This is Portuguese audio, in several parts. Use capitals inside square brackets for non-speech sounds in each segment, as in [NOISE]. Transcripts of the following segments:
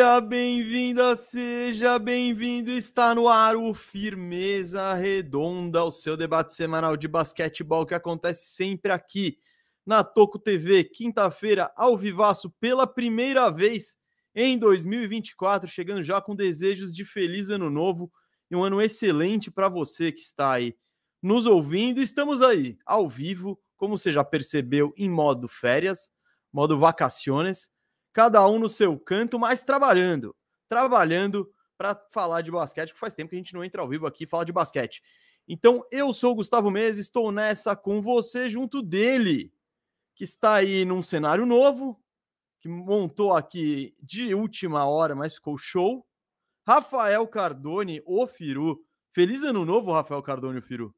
Seja bem-vinda, seja bem-vindo. Está no ar o Firmeza Redonda, o seu debate semanal de basquetebol que acontece sempre aqui na Toco TV, quinta-feira, ao vivaço, pela primeira vez em 2024, chegando já com desejos de feliz ano novo e um ano excelente para você que está aí nos ouvindo. Estamos aí, ao vivo, como você já percebeu, em modo férias, modo vacaciones cada um no seu canto, mas trabalhando, trabalhando para falar de basquete, que faz tempo que a gente não entra ao vivo aqui e fala de basquete. Então, eu sou o Gustavo Menezes, estou nessa com você, junto dele, que está aí num cenário novo, que montou aqui de última hora, mas ficou show. Rafael Cardone, o Firu. Feliz ano novo, Rafael Cardone, o Firu.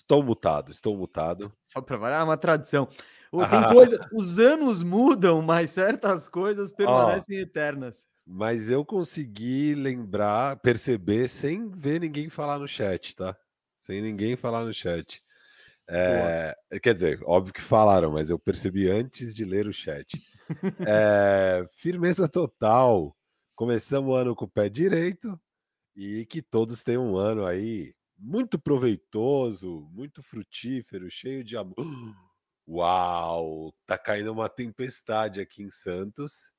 Estou mutado, estou mutado. Só para variar, é uma tradição. Tem [LAUGHS] coisa, os anos mudam, mas certas coisas permanecem oh, eternas. Mas eu consegui lembrar, perceber, sem ver ninguém falar no chat, tá? Sem ninguém falar no chat. É, quer dizer, óbvio que falaram, mas eu percebi antes de ler o chat. é, [LAUGHS] firmeza total. Começamos o ano com o pé direito e que todos tenham um ano aí muito proveitoso, muito frutífero, cheio de amor. Uau! Tá caindo uma tempestade aqui em Santos.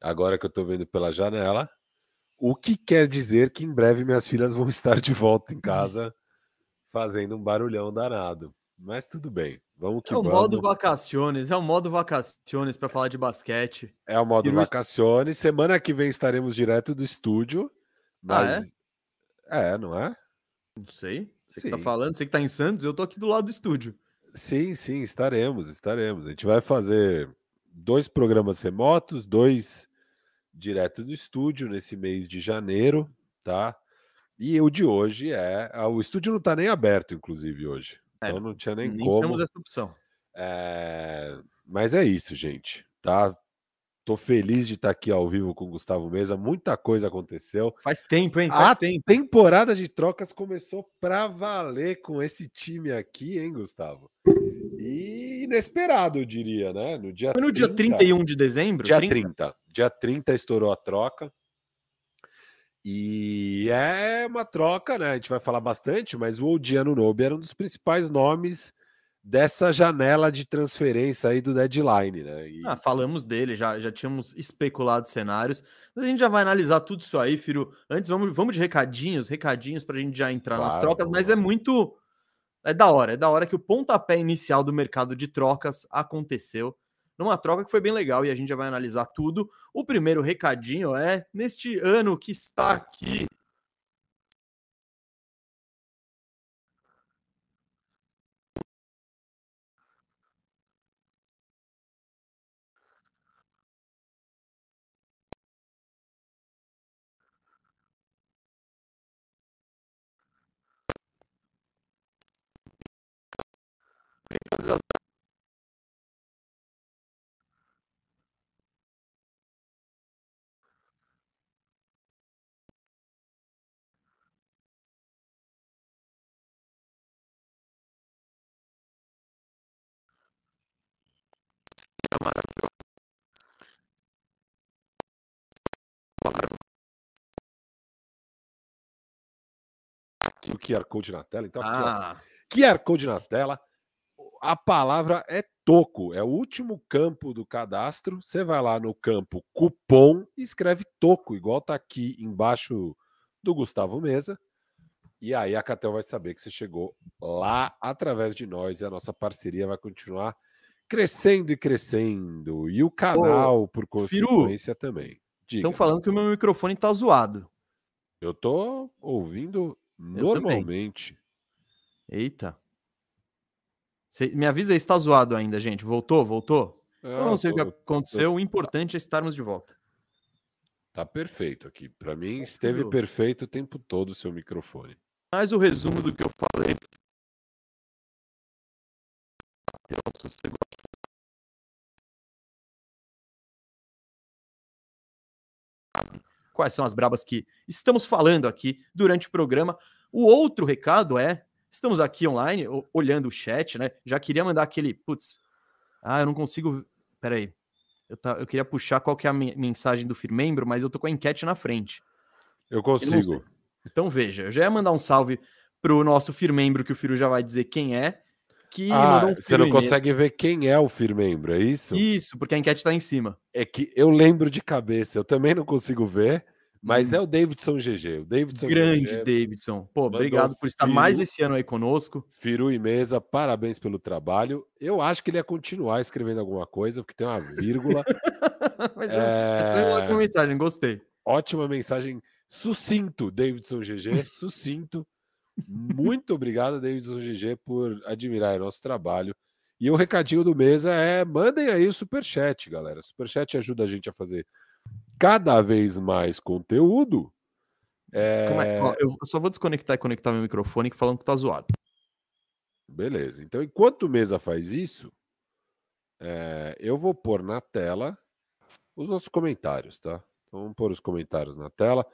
Agora que eu tô vendo pela janela. O que quer dizer que em breve minhas filhas vão [LAUGHS] estar de volta em casa fazendo um barulhão danado. Mas tudo bem. Vamos que é o vamos. modo vacaciones, é o modo vacaciones para falar de basquete. É o modo vacaciones. Semana que vem estaremos direto do estúdio. Mas... Ah, é? é, não é? Não sei. Você sim. que tá falando, você que tá em Santos, eu tô aqui do lado do estúdio. Sim, sim, estaremos, estaremos. A gente vai fazer dois programas remotos, dois direto do estúdio nesse mês de janeiro, tá? E o de hoje é. Ah, o estúdio não tá nem aberto, inclusive, hoje. É, então não tinha nem, nem como. Temos essa opção. É... Mas é isso, gente. Tá? Tô feliz de estar aqui ao vivo com o Gustavo Mesa. Muita coisa aconteceu. Faz tempo, hein? Faz a tempo. temporada de trocas começou para valer com esse time aqui, hein, Gustavo? E inesperado, eu diria, né? No dia Foi no 30, dia 31 de dezembro? Dia 30? 30. Dia 30 estourou a troca. E é uma troca, né? A gente vai falar bastante, mas o Odiano Nobe era um dos principais nomes dessa janela de transferência aí do deadline, né? E... Ah, falamos dele, já, já tínhamos especulado cenários, mas a gente já vai analisar tudo isso aí, Firo. Antes, vamos, vamos de recadinhos, recadinhos para a gente já entrar claro, nas trocas, mas é muito. É da hora, é da hora que o pontapé inicial do mercado de trocas aconteceu. Numa troca que foi bem legal e a gente já vai analisar tudo. O primeiro recadinho é neste ano que está aqui o QR Code na tela. Então, aqui, Ah, ó, QR Code na tela. A palavra é toco, é o último campo do cadastro. Você vai lá no campo cupom e escreve toco, igual tá aqui embaixo do Gustavo Mesa. E aí a Catel vai saber que você chegou lá através de nós e a nossa parceria vai continuar crescendo e crescendo. E o canal, por Firu, consequência, também. Diga. estão falando que o meu microfone tá zoado. Eu tô ouvindo também. Normalmente. Eita. Cê- me avisa aí se tá zoado ainda, gente. Voltou? Voltou? Eu não sei o que aconteceu. O importante é estarmos de volta. Tá perfeito aqui. Para mim, esteve Firu. perfeito o tempo todo o seu microfone. Mas o resumo do que eu falei. Quais são as brabas que estamos falando aqui durante o programa? O outro recado é: estamos aqui online, olhando o chat, né? Já queria mandar aquele. Putz, ah, eu não consigo. Peraí. Eu, tá, eu queria puxar qual que é a men- mensagem do Firmembro, mas eu tô com a enquete na frente. Eu consigo. Então veja, eu já ia mandar um salve pro nosso firmembro, que o Firu já vai dizer quem é, que Ah, um você não consegue ver quem é o firmembro, é isso? Isso, porque a enquete tá em cima. É que eu lembro de cabeça, eu também não consigo ver, mas Hum. é o Davidson GG. O Davidson Grande GG, Davidson. Pô, obrigado por estar mais Firu. esse ano aí conosco. Firu e Mesa, parabéns pelo trabalho. Eu acho que ele ia continuar escrevendo alguma coisa, porque tem uma vírgula. [LAUGHS] Mas é... foi uma ótima É, mensagem, gostei. Ótima mensagem. Sucinto, Davidson GG, sucinto. Muito obrigado, Davidson GG, por admirar o nosso trabalho. E o recadinho do Mesa é: mandem aí o superchat, galera. O superchat ajuda a gente a fazer cada vez mais conteúdo. É, Como é? Ó, eu só vou desconectar e conectar meu microfone que falando que tá zoado. Beleza. Então, enquanto o Mesa faz isso, é, eu vou pôr na tela os nossos comentários, tá? Então, vamos pôr os comentários na tela,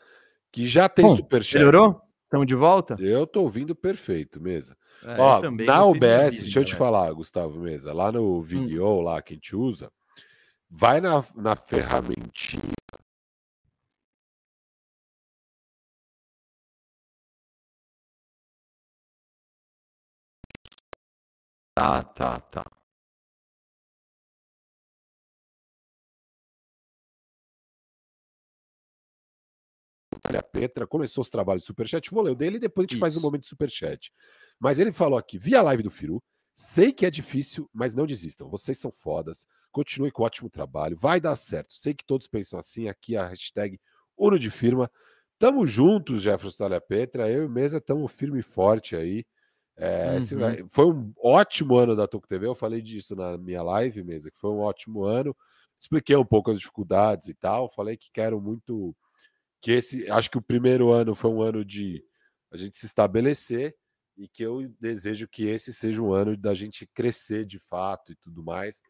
que já tem Bom, superchat. Melhorou? Estamos de volta? Eu tô ouvindo perfeito, Mesa. É, Ó, também, na OBS, deixa eu te galera. falar, Gustavo Mesa, lá Hum. no vídeo lá que a gente usa, vai na, na ferramentinha. Tá, tá, tá. Natália Petra começou os trabalhos de superchat. Vou ler o dele e depois a gente faz um Isso. momento de superchat. Mas ele falou aqui, via live do Firu. Sei que é difícil, mas não desistam. Vocês são fodas. Continue com ótimo trabalho. Vai dar certo. Sei que todos pensam assim. Aqui a hashtag Uno de Firma. Tamo juntos, Jefferson Natália Petra. Eu e Mesa estamos firme e forte aí. É, Uhum. foi um ótimo ano da Toco TV. Eu falei disso na minha live, Mesa, que foi um ótimo ano. Expliquei um pouco as dificuldades e tal. Falei que quero muito que esse, acho que o primeiro ano foi um ano de a gente se estabelecer e que eu desejo que esse seja um ano da gente crescer de fato e tudo mais.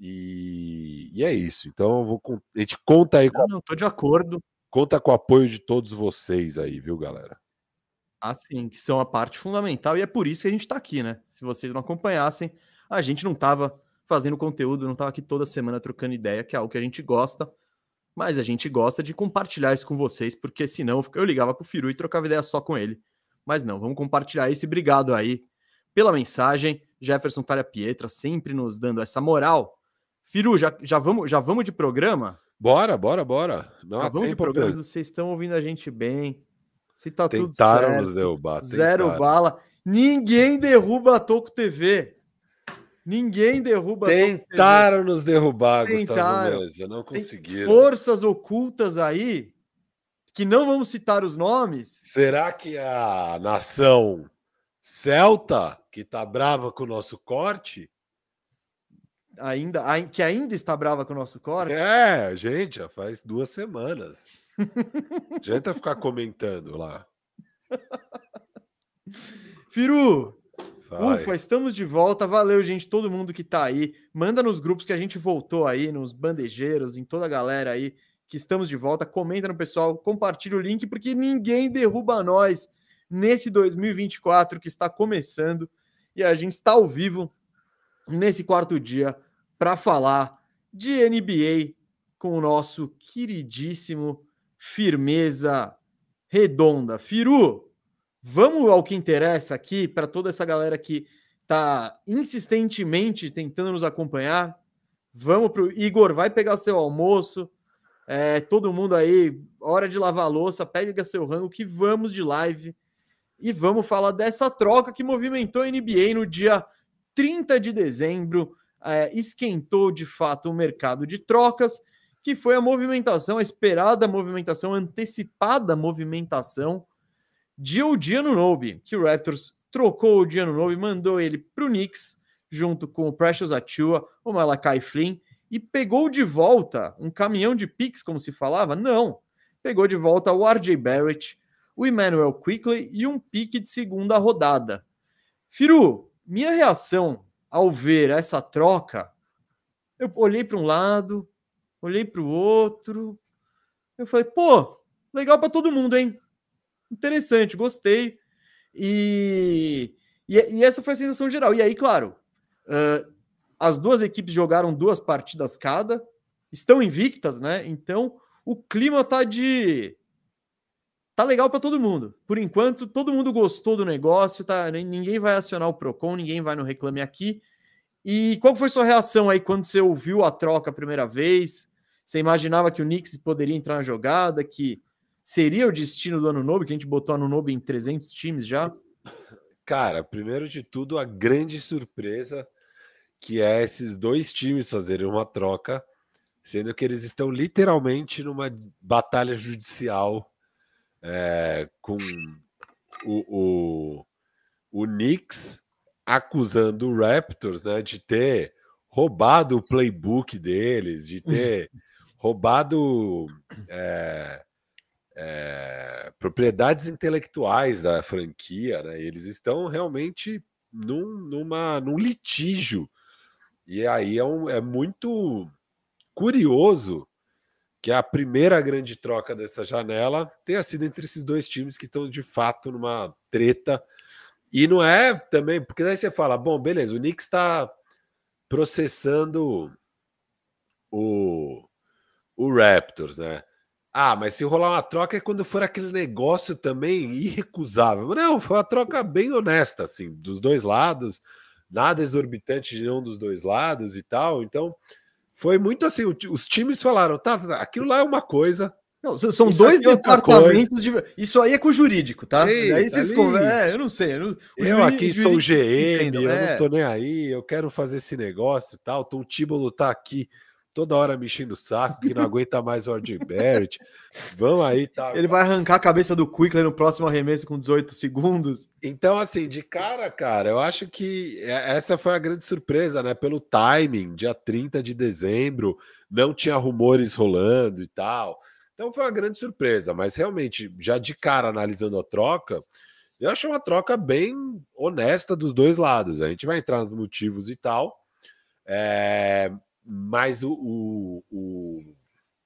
E, e é isso. Então eu vou a gente conta aí com, Não, tô de acordo. conta com o apoio de todos vocês aí, viu, galera? Assim, que são a parte fundamental, e é por isso que a gente tá aqui, né? Se vocês não acompanhassem, a gente não tava fazendo conteúdo, não tava aqui toda semana trocando ideia, que é algo que a gente gosta, mas a gente gosta de compartilhar isso com vocês, porque senão eu ligava pro Firu e trocava ideia só com ele. Mas não, vamos compartilhar isso e obrigado aí pela mensagem. Jefferson Talha Pietra sempre nos dando essa moral. Firu, já, já, vamos, já vamos de programa? Bora, bora, bora. Não já há vamos de programa, Pedro. vocês estão ouvindo a gente bem. Se tá tudo Tentaram certo. nos derrubar. Zero tentaram. bala. Ninguém derruba a Toco TV. Ninguém derruba. Tentaram nos derrubar, Tentaram. Gustavo Mesa. Não Tem conseguiram. Forças ocultas aí, que não vamos citar os nomes. Será que a nação celta, que tá brava com o nosso corte, Ainda, ai- que ainda está brava com o nosso corte. É, gente, já faz duas semanas. [LAUGHS] Adianta ficar comentando lá. Firu, Vai. ufa, estamos de volta. Valeu, gente, todo mundo que tá aí. Manda nos grupos que a gente voltou aí, nos bandejeiros, em toda a galera aí que estamos de volta. Comenta no pessoal, compartilha o link, porque ninguém derruba nós nesse 2024 que está começando. E a gente está ao vivo nesse quarto dia para falar de NBA com o nosso queridíssimo Firmeza Redonda. Firu, Vamos ao que interessa aqui para toda essa galera que está insistentemente tentando nos acompanhar. Vamos para o Igor, vai pegar seu almoço. É, todo mundo aí, hora de lavar louça, pega seu rango que vamos de live e vamos falar dessa troca que movimentou a NBA no dia 30 de dezembro. É, esquentou de fato o mercado de trocas, que foi a movimentação, a esperada movimentação, antecipada movimentação de Odiano Nobe, que o Raptors trocou o Odiano Nobe, mandou ele para o Knicks, junto com o Precious Achua, o Malakai Flynn, e pegou de volta um caminhão de picks, como se falava? Não. Pegou de volta o RJ Barrett, o Emmanuel Quickly e um pique de segunda rodada. Firu, minha reação ao ver essa troca, eu olhei para um lado, olhei para o outro, eu falei, pô, legal para todo mundo, hein? Interessante, gostei. E, e, e, essa foi a sensação geral. E aí, claro, uh, as duas equipes jogaram duas partidas cada, estão invictas, né? Então o clima tá de tá legal para todo mundo. Por enquanto, todo mundo gostou do negócio, tá? Ninguém vai acionar o Procon, ninguém vai no Reclame Aqui. E qual foi sua reação aí quando você ouviu a troca a primeira vez? Você imaginava que o Knicks poderia entrar na jogada, que seria o destino do Ano Novo, que a gente botou Ano Novo em 300 times já? Cara, primeiro de tudo, a grande surpresa que é esses dois times fazerem uma troca, sendo que eles estão literalmente numa batalha judicial é, com o, o, o Knicks acusando o Raptors né, de ter roubado o playbook deles, de ter [LAUGHS] roubado é, é, propriedades intelectuais da franquia. Né? Eles estão realmente num, numa, num litígio. E aí é, um, é muito curioso que a primeira grande troca dessa janela tenha sido entre esses dois times que estão de fato numa treta. E não é também, porque daí você fala, bom, beleza, o Knicks está processando o, o Raptors, né? Ah, mas se rolar uma troca é quando for aquele negócio também irrecusável. Não, foi uma troca bem honesta, assim, dos dois lados, nada exorbitante de nenhum dos dois lados e tal. Então, foi muito assim, os times falaram, tá, tá, aquilo lá é uma coisa. Não, são dois é departamentos de. Isso aí é com o jurídico, tá? Ei, aí vocês conversam. É, eu não sei. Eu, eu aqui sou o GM, entendo, eu é. não tô nem aí, eu quero fazer esse negócio e tal. Então o Tíbolo tá aqui toda hora me enchendo o saco, que não aguenta mais o RJ Barrett. Vamos aí, tá? Ele vai arrancar a cabeça do Quickler no próximo arremesso com 18 segundos. Então, assim, de cara, cara, eu acho que é, essa foi a grande surpresa, né? Pelo timing, dia 30 de dezembro, não tinha rumores rolando e tal. Então foi uma grande surpresa, mas realmente, já de cara analisando a troca, eu acho uma troca bem honesta dos dois lados. A gente vai entrar nos motivos e tal. É, mas o, o, o,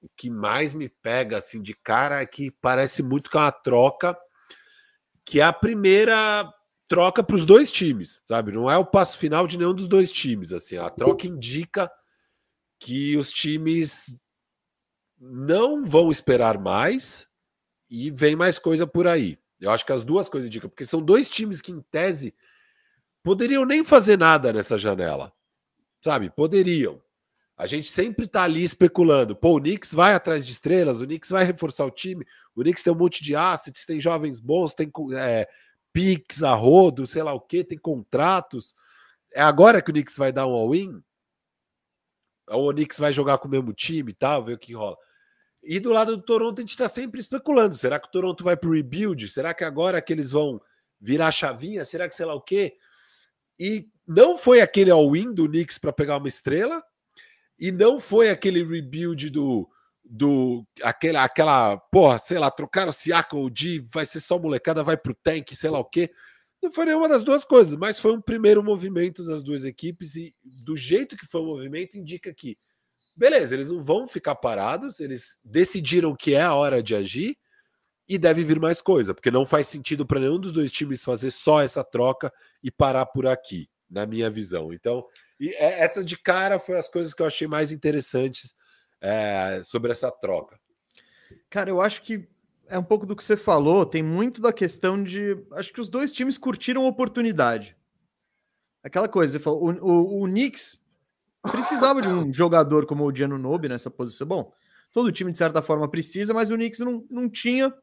o, que mais me pega assim de cara é que parece muito com é uma troca que é a primeira troca para os dois times, sabe? Não é o passo final de nenhum dos dois times. Assim, a troca indica que os times não vão esperar mais e vem mais coisa por aí. Eu acho que as duas coisas indicam, porque são dois times que, em tese, poderiam nem fazer nada nessa janela. Sabe? Poderiam. A gente sempre está ali especulando. Pô, o Knicks vai atrás de estrelas, o Knicks vai reforçar o time, o Knicks tem um monte de assets, tem jovens bons, tem é, picks a rodo, sei lá o que, tem contratos. É agora que o Knicks vai dar um all-in? O Knicks vai jogar com o mesmo time e tal, ver o que rola. E do lado do Toronto, a gente está sempre especulando. Será que o Toronto vai para o rebuild? Será que agora que eles vão virar chavinha? Será que sei lá o quê? E não foi aquele all-in do Knicks para pegar uma estrela, e não foi aquele rebuild do do aquela aquela, porra, sei lá, trocaram o Siakam, o Di, vai ser só molecada, vai pro tank, sei lá o quê. Não foi nenhuma das duas coisas, mas foi um primeiro movimento das duas equipes e do jeito que foi o movimento indica que beleza, eles não vão ficar parados, eles decidiram que é a hora de agir e deve vir mais coisa, porque não faz sentido para nenhum dos dois times fazer só essa troca e parar por aqui, na minha visão. Então, é, essa de cara foi as coisas que eu achei mais interessantes é, sobre essa troca. Cara, eu acho que é um pouco do que você falou, tem muito da questão de. Acho que os dois times curtiram a oportunidade. Aquela coisa, você falou, o, o, o Knicks precisava de um [LAUGHS] jogador como o Diano Nobe nessa posição. Bom, todo time de certa forma precisa, mas o Knicks não, não tinha.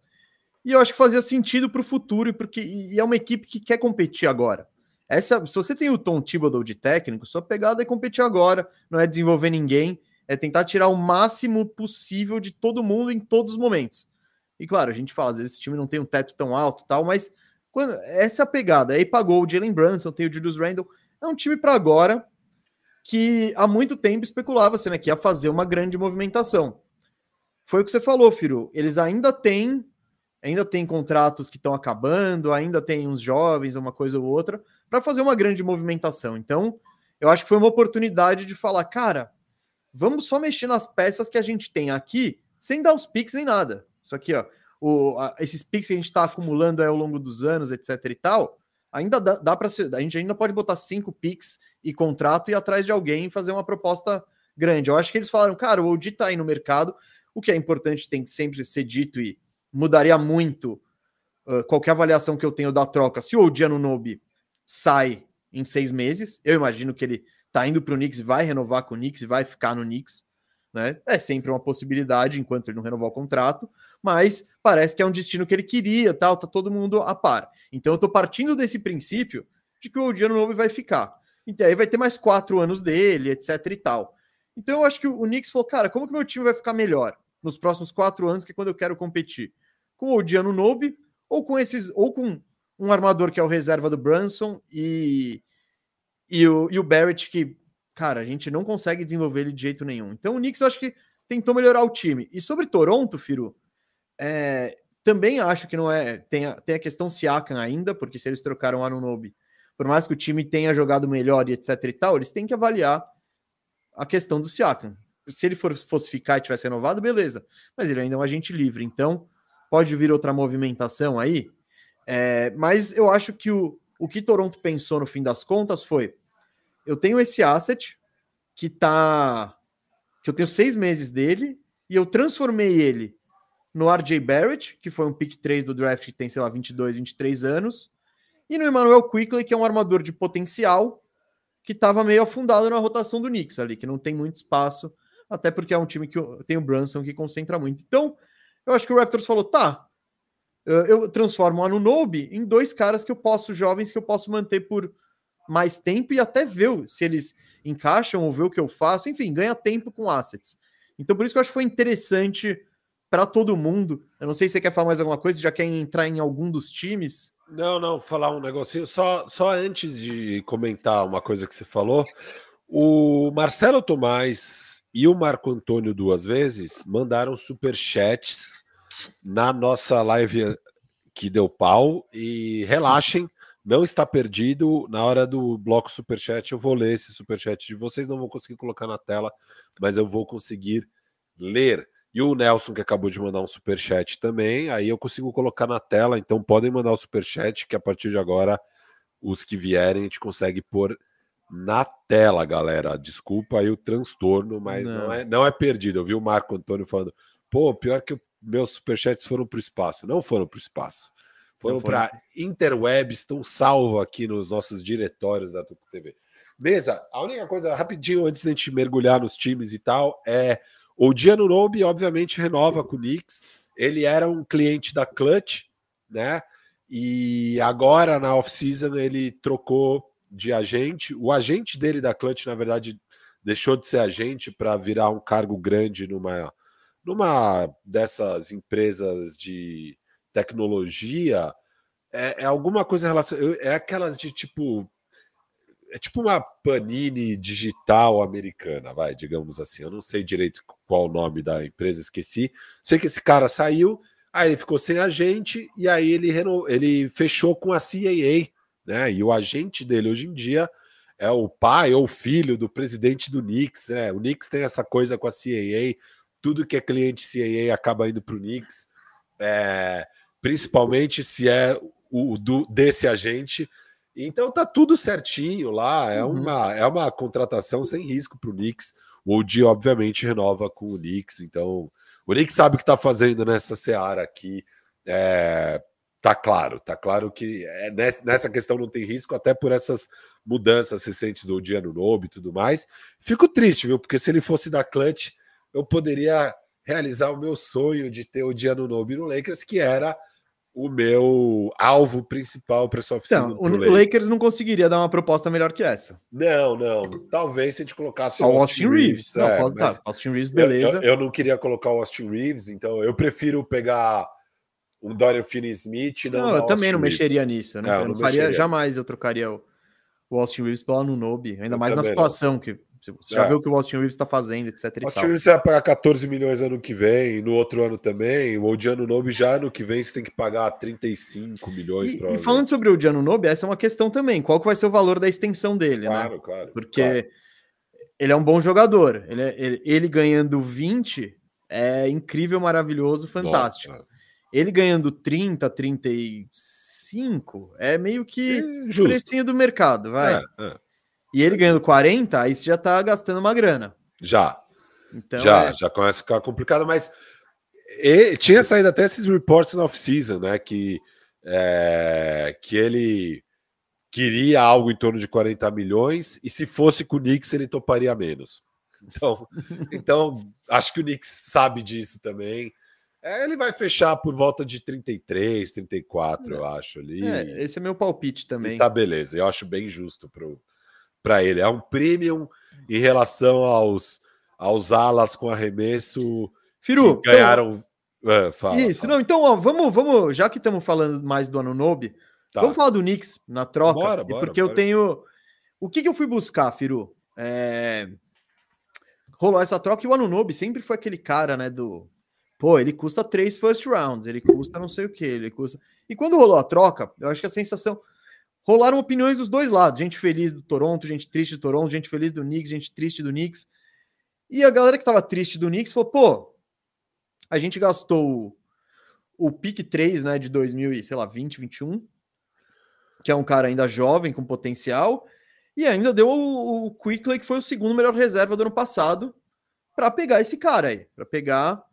E eu acho que fazia sentido para o futuro, porque e é uma equipe que quer competir agora. Essa, se você tem o Tom Thibodeau de técnico, sua pegada é competir agora, não é desenvolver ninguém, é tentar tirar o máximo possível de todo mundo em todos os momentos. E claro, a gente fala, às vezes esse time não tem um teto tão alto tal, mas quando, essa é a pegada. Aí pagou o Jalen Brunson, tem o Julius Randle. É um time para agora que há muito tempo especulava-se né, que ia fazer uma grande movimentação. Foi o que você falou, Firo. Eles ainda têm ainda tem contratos que estão acabando, ainda tem uns jovens, uma coisa ou outra, para fazer uma grande movimentação. Então, eu acho que foi uma oportunidade de falar, cara, vamos só mexer nas peças que a gente tem aqui, sem dar os piques nem nada. Isso aqui, ó, o, a, esses piques que a gente está acumulando ao longo dos anos, etc e tal, ainda dá, dá para a gente ainda pode botar cinco piques e contrato e atrás de alguém fazer uma proposta grande. Eu acho que eles falaram, cara, o Odi tá aí no mercado, o que é importante tem que sempre ser dito e mudaria muito uh, qualquer avaliação que eu tenho da troca se o Odiano Nobi sai em seis meses. Eu imagino que ele tá indo para o Knicks, vai renovar com o Knicks vai ficar no Knicks. Né? É sempre uma possibilidade enquanto ele não renovar o contrato, mas parece que é um destino que ele queria, tal, tá todo mundo a par. Então eu tô partindo desse princípio de que o Odiano Nobi vai ficar. Então aí vai ter mais quatro anos dele, etc e tal. Então eu acho que o Knicks falou, cara, como que meu time vai ficar melhor nos próximos quatro anos, que é quando eu quero competir? Com o Odiano Nobe ou com esses, ou com um armador que é o reserva do Brunson e, e, o, e o Barrett, que, cara, a gente não consegue desenvolver ele de jeito nenhum. Então o Knicks eu acho que tentou melhorar o time. E sobre Toronto, Firu, é, também acho que não é. Tem a, tem a questão Siakam ainda, porque se eles trocaram Anunobi, por mais que o time tenha jogado melhor e etc e tal, eles têm que avaliar a questão do Siakam. Se ele for, fosse ficar e tivesse renovado, beleza. Mas ele ainda é um agente livre, então pode vir outra movimentação aí. É, mas eu acho que o, o que Toronto pensou no fim das contas foi: eu tenho esse asset que tá. que eu tenho seis meses dele, e eu transformei ele no RJ Barrett, que foi um pick 3 do draft que tem, sei lá, 22, 23 anos, e no Emmanuel Quickly, que é um armador de potencial, que estava meio afundado na rotação do Knicks ali, que não tem muito espaço, até porque é um time que tem o Brunson que concentra muito. Então, eu acho que o Raptors falou: tá, eu transformo o Anunobi em dois caras que eu posso, jovens, que eu posso manter por mais tempo e até ver se eles encaixam ou ver o que eu faço. Enfim, ganha tempo com assets. Então, por isso que eu acho que foi interessante para todo mundo. Eu não sei se você quer falar mais alguma coisa, já quer entrar em algum dos times. Não, não, falar um negocinho. Só, só antes de comentar uma coisa que você falou, o Marcelo Tomás e o Marco Antônio duas vezes mandaram super chats na nossa live que deu pau e relaxem, não está perdido. Na hora do bloco superchat, eu vou ler esse superchat de vocês. Não vou conseguir colocar na tela, mas eu vou conseguir ler. E o Nelson, que acabou de mandar um superchat também, aí eu consigo colocar na tela. Então podem mandar o superchat, que a partir de agora, os que vierem, a gente consegue pôr na tela, galera. Desculpa aí o transtorno, mas não, não é, não é perdido. Eu vi o Marco Antônio falando, pô, pior que meus superchats foram para o espaço. Não foram para o espaço. Foram para interweb, estão salvos aqui nos nossos diretórios da Tuco TV. Beleza, a única coisa, rapidinho, antes de a gente mergulhar nos times e tal, é o Diano Nobe, obviamente, renova com o Knicks. Ele era um cliente da Clutch, né? E agora, na off-season, ele trocou de agente. O agente dele da Clutch, na verdade, deixou de ser agente para virar um cargo grande numa, numa dessas empresas de tecnologia. É, é alguma coisa relacionada. É aquelas de tipo é tipo uma panini digital americana, vai, digamos assim. Eu não sei direito qual o nome da empresa, esqueci. Sei que esse cara saiu, aí ele ficou sem agente e aí ele, reno... ele fechou com a CAA, né? E o agente dele hoje em dia é o pai ou filho do presidente do Knicks, né? O Knicks tem essa coisa com a CAA, tudo que é cliente CAA acaba indo para o Knicks, é... principalmente se é o do, desse agente então tá tudo certinho lá, é, uhum. uma, é uma contratação sem risco para o Knicks. O OG, obviamente, renova com o Knicks, então o Knicks sabe o que está fazendo nessa seara aqui É, tá claro, tá claro que é, nessa questão não tem risco, até por essas mudanças recentes do Diano Nobe e tudo mais. Fico triste, viu? Porque se ele fosse da Clutch, eu poderia realizar o meu sonho de ter o Diano Nobe no Lakers, que era o meu alvo principal para essa oficina. Então, o Lakers. Lakers não conseguiria dar uma proposta melhor que essa. Não, não. Talvez se a gente colocasse o Austin, Austin Reeves. Reeves. Não, é, pode, tá. Austin Reeves, beleza. Eu, eu, eu, não queria colocar o Austin Reeves, então eu prefiro pegar um Dorian Finney-Smith. Não, não eu também não Reeves. mexeria nisso. Né? Eu não, eu não faria, jamais eu trocaria o, o Austin Reeves pelo Anunobi, ainda eu mais na situação não. que você já é. viu o que o Austin Reeves está fazendo, etc. O Austin Reeves vai pagar 14 milhões ano que vem, no outro ano também. O Odiano Nobe já ano que vem você tem que pagar 35 milhões. E, e falando sobre o Odiano Nobe, essa é uma questão também. Qual que vai ser o valor da extensão dele? Claro, né? claro. Porque claro. ele é um bom jogador. Ele, é, ele, ele, ganhando 20 é incrível, maravilhoso, fantástico. Nossa. Ele ganhando 30, 35 é meio que é, precinho do mercado, vai. É, é. E ele ganhando 40, aí você já tá gastando uma grana. Já. Então, já, é... já começa a ficar complicado, mas e, tinha saído até esses reports na off-season, né? Que, é, que ele queria algo em torno de 40 milhões, e se fosse com o Knicks, ele toparia menos. Então, [LAUGHS] então acho que o Knicks sabe disso também. É, ele vai fechar por volta de 33, 34, é. eu acho ali. É, esse é meu palpite também. E tá beleza, eu acho bem justo pro, para ele. É um premium em relação aos, aos alas com arremesso Firu, que ganharam. Então, é, fala, isso, fala. não, então ó, vamos, vamos, já que estamos falando mais do Anunobi, tá. vamos falar do Knicks na troca, bora, bora, porque bora. eu tenho. O que, que eu fui buscar, Firu? É... Rolou essa troca e o Anunobi sempre foi aquele cara, né? Do pô, ele custa três first rounds, ele custa não sei o que, ele custa. E quando rolou a troca, eu acho que a sensação rolaram opiniões dos dois lados. Gente feliz do Toronto, gente triste do Toronto, gente feliz do Knicks, gente triste do Knicks. E a galera que tava triste do Knicks falou: pô, a gente gastou o, pick 3, né, de 2020, 21, que é um cara ainda jovem, com potencial, e ainda deu o, o Quickley, que foi o segundo melhor reserva do ano passado, para pegar esse cara aí, para pegar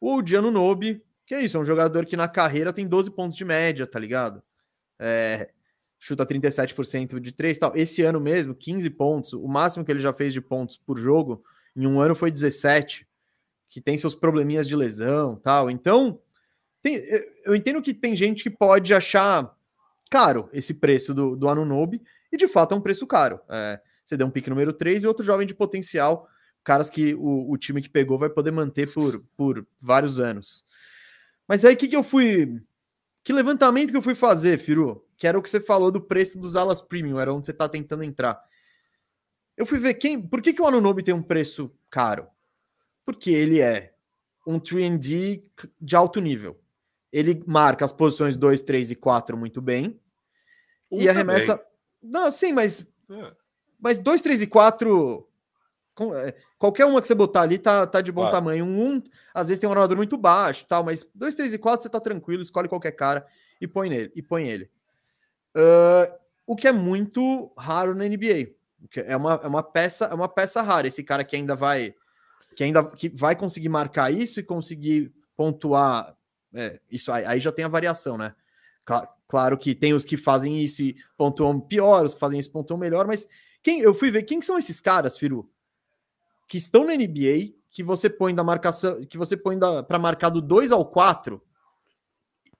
o Diano Nobe, que é isso, é um jogador que na carreira tem 12 pontos de média, tá ligado? É, chuta 37% de três tal. Esse ano mesmo, 15 pontos. O máximo que ele já fez de pontos por jogo em um ano foi 17, que tem seus probleminhas de lesão tal. Então, tem, eu entendo que tem gente que pode achar caro esse preço do, do Anunobi, e de fato é um preço caro. É, você deu um pique número 3 e outro jovem de potencial, caras que o, o time que pegou vai poder manter por, por vários anos. Mas aí que, que eu fui. Que levantamento que eu fui fazer, Firu? Que era o que você falou do preço dos alas premium, era onde você está tentando entrar. Eu fui ver quem. Por que, que o Anunobi tem um preço caro? Porque ele é um 3D de alto nível. Ele marca as posições 2, 3 e 4 muito bem. Um e arremessa. Também. Não, sim, mas. É. Mas 2, 3 e 4. É, qualquer uma que você botar ali tá, tá de bom claro. tamanho. Um, um, às vezes tem um armador muito baixo, tal, mas 2, 3 e 4 você tá tranquilo, escolhe qualquer cara e põe nele e põe ele. Uh, o que é muito raro na NBA. É uma, é uma peça, é uma peça rara. Esse cara que ainda vai, que ainda que vai conseguir marcar isso e conseguir pontuar. É, isso aí, aí, já tem a variação, né? Claro, claro, que tem os que fazem isso e pontuam pior, os que fazem isso pontuam melhor, mas quem eu fui ver quem são esses caras, Firu, que estão na NBA, que você põe da marcação, que você põe para marcar do 2 ao 4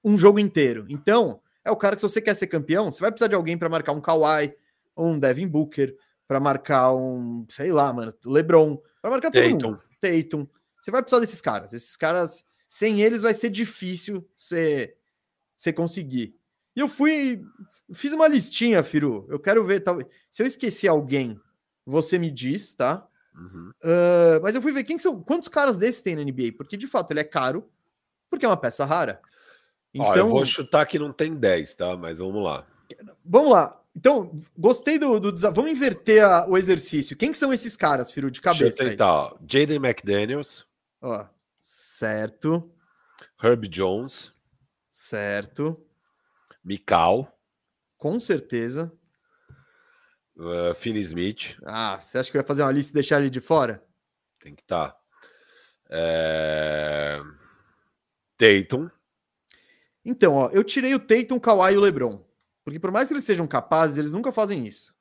um jogo inteiro. Então, é o cara que, se você quer ser campeão, você vai precisar de alguém para marcar um Kawhi, um Devin Booker, para marcar um, sei lá, mano, LeBron, para marcar todo Tatum. mundo. Tatum. Você vai precisar desses caras. Esses caras, sem eles, vai ser difícil você, você conseguir. E eu fui, fiz uma listinha, Firu. Eu quero ver, talvez. Se eu esqueci alguém, você me diz, tá? Uhum. Uh, mas eu fui ver quem são, quantos caras desses tem na NBA, porque de fato ele é caro, porque é uma peça rara. Então, Ó, eu vou chutar que não tem 10, tá? Mas vamos lá. Vamos lá. Então, gostei do, do Vamos inverter a, o exercício. Quem que são esses caras, Firu, de cabeça? Deixa eu tentar. Jaden McDaniels. Ó, certo. Herb Jones. Certo. Mikal. Com certeza. Uh, Finney Smith. Ah, você acha que vai fazer uma lista e deixar ele de fora? Tem que estar. Tá. É... Tatum. Então, ó, eu tirei o Tatum, o Kawhi e o LeBron. Porque por mais que eles sejam capazes, eles nunca fazem isso.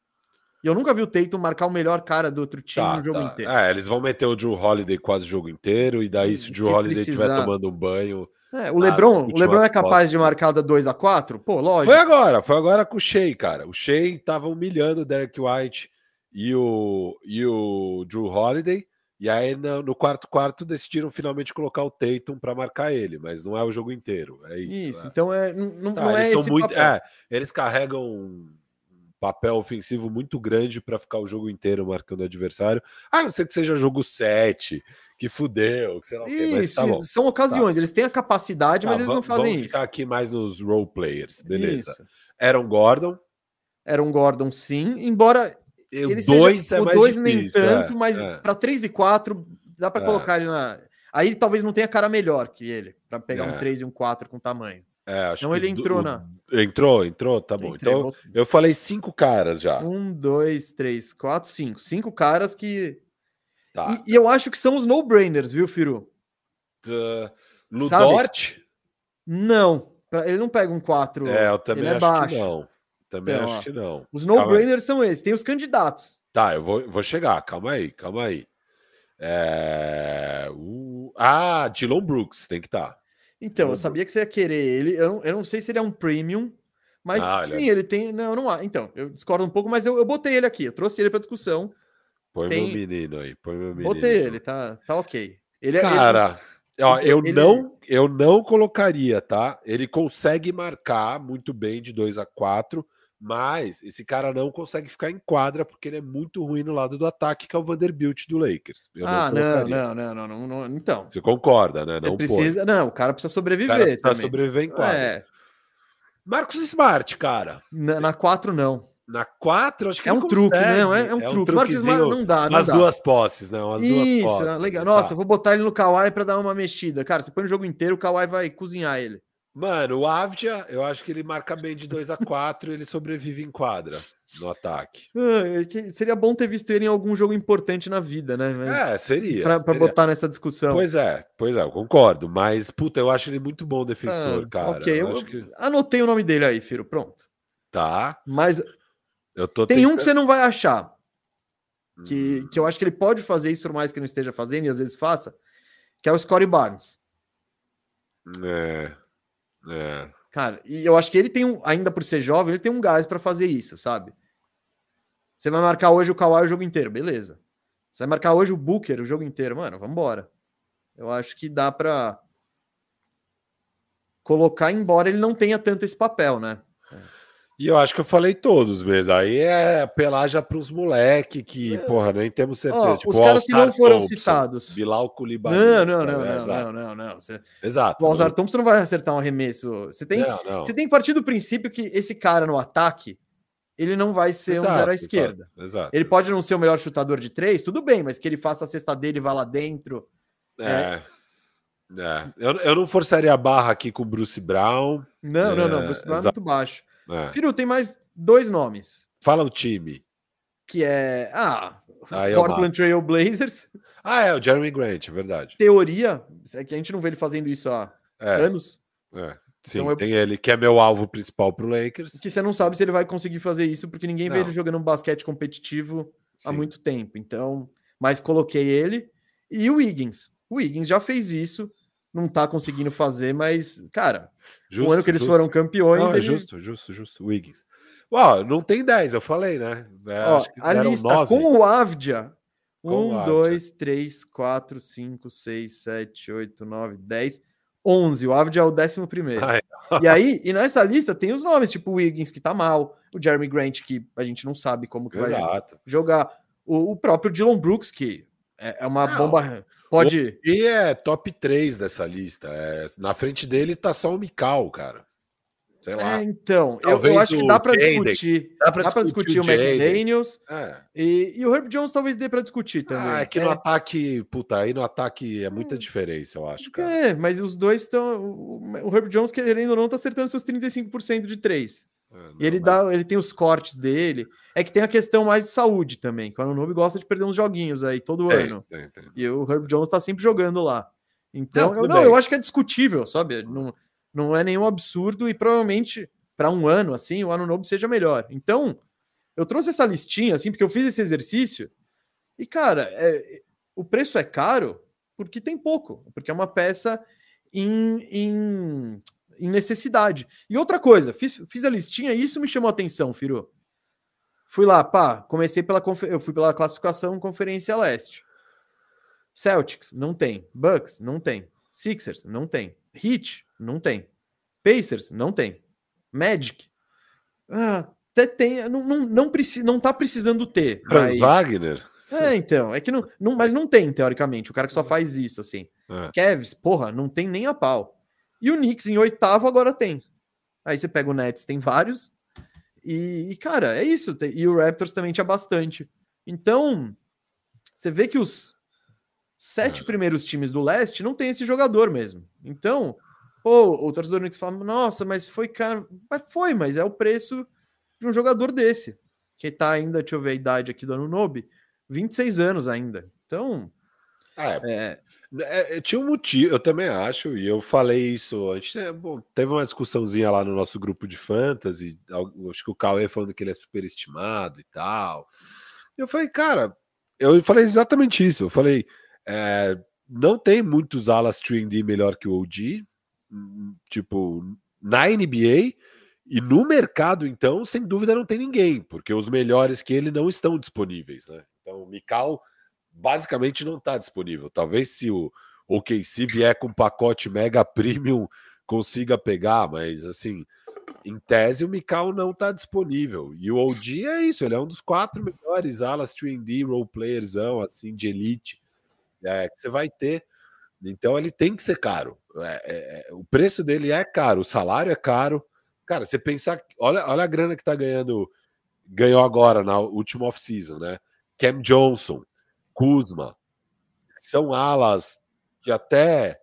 E eu nunca vi o Tatum marcar o melhor cara do outro time Tá, no jogo tá. inteiro. É, eles vão meter o Drew Holiday quase o jogo inteiro, e daí se o Se Drew Holiday estiver tomando um banho. É, o LeBron, o LeBron é capaz posses. de marcar da 2 a 4 Pô, lógico. Foi agora, foi agora com o Shea, cara. O Shea tava humilhando o Derek White e o, e o Drew Holiday. E aí no, quarto quarto decidiram finalmente colocar o Tatum para marcar ele, mas não é o jogo inteiro. É isso. Isso, é. então é, não, Tá, não é eles esse muito, é, eles carregam um papel ofensivo muito grande para ficar o jogo inteiro marcando o adversário. A não ser que seja jogo 7, que fudeu, que sei lá o quê, mas Isso, tá bom. são ocasiões, eles têm a capacidade, mas Tá, eles não fazem vamos isso. ficar aqui mais nos role players, beleza. Isso. Aaron Gordon, Era um Gordon, sim, embora ele 2 seja, é o mais dois difícil. nem é, tanto, mas é. para 3 e 4 dá para É. colocar ele na. Aí talvez não tenha cara melhor que ele, para pegar É. um 3 e um 4 com tamanho. É, acho Então ele entrou o- na- Entrou, entrou, tá bom. Entrei, Então eu falei cinco caras já. Um, dois, três, quatro, cinco. Cinco caras que. Tá. E, e eu acho que são os no-brainers, viu, Firu? Sabe? Ludort? Não. Ele não pega um 4. É, eu também ele é acho baixo. que não. Também Então, acho ó. que não. Os no-brainers são esses. Tem os candidatos. Tá, eu vou, vou chegar. Calma aí, calma aí. É, o- Ah, Dylan Brooks tem que tá. estar. Então, eu Tudo. sabia que você ia querer ele. Eu não, eu não sei se ele é um premium, mas Ah, ele sim, ele tem. Não, não há. Então, eu discordo um pouco, mas eu, eu botei ele aqui. Eu trouxe ele para discussão. Põe Tem- meu menino aí, põe meu menino. Botei ele, tá, tá ok. Ele é. ele- Cara, ó, ele- eu ele- não, eu não colocaria, tá? Ele consegue marcar muito bem de 2 a 4, mas esse cara não consegue ficar em quadra porque ele é muito ruim no lado do ataque, que é o Vanderbilt do Lakers. Eu ah, não, não, não, não, não, não. Então, Você concorda, né? você não precisa. Não, o cara precisa O sobreviver. cara precisa também. sobreviver em quadra. É, Marcos Smart, cara. na, na 4 não. Na 4, acho que É um truque, não, é, é um truque. Marcos Smart não dá, não Umas dá. duas posses, né? Umas duas Isso, posses. legal. tá. Nossa, eu vou botar ele no Kawhi pra dar uma mexida. Cara, você põe no jogo inteiro, o Kawhi vai cozinhar ele. Mano, o Avdia, eu acho que ele marca bem de 2 a 4 e ele sobrevive em quadra no ataque. Ah, é seria bom ter visto ele em algum jogo importante na vida, né? Mas É, seria. pra, pra seria. botar nessa discussão. Pois é, pois é, eu concordo. Mas, puta, eu acho ele muito bom defensor, Ah, cara. ok, eu eu- acho que Anotei o nome dele aí, Firo. Pronto. tá. Mas Eu tô tem um que tentando- você não vai achar. Que, Hum, que eu acho que ele pode fazer isso, por mais que não esteja fazendo, e às vezes faça, que é o Scottie Barnes. É. É. Cara, e eu acho que ele tem um, ainda por ser jovem, ele tem um gás pra fazer isso, sabe? Você vai marcar hoje o Kawhi o jogo inteiro, beleza. Você vai marcar hoje o Booker o jogo inteiro, mano, vambora. Eu acho que dá pra colocar, embora ele não tenha tanto esse papel, né? E eu acho que eu falei todos mesmo. Aí é apelar já pros moleque que, porra, nem temos certeza. É. Ó, tipo, os caras que não foram Thompson, citados. Bilal Koulibaly. Não, não, não, não, Exato. não, não, não. Você, Exato. o Alzar Thompson não vai acertar um arremesso. Você tem, Não, não. você tem que partir do princípio que esse cara no ataque, ele não vai ser um Exato, zero à exato, esquerda. Exato. Ele pode não ser o melhor chutador de três, tudo bem, mas que ele faça a cesta dele e vá lá dentro. É. É. Eu, eu não forçaria a barra aqui com o Bruce Brown. Não, não, não. É, Bruce Brown é exato. muito baixo. É. Firu, tem mais dois nomes. Fala o time. Que é. Ah, eu Portland Trail Blazers. Ah, é, o Jeremy Grant, é verdade. Teoria. É que a gente não vê ele fazendo isso há É, anos. é. Sim, Então eu- tem ele, que é meu alvo principal pro Lakers. Que você não sabe se ele vai conseguir fazer isso, porque ninguém vê Não. ele jogando um basquete competitivo há Sim. muito tempo. Então, mas coloquei ele e o Wiggins. O Wiggins já fez isso, não tá conseguindo fazer, mas, cara, o ano que eles justo. foram campeões. Não, é ele- justo, justo, justo. Wiggins. Ó, não tem 10, eu falei, né? É, Ó, acho que a lista nove. com o Avdia. Com o 1, Avdia. 2, 3, 4, 5, 6, 7, 8, 9, 10, 11. O Avdia é o décimo primeiro. É. [LAUGHS] E aí, e nessa lista tem os nomes, tipo o Wiggins, que tá mal, o Jeremy Grant, que a gente não sabe como que vai Exato. jogar, o, o próprio Dylan Brooks, que é, é uma Não. bomba. Pode. E é top 3 dessa lista. É, na frente dele tá só o Mikal, cara. Sei lá. É, então, eu, eu acho que dá para discutir. Dá para discutir discutir, o o. McDaniels É. e, e o Herb Jones talvez dê para discutir também. Ah, é que no É, ataque, puta, aí no ataque é muita diferença, eu acho, cara. É, mas os dois estão. O Herb Jones, querendo ou não, tá acertando seus 35% de três. É, não, E ele, mas- dá, ele tem os cortes dele. É que tem a questão mais de saúde também. Que o Anunobi gosta de perder uns joguinhos aí todo Tem, ano. tem, tem. E o Herb Jones tá sempre jogando lá. Então, Não, eu, não, eu acho que é discutível, sabe? Não, Não é nenhum absurdo e provavelmente para um ano assim, o ano novo seja melhor. Então, eu trouxe essa listinha assim porque eu fiz esse exercício e cara, é, o preço é caro porque tem pouco, porque é uma peça em, em, em necessidade. E outra coisa, fiz, fiz a listinha e isso me chamou a atenção, Firu. Fui lá, pá, comecei pela eu fui pela classificação Conferência Leste. Celtics, não tem. Bucks, não tem. Sixers, não tem. Heat, não tem. Pacers, não tem. Magic, ah, até tem, não, não, não, não tá precisando ter. Franz mas... Wagner? É, então, é que não, não, mas não tem, teoricamente, o cara que só faz isso, assim. É. Kevs, porra, não tem nem a pau. E o Knicks em oitavo agora tem. Aí você pega o Nets, tem vários. E, e cara, é isso. E o Raptors também tinha bastante. Então, você vê que os sete é. primeiros times do leste não tem esse jogador mesmo. Então, pô, o torcedor do Knicks fala, nossa, mas foi caro. Mas foi, mas é o preço de um jogador desse. Que tá ainda, deixa eu ver a idade aqui do Anunobi, 26 anos ainda. Então, é, é, é, tinha um motivo, eu também acho, e eu falei isso antes. Né, bom, teve uma discussãozinha lá no nosso grupo de fantasy. Acho que o Cauê falando que ele é superestimado e tal. Eu falei, cara, eu falei exatamente isso. Eu falei, é, não tem muitos alas 3D melhor que o OG, tipo, na NBA. E no mercado, então, sem dúvida não tem ninguém, porque os melhores que ele não estão disponíveis, né? Então, o Mikal basicamente não está disponível. Talvez se o OKC vier com pacote mega [LAUGHS] premium consiga pegar, mas assim, em tese o Mikal não está disponível. E o OG é isso, ele é um dos quatro melhores alas 3D role playersão, assim, de elite é, que você vai ter. Então ele tem que ser caro. É, é, é, o preço dele é caro, o salário é caro. Cara, você pensar, olha, olha a grana que está ganhando, ganhou agora na última off-season, né? Cam Johnson, Kuzma, são alas que até,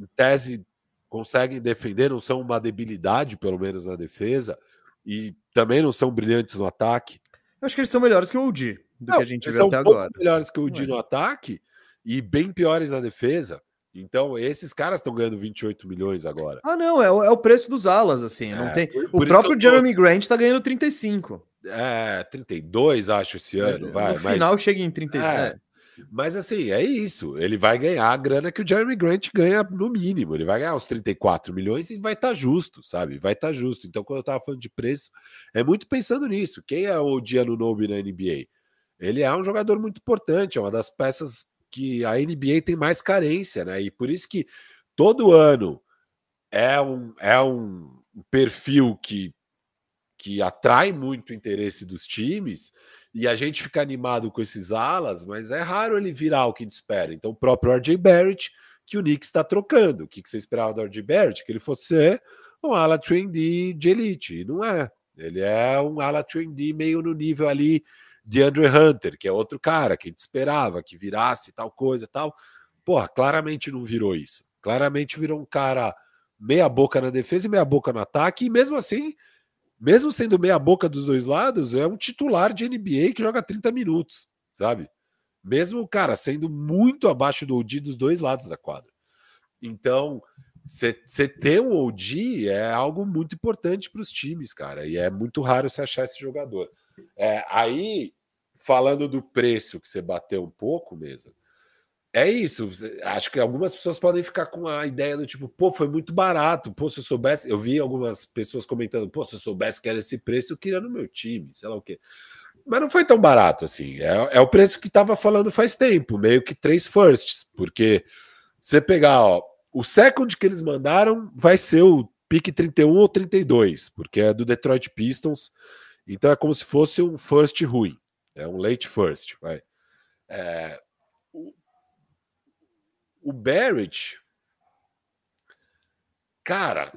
em tese, conseguem defender, não são uma debilidade, pelo menos na defesa, e também não são brilhantes no ataque. Eu acho que eles são melhores que o Udi, do não, que a gente viu até agora. Melhores que o Udi no ataque e bem piores na defesa. Então, esses caras estão ganhando 28 milhões agora. Ah, não, é o, é o preço dos alas, assim. É, não tem... Por, por o próprio Jeremy tô... Grant está ganhando 35. É, 32, acho, esse ano. Vai, no final mas... chega em 35. É, é. Mas assim, é isso. Ele vai ganhar a grana que o Jeremy Grant ganha no mínimo. Ele vai ganhar uns 34 milhões e vai estar tá justo, sabe? Vai estar tá justo. Então, quando eu tava falando de preço, é muito pensando nisso. Quem é o Diano Nobe na NBA? Ele é um jogador muito importante, é uma das peças que a NBA tem mais carência, né? E por isso que todo ano é um, é um perfil que, que atrai muito interesse dos times e a gente fica animado com esses alas, mas é raro ele virar o que a gente espera. Então, o próprio RJ Barrett, que o Knicks está trocando. O que, que você esperava do RJ Barrett? Que ele fosse um ala trendy de elite. E não é. Ele é um ala trendy meio no nível ali de Andrew Hunter, que é outro cara que a gente esperava que virasse tal coisa tal. Porra, claramente não virou isso. Claramente virou um cara meia boca na defesa e meia boca no ataque. E mesmo assim mesmo sendo meia boca dos dois lados, é um titular de NBA que joga 30 minutos, sabe? Mesmo, cara, sendo muito abaixo do OG dos dois lados da quadra. Então, você ter um OG é algo muito importante para os times, cara, e é muito raro você achar esse jogador. É, aí, falando do preço que você bateu um pouco mesmo, é isso. Acho que algumas pessoas podem ficar com a ideia do tipo, pô, foi muito barato. Pô, se eu soubesse. Eu vi algumas pessoas comentando, pô, se eu soubesse que era esse preço, eu queria no meu time, sei lá o quê. Mas não foi tão barato assim. É, é o preço que estava falando faz tempo, meio que três firsts. Porque você pegar, ó, o second que eles mandaram vai ser o pique 31 ou 32, porque é do Detroit Pistons. Então é como se fosse um first ruim. É um late first, vai. É, o Barrett, cara,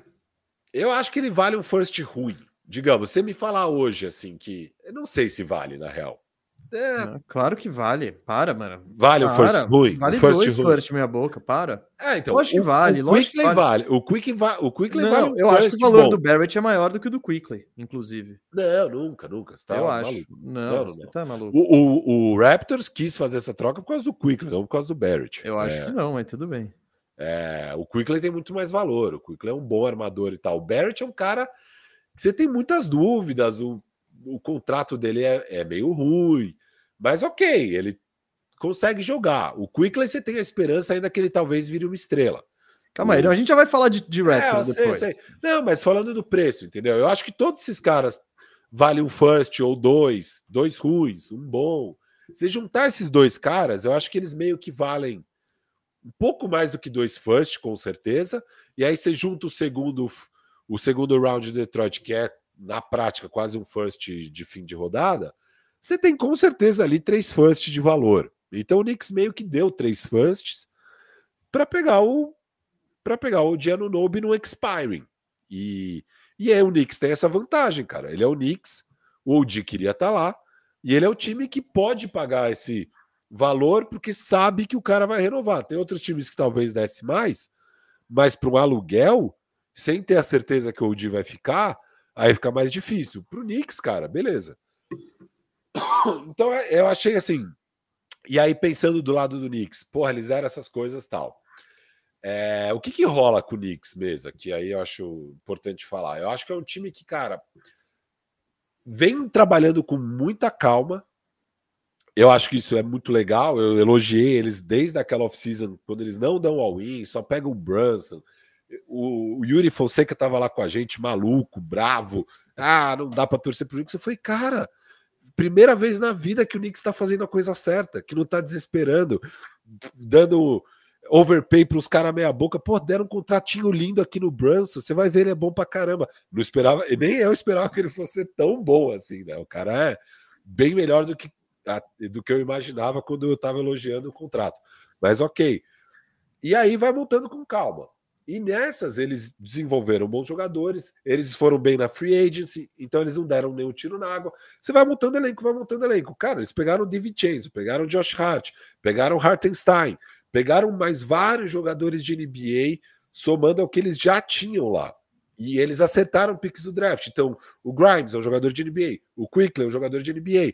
eu acho que ele vale um first ruim. Digamos, você me falar hoje assim que eu não sei se vale na real. É... claro que vale. Para, mano. Vale para. o first ruim. Vale o first dois first meia boca, para. É, então. Lógico que vale. O Quickly vale. vale. O Quickly, va o Quickly não, vale. eu acho que o valor bom. do Barrett é maior do que o do Quickly, inclusive. Não, nunca, nunca. Você tá eu maluco. acho. Não, não, você não. tá maluco. O, o, o, Raptors quis fazer essa troca por causa do Quickly, não por causa do Barrett. Eu acho é. que não, mas tudo bem. É, o Quickly tem muito mais valor. O Quickly é um bom armador e tal. O Barrett é um cara que você tem muitas dúvidas. O, o contrato dele é, é meio ruim, mas ok, ele consegue jogar. O Quickly você tem a esperança ainda que ele talvez vire uma estrela. Calma aí, a gente já vai falar de, de é, depois. Sei, sei. Não, mas falando do preço, entendeu? Eu acho que todos esses caras valem um first ou dois, dois ruins, um bom. Se juntar esses dois caras, eu acho que eles meio que valem um pouco mais do que dois first, com certeza. E aí você junta o segundo, o segundo round de Detroit, que é, na prática, quase um first de fim de rodada. Você tem com certeza ali três firsts de valor. Então o Knicks meio que deu três firsts para pegar o para pegar o Gianno Nobe no expiring. E, e aí o Knicks tem essa vantagem, cara. Ele é o Knicks, o OG queria estar tá lá, e ele é o time que pode pagar esse valor porque sabe que o cara vai renovar. Tem outros times que talvez desse mais, mas para um aluguel, sem ter a certeza que o OG vai ficar, aí fica mais difícil. Para o Knicks, cara, beleza. Então eu achei assim. E aí, pensando do lado do Knicks, porra, eles deram essas coisas tal. É, o que, que rola com o Knicks mesmo? Que aí eu acho importante falar. Eu acho que é um time que, cara, vem trabalhando com muita calma. Eu acho que isso é muito legal. Eu elogiei eles desde aquela off-season, quando eles não dão all-in, só pegam o Brunson. O, o Yuri Fonseca estava lá com a gente, maluco, bravo. Ah, não dá para torcer pro Knicks. Eu falei, cara, primeira vez na vida que o Knicks está fazendo a coisa certa, que não está desesperando, dando overpay para os caras meia boca. Pô, deram um contratinho lindo aqui no Brunson. Você vai ver, ele é bom para caramba. Não esperava, nem eu esperava que ele fosse tão bom assim, né? O cara é bem melhor do que, do que eu imaginava quando eu estava elogiando o contrato. Mas ok. E aí vai montando com calma. E nessas eles desenvolveram bons jogadores, eles foram bem na free agency, então eles não deram nenhum tiro na água. Você vai montando elenco, vai montando elenco. Cara, eles pegaram o DiVincenzo, pegaram o Josh Hart, pegaram o Hartenstein, Pegaram mais vários jogadores de NBA, somando ao que eles já tinham lá. E eles acertaram picks do draft. Então, o Grimes é um jogador de NBA, o Quickly é um jogador de NBA.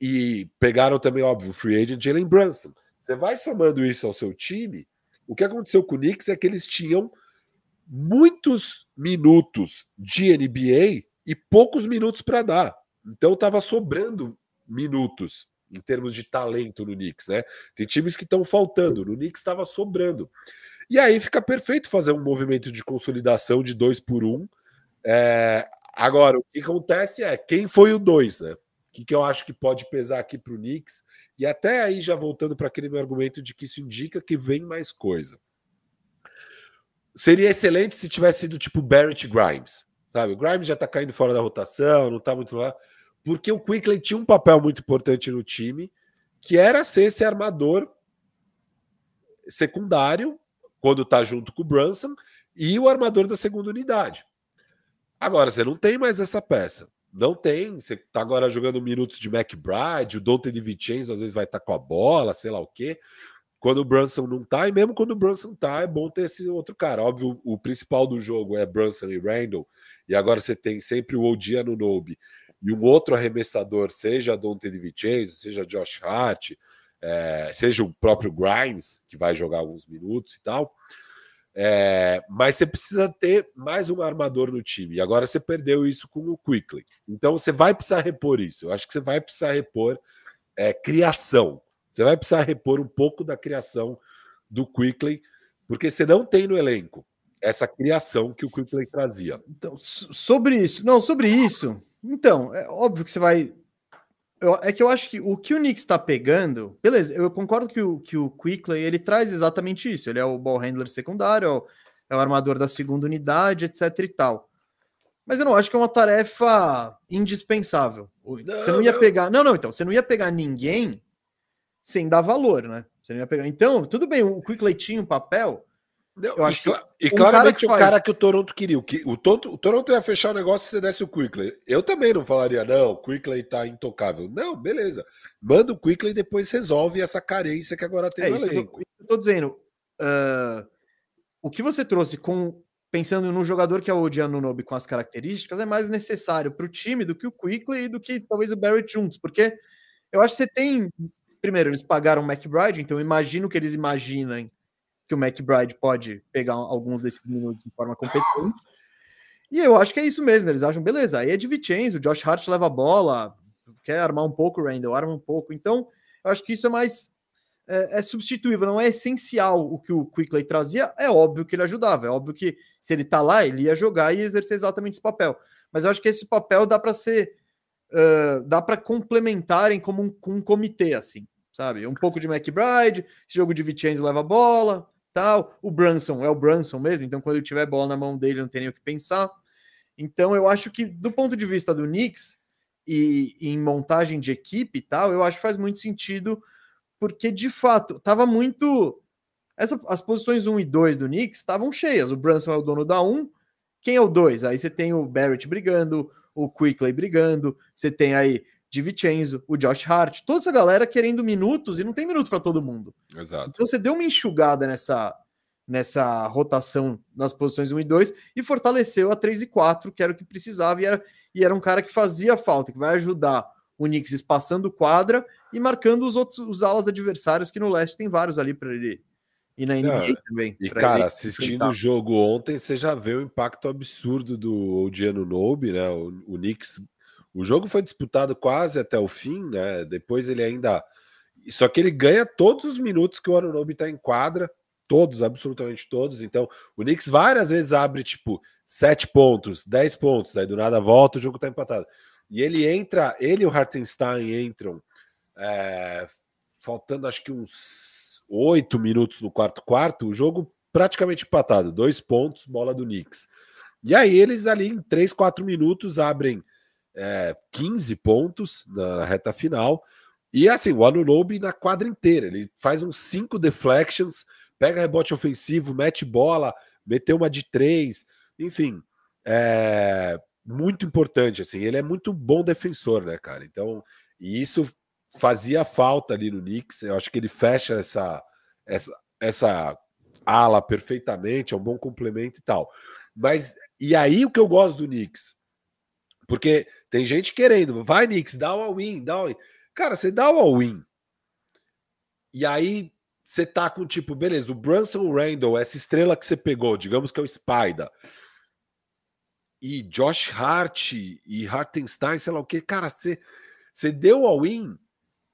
E pegaram também, óbvio, o free agent Jalen Brunson. Você vai somando isso ao seu time. O que aconteceu com o Knicks é que eles tinham muitos minutos de NBA e poucos minutos para dar. Então estava sobrando minutos em termos de talento no Knicks, né? Tem times que estão faltando, no Knicks estava sobrando. E aí fica perfeito fazer um movimento de consolidação de dois por um. É... Agora, o que acontece é quem foi o dois, né? Que, que eu acho que pode pesar aqui para o Knicks? E até aí, já voltando para aquele meu argumento de que isso indica que vem mais coisa. Seria excelente se tivesse sido tipo Barrett Grimes, sabe? O Grimes já está caindo fora da rotação, não está muito lá porque o Quickly tinha um papel muito importante no time, que era ser esse armador secundário, quando está junto com o Brunson, e o armador da segunda unidade. Agora, você não tem mais essa peça. Não tem. Você está agora jogando minutos de McBride, o Dante de Vincenzo às vezes vai estar tá com a bola, sei lá o quê. Quando o Brunson não tá, e mesmo quando o Brunson tá, é bom ter esse outro cara. Óbvio, o principal do jogo é Brunson e Randall, e agora você tem sempre o Odiano Nobe e um outro arremessador, seja Dante de Vincenzo, seja Josh Hart, é, seja o próprio Grimes, que vai jogar alguns minutos e tal. É, mas você precisa ter mais um armador no time. E agora você perdeu isso com o Quickly. Então você vai precisar repor isso. Eu acho que você vai precisar repor é, criação. Você vai precisar repor um pouco da criação do Quickly, porque você não tem no elenco essa criação que o Quickly trazia. Então, sobre isso, não, sobre isso, então, é óbvio que você vai. Eu, é que eu acho que o que o Knicks está pegando, beleza, eu concordo que o, que o Quickley ele traz exatamente isso. Ele é o ball handler secundário, é o, é o armador da segunda unidade, etc e tal. Mas eu não acho que é uma tarefa indispensável. Não, você não ia não. pegar. Não, não, então, você não ia pegar ninguém sem dar valor, né? Você não ia pegar. Então, tudo bem, o Quickley tinha um papel, eu acho que, e claramente o cara, o cara que o Toronto queria. O, que, o, Toronto, o Toronto ia fechar o negócio se você desse o Quickly. Eu também não falaria, não, o Quickly tá intocável. Não, beleza. Manda o Quickly e depois resolve essa carência que agora tem é, isso, eu, eu tô dizendo. Uh, o que você trouxe com pensando num jogador que é o Giannunobi com as características é mais necessário para o time do que o Quickly e do que talvez o Barrett juntos, porque eu acho que você tem primeiro eles pagaram o McBride, então eu imagino que eles imaginem que o McBride pode pegar alguns desses minutos de forma competente. E eu acho que é isso mesmo. Eles acham, beleza, aí é de Vincenzo, o Josh Hart leva a bola, quer armar um pouco o Randall, arma um pouco. Então, eu acho que isso é mais é, é, substituível, não é essencial o que o Quickley trazia. É óbvio que ele ajudava, é óbvio que se ele tá lá, ele ia jogar e exercer exatamente esse papel. Mas eu acho que esse papel dá para ser, uh, dá para complementarem como um, um comitê, assim, sabe? Um pouco de McBride, esse jogo de Vincenzo leva a bola, tal. O Brunson é o Brunson mesmo, então quando ele tiver bola na mão dele, não tem nem o que pensar. Então eu acho que, do ponto de vista do Knicks e, e em montagem de equipe e tal, eu acho que faz muito sentido porque de fato estava muito. Essa, as posições 1 e 2 do Knicks estavam cheias. O Brunson é o dono da 1. Quem é o 2? Aí você tem o Barrett brigando, o Quickley brigando, você tem aí Di Vincenzo, o Josh Hart, toda essa galera querendo minutos e não tem minuto para todo mundo. Exato. Então você deu uma enxugada nessa, nessa rotação nas posições 1 e 2 e fortaleceu a 3 e 4, que era o que precisava, e era, e era um cara que fazia falta, que vai ajudar o Knicks espaçando quadra e marcando os outros os alas adversários, que no leste tem vários ali para ele. E na NBA também. E, cara, assistindo o jogo ontem, você já vê o impacto absurdo do Odiano Nobe, né? O, o Knicks. O jogo foi disputado quase até o fim, né? Depois ele ainda. Só que ele ganha todos os minutos que o Anunobi está em quadra, todos, absolutamente todos. Então, o Knicks várias vezes abre, tipo, sete pontos, dez pontos, aí do nada volta, o jogo está empatado. E ele entra, ele e o Hartenstein entram é, faltando acho que uns oito minutos no quarto quarto, o jogo praticamente empatado, dois pontos, bola do Knicks. E aí eles ali em três, quatro minutos abrem é, 15 pontos na, reta final. E assim, o Anunobi na quadra inteira, ele faz uns cinco deflections, pega rebote ofensivo, mete bola, meteu uma de três, enfim, é muito importante, assim, ele é muito bom defensor, né, cara? Então, e isso fazia falta ali no Knicks. Eu acho que ele fecha essa, essa, essa ala perfeitamente, é um bom complemento e tal. Mas e aí o que eu gosto do Knicks? Porque tem gente querendo, vai Knicks, dá o all-in, dá o all-in. Cara, você dá o all-in. E aí você tá com tipo, beleza, o Brunson Randall, essa estrela que você pegou, digamos que é o Spider. E Josh Hart e Hartenstein, sei lá o que, cara, você, você deu all-in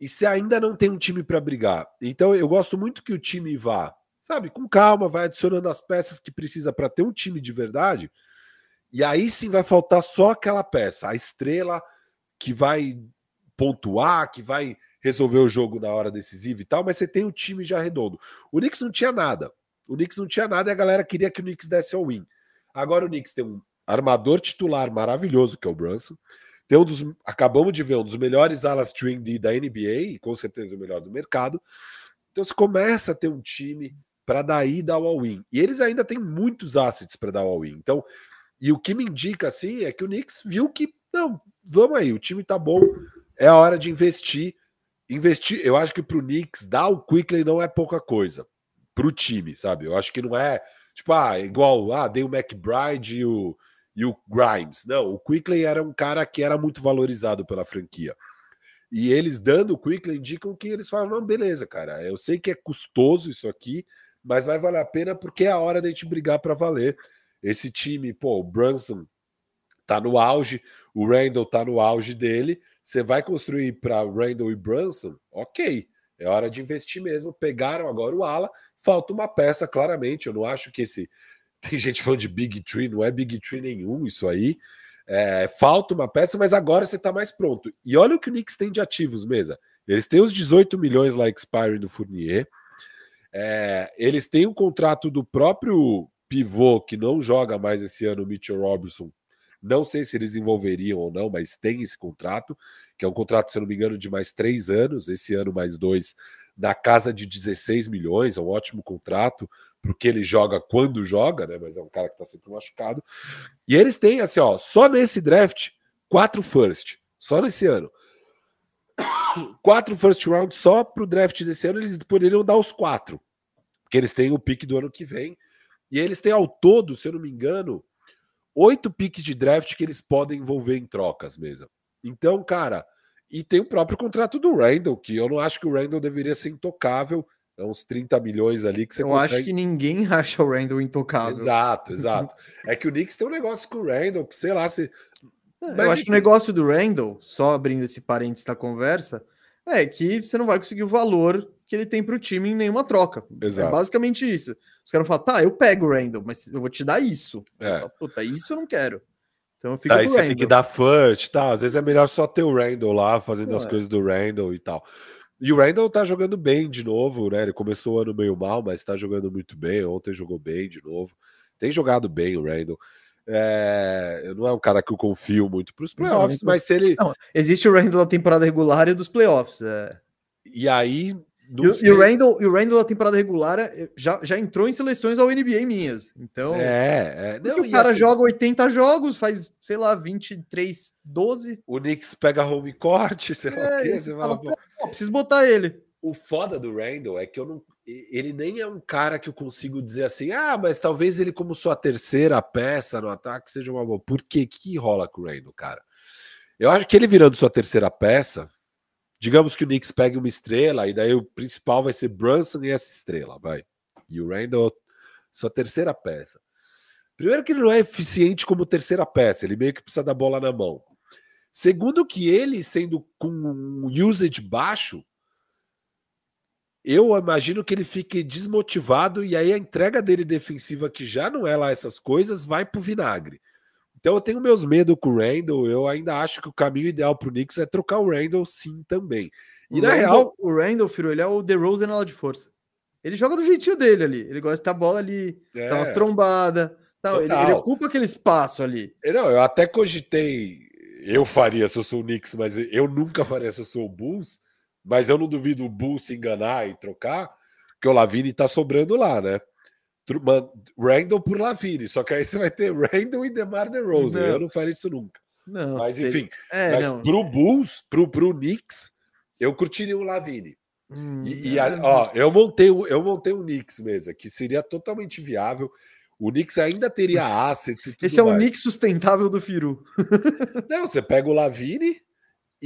e você ainda não tem um time para brigar. Então eu gosto muito que o time vá, sabe, com calma, vai adicionando as peças que precisa para ter um time de verdade. E aí sim vai faltar só aquela peça, a estrela que vai pontuar, que vai resolver o jogo na hora decisiva e tal, mas você tem um time já redondo. O Knicks não tinha nada. O Knicks não tinha nada e a galera queria que o Knicks desse ao win. Agora o Knicks tem um armador titular maravilhoso, que é o Brunson. Tem um dos, acabamos de ver um dos melhores alas 3D da NBA, e com certeza o melhor do mercado. Então você começa a ter um time para daí dar o all-in. E eles ainda têm muitos assets para dar o all-in. Então, e o que me indica assim é que o Knicks viu que não, vamos aí, o time tá bom, é a hora de investir. Investir, eu acho que para o Knicks dar o Quickly não é pouca coisa para o time, sabe? Eu acho que não é tipo, ah, igual, ah, dei o McBride e o e o Grimes. Não, o Quickley era um cara que era muito valorizado pela franquia. E eles dando o Quickley indicam que eles falam: não, beleza, cara, eu sei que é custoso isso aqui, mas vai valer a pena porque é a hora da gente brigar para valer. Esse time, pô, o Brunson tá no auge, o Randall tá no auge dele. Você vai construir para Randall e Brunson? Ok, é hora de investir mesmo. Pegaram agora o ala, falta uma peça, claramente. Eu não acho que esse [LAUGHS] tem gente falando de Big Tree, não é Big Tree nenhum isso aí. É, falta uma peça, mas agora você está mais pronto. E olha o que o Knicks tem de ativos, mesa. Eles têm os 18 milhões lá expiring do Fournier. É, eles têm um contrato do próprio pivô que não joga mais esse ano, o Mitchell Robinson. Não sei se eles envolveriam ou não, mas tem esse contrato, que é um contrato, se não me engano, de mais três anos, esse ano mais dois, na casa de 16 milhões, é um ótimo contrato porque ele joga quando joga, né? Mas é um cara que está sempre machucado. E eles têm, assim, ó, só nesse draft, quatro first, só nesse ano. Quatro first round só para o draft desse ano, eles poderiam dar os quatro. Porque eles têm o pique do ano que vem. E eles têm ao todo, se eu não me engano, oito piques de draft que eles podem envolver em trocas mesmo. Então, cara, e tem o próprio contrato do Randall, que eu não acho que o Randall deveria ser intocável É uns 30 milhões ali que você Eu consegue. acho que ninguém [LAUGHS] acha o Randall intocável. Exato, [LAUGHS] exato. é que o Knicks tem um negócio com o Randall, que sei lá, se. Mas, eu acho que enfim. o negócio do Randall, só abrindo esse parênteses da conversa, é que você não vai conseguir o valor que ele tem para o time em nenhuma troca. Exato. É basicamente isso. Os caras falam, tá, eu pego o Randall, mas eu vou te dar isso. É. fala, Puta, isso eu não quero. Então eu fico Tá, aí o você Randall. tem que dar first, tá? Às vezes é melhor só ter o Randall lá fazendo as É. coisas do Randall e tal. E o Randall tá jogando bem de novo, né? Ele começou o ano meio mal, mas tá jogando muito bem. Ontem jogou bem de novo. Tem jogado bem o Randall. É, não é um cara que eu confio muito para os Não, playoffs, nem mas se ele. Não, existe o Randall da temporada regular e dos playoffs. é. E aí. não E, e o Randall, e o Randall da temporada regular é, já, já entrou em seleções ao NBA minhas. Então, É, é. Não, o cara assim, joga 80 jogos, faz, sei lá, 23, 12. O Knicks pega home court, [LAUGHS] sei lá o É, quê, você fala, fala, pô, preciso botar ele. O foda do Randall é que eu não. Ele nem é um cara que eu consigo dizer assim, ah, mas talvez ele, como sua terceira peça no ataque, seja uma boa. Por quê? Que rola com o Randall, cara? Eu acho que ele virando sua terceira peça, digamos que o Knicks pegue uma estrela, e daí o principal vai ser Brunson e essa estrela, vai. E o Randall, sua terceira peça. Primeiro que ele não é eficiente como terceira peça, ele meio que precisa da bola na mão. Segundo que ele, sendo com um usage baixo, eu imagino que ele fique desmotivado e aí a entrega dele defensiva, que já não é lá essas coisas, vai pro vinagre. Então eu tenho meus medos com o Randall. Eu ainda acho que o caminho ideal pro Knicks é trocar o Randall sim também. E o na Randall, real, o Randall, filho, ele é o DeRozan na aula de força. Ele joga do jeitinho dele ali. Ele gosta de dar bola ali, é, dar umas trombadas. Ele, ele ocupa aquele espaço ali. não, eu até cogitei, eu faria se eu sou o Knicks, mas eu nunca faria se eu sou o Bulls. Mas eu não duvido o Bulls se enganar e trocar, porque o Lavine tá sobrando lá, né? Randall por Lavine, só que aí você vai ter Randall e DeMar DeRozan. Não. Eu não faria isso nunca. Não, Mas sei. enfim, É, mas não. pro Bulls, pro, pro Knicks, eu curtiria o Lavine. Hum, E, e é, a- ó, eu montei, eu montei um Knicks mesa, que seria totalmente viável. O Knicks ainda teria [LAUGHS] assets e tudo Esse é o mais. Nick sustentável do Firu. [LAUGHS] Não, você pega o Lavine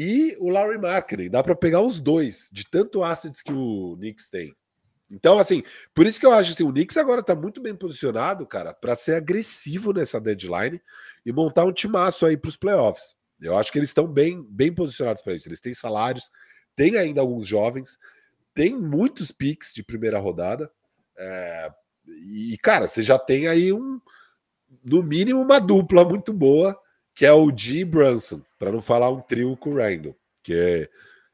e o Larry Markkinen. Dá para pegar os dois, de tanto assets que o Knicks tem. Então, assim, por isso que eu acho assim, o Knicks agora tá muito bem posicionado, cara, para ser agressivo nessa deadline e montar um timaço aí para os playoffs. Eu acho que eles estão bem, bem posicionados para isso. Eles têm salários, tem ainda alguns jovens, tem muitos picks de primeira rodada. é, e, cara, você já tem aí um, no mínimo, uma dupla muito boa, que é o G Brunson, para não falar um trio com o Randall, que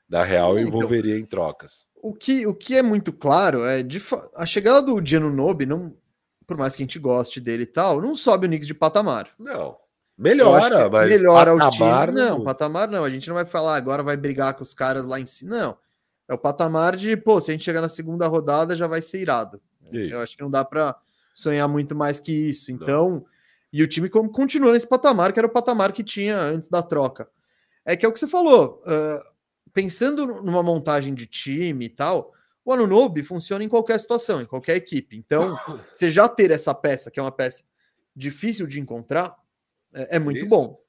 na real É, então. envolveria em trocas. O que, o que é muito claro é de a chegada do Gianno Nobe, não, por mais que a gente goste dele e tal, não sobe o Knicks de patamar. Não, melhora, mas melhora o time. Não, patamar não. A gente não vai falar agora vai brigar com os caras lá em cima. Não. É o patamar de, pô, se a gente chegar na segunda rodada já vai ser irado. Isso. Eu acho que não dá para sonhar muito mais que isso. Então, e o time con- continua nesse patamar, que era o patamar que tinha antes da troca. É que é o que você falou. ah, pensando numa montagem de time e tal, o Anunobi funciona em qualquer situação, em qualquer equipe. Então, [LAUGHS] você já ter essa peça, que é uma peça difícil de encontrar, é, é muito Isso. bom.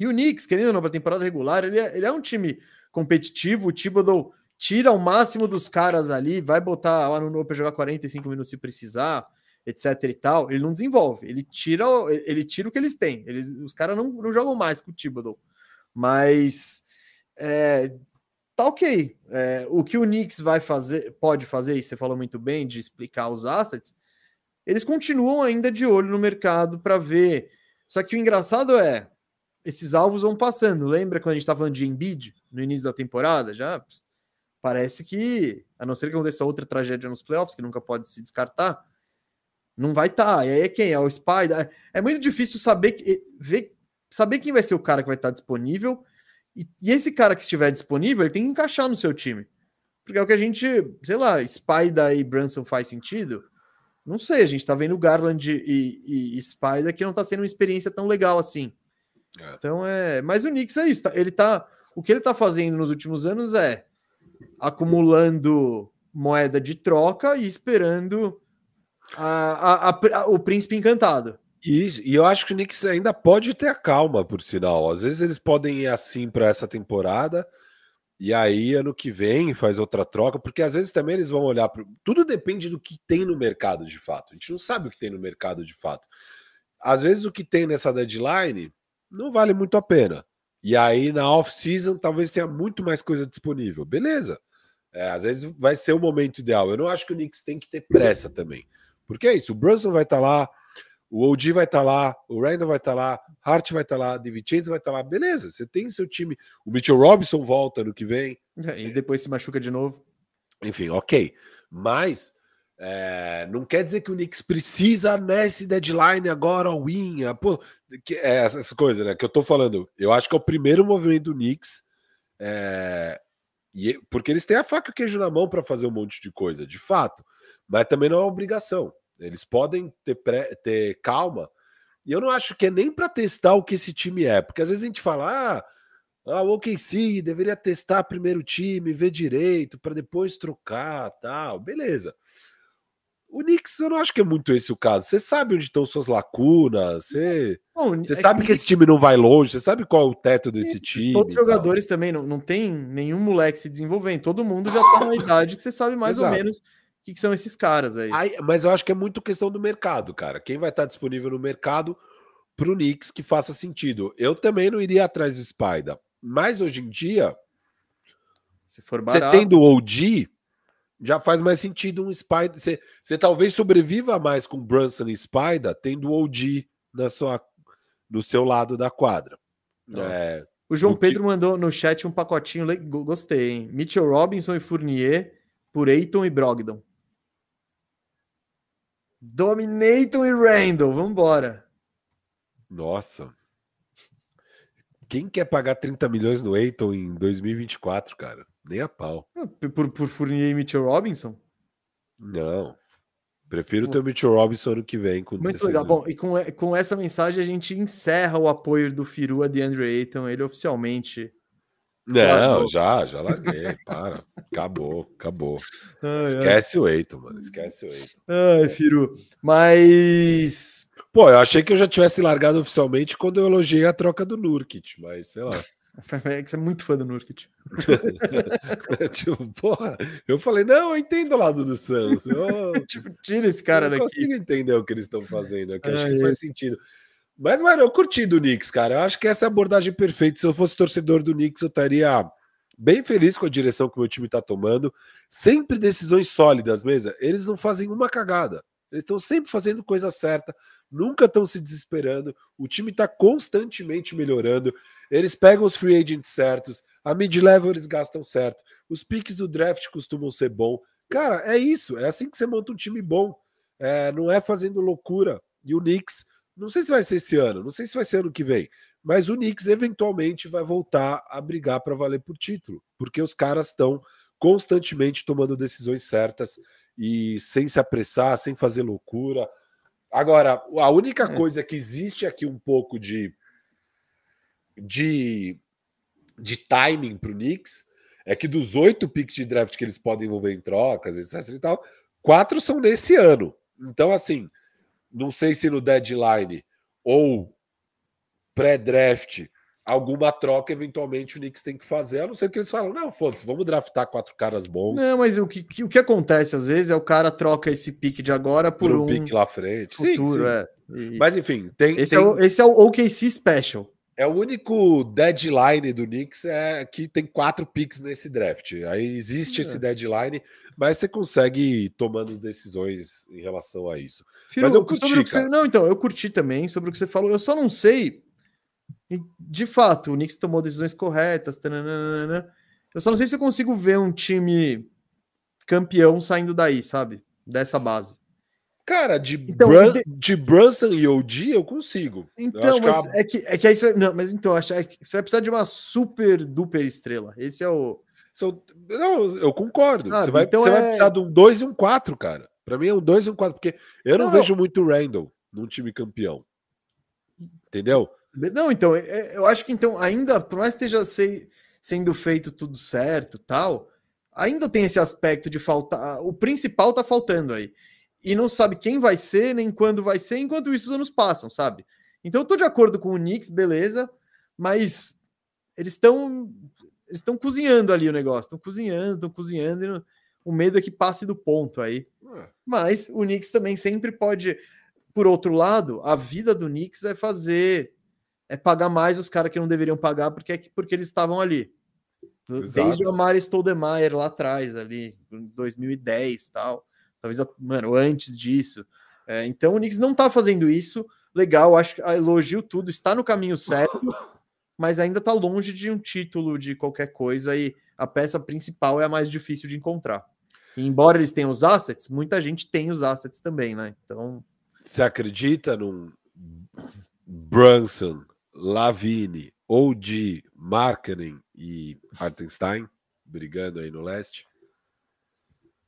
E o Knicks, querendo ou não, para temporada regular, ele é, ele é um time competitivo. O Thibodeau tira o máximo dos caras ali, vai botar o Anunobi para jogar 45 minutos se precisar, etc e tal. Ele não desenvolve, ele tira, ele tira o que eles têm. Eles, os caras não, não jogam mais com o Thibodeau. Mas é, tá ok. É, o que o Knicks vai fazer, pode fazer, e você falou muito bem de explicar os assets, eles continuam ainda de olho no mercado para ver. Só que o engraçado é, esses alvos vão passando. Lembra quando a gente estava falando de Embiid no início da temporada? Já parece que, a não ser que aconteça outra tragédia nos playoffs, que nunca pode se descartar, não vai estar. E aí é quem? É o Spider. É muito difícil saber, que- ver, saber quem vai ser o cara que vai estar disponível. E, e esse cara que estiver disponível, ele tem que encaixar no seu time. Porque é o que a gente, sei lá, Spider e Brunson faz sentido. Não sei, a gente tá vendo Garland e, e, e Spider que não tá sendo uma experiência tão legal assim. É. Então é. Mas o Knicks é isso. tá- Ele tá. O que ele tá fazendo nos últimos anos é acumulando moeda de troca e esperando a- a- a- o príncipe encantado. E, e eu acho que o Knicks ainda pode ter a calma, por sinal. Às vezes eles podem ir assim para essa temporada E aí, ano que vem, faz outra troca, porque às vezes também eles vão olhar para. Tudo depende do que tem no mercado de fato. A gente não sabe o que tem no mercado de fato. Às vezes o que tem nessa deadline não vale muito a pena. E aí, na off-season, talvez tenha muito mais coisa disponível. Beleza. É, às vezes vai ser o momento ideal. Eu não acho que o Knicks tem que ter pressa também. Porque é isso, o Brunson vai estar tá lá, o OG vai estar tá lá, o Randall vai estar tá lá, Hart vai estar tá lá, David vai estar tá lá. Beleza, você tem seu time. O Mitchell Robinson volta no que vem. É, e depois se machuca de novo. Enfim, ok. Mas é, não quer dizer que o Knicks precisa nesse deadline agora, o win. Pô, que, é, essas coisas, né? Que eu tô falando. Eu acho que é o primeiro movimento do Knicks. É, e, porque eles têm a faca e o queijo na mão para fazer um monte de coisa, de fato. Mas também não é obrigação. Eles podem ter, pré, ter calma. E eu não acho que é nem para testar o que esse time é, porque às vezes a gente fala, ah, ah o OKC deveria testar primeiro o time, ver direito, para depois trocar, tal. Beleza. O Knicks, eu não acho que é muito esse o caso. Você sabe onde estão suas lacunas, você, Bom, você é sabe que, que esse time não vai longe, você sabe qual é o teto desse time. Todos os jogadores também, não, não tem nenhum moleque se desenvolvendo. Todo mundo já tá na [LAUGHS] idade que você sabe mais Exato. ou menos que, que são esses caras aí? aí? Mas eu acho que é muito questão do mercado, cara. Quem vai estar disponível no mercado para o Knicks que faça sentido. Eu também não iria atrás do Spider, mas hoje em dia, se for barato, você tendo o OG, já faz mais sentido um Spider. Você, você talvez sobreviva mais com Brunson e Spider tendo o OG na sua, no seu lado da quadra. É, o João Pedro que... mandou no chat um pacotinho, gostei, hein? Mitchell Robinson e Fournier por Eiton e Brogdon. Dominator e Randall, vambora. Nossa. Quem quer pagar 30 milhões no Eiton em 2024, cara? Nem a pau. Ah, por, por Fournier e Mitchell Robinson? Não. Prefiro ter o Mitchell Robinson no que vem. Com Muito legal. Bom, e com, com essa mensagem a gente encerra o apoio do Firu a DeAndre Ayton. Ele oficialmente não, já, já larguei. para. Acabou, acabou. Ai, Esquece ai. o Eito, mano. Esquece o Eito. Ai, Firu. Mas. Pô, eu achei que eu já tivesse largado oficialmente quando eu elogiei a troca do Nurkit, mas sei lá. [LAUGHS] É que você é muito fã do Nurkit. [LAUGHS] tipo, porra, eu falei, não, eu entendo o lado do Santos. Eu, [LAUGHS] tipo, tira esse cara eu daqui. Eu consigo entender o que eles estão fazendo aqui. Acho que faz sentido. Mas, mano, eu curti do Knicks, cara. Eu acho que essa é a abordagem perfeita. Se eu fosse torcedor do Knicks, eu estaria bem feliz com a direção que o meu time está tomando. Sempre decisões sólidas, mesa. Eles não fazem uma cagada. Eles estão sempre fazendo coisa certa, nunca estão se desesperando. O time está constantemente melhorando. Eles pegam os free agents certos, a mid-level eles gastam certo, os picks do draft costumam ser bom. Cara, é isso. É assim que você monta um time bom. É, não é fazendo loucura. E o Knicks não sei se vai ser esse ano, não sei se vai ser ano que vem, mas o Knicks eventualmente vai voltar a brigar para valer por título, porque os caras estão constantemente tomando decisões certas e sem se apressar, sem fazer loucura. Agora, a única é. coisa que existe aqui um pouco de de, de timing para o Knicks é que dos oito picks de draft que eles podem envolver em trocas, etc. e tal, quatro são nesse ano. Então, assim, não sei se no deadline ou pré-draft, alguma troca eventualmente o Knicks tem que fazer, a não ser que eles falam, não, foda-se, vamos draftar quatro caras bons. Não, mas o que, o que acontece às vezes é o cara troca esse pique de agora por, por um, um pique lá frente. Futuro, sim, sim. É. E... Mas enfim, tem esse, tem... É o, esse é o OKC Special. É o único deadline do Knicks é que tem quatro picks nesse draft. Aí existe é. esse deadline, mas você consegue ir tomando decisões em relação a isso. Filho, mas eu curti, sobre o que você... Não, então, eu curti também sobre o que você falou. Eu só não sei. De fato, o Knicks tomou decisões corretas. Tananana. Eu só não sei se eu consigo ver um time campeão saindo daí, sabe? Dessa base. Cara, de, então, Brun de... de Brunson e OG eu consigo. Então, eu mas que é, que, é que aí você, não, mas então, acho que você vai precisar de uma super duper estrela. Esse é o. Não, eu concordo. Sabe? Você, vai, então você é... vai precisar de um 2 e um 4, cara. Para mim é um 2 e um 4, porque eu não, não vejo muito Randall num time campeão. Entendeu? Não, então, é, é, eu acho que então, ainda, por mais que esteja se, sendo feito tudo certo tal, ainda tem esse aspecto de faltar. O principal tá faltando aí e não sabe quem vai ser, nem quando vai ser, enquanto isso os anos passam, sabe? Então eu tô de acordo com o Knicks, beleza, mas eles estão. eles estão cozinhando ali o negócio, estão cozinhando, estão cozinhando, e não, o medo é que passe do ponto aí. É. Mas o Knicks também sempre pode. Por outro lado, a vida do Knicks é fazer. É pagar mais os caras que não deveriam pagar porque, é porque eles estavam ali. Exato. Desde o Amari Stoudemire lá atrás, ali, em 2010 tal. Talvez, mano, antes disso. É, então o Knicks não tá fazendo isso. Legal, acho que elogio tudo, está no caminho certo, [LAUGHS] mas ainda tá longe de um título de qualquer coisa e a peça principal é a mais difícil de encontrar. E embora eles tenham os assets, muita gente tem os assets também, né? Então. Você acredita num Brunson, Lavine, OG, Marketing e Hartenstein brigando aí no leste?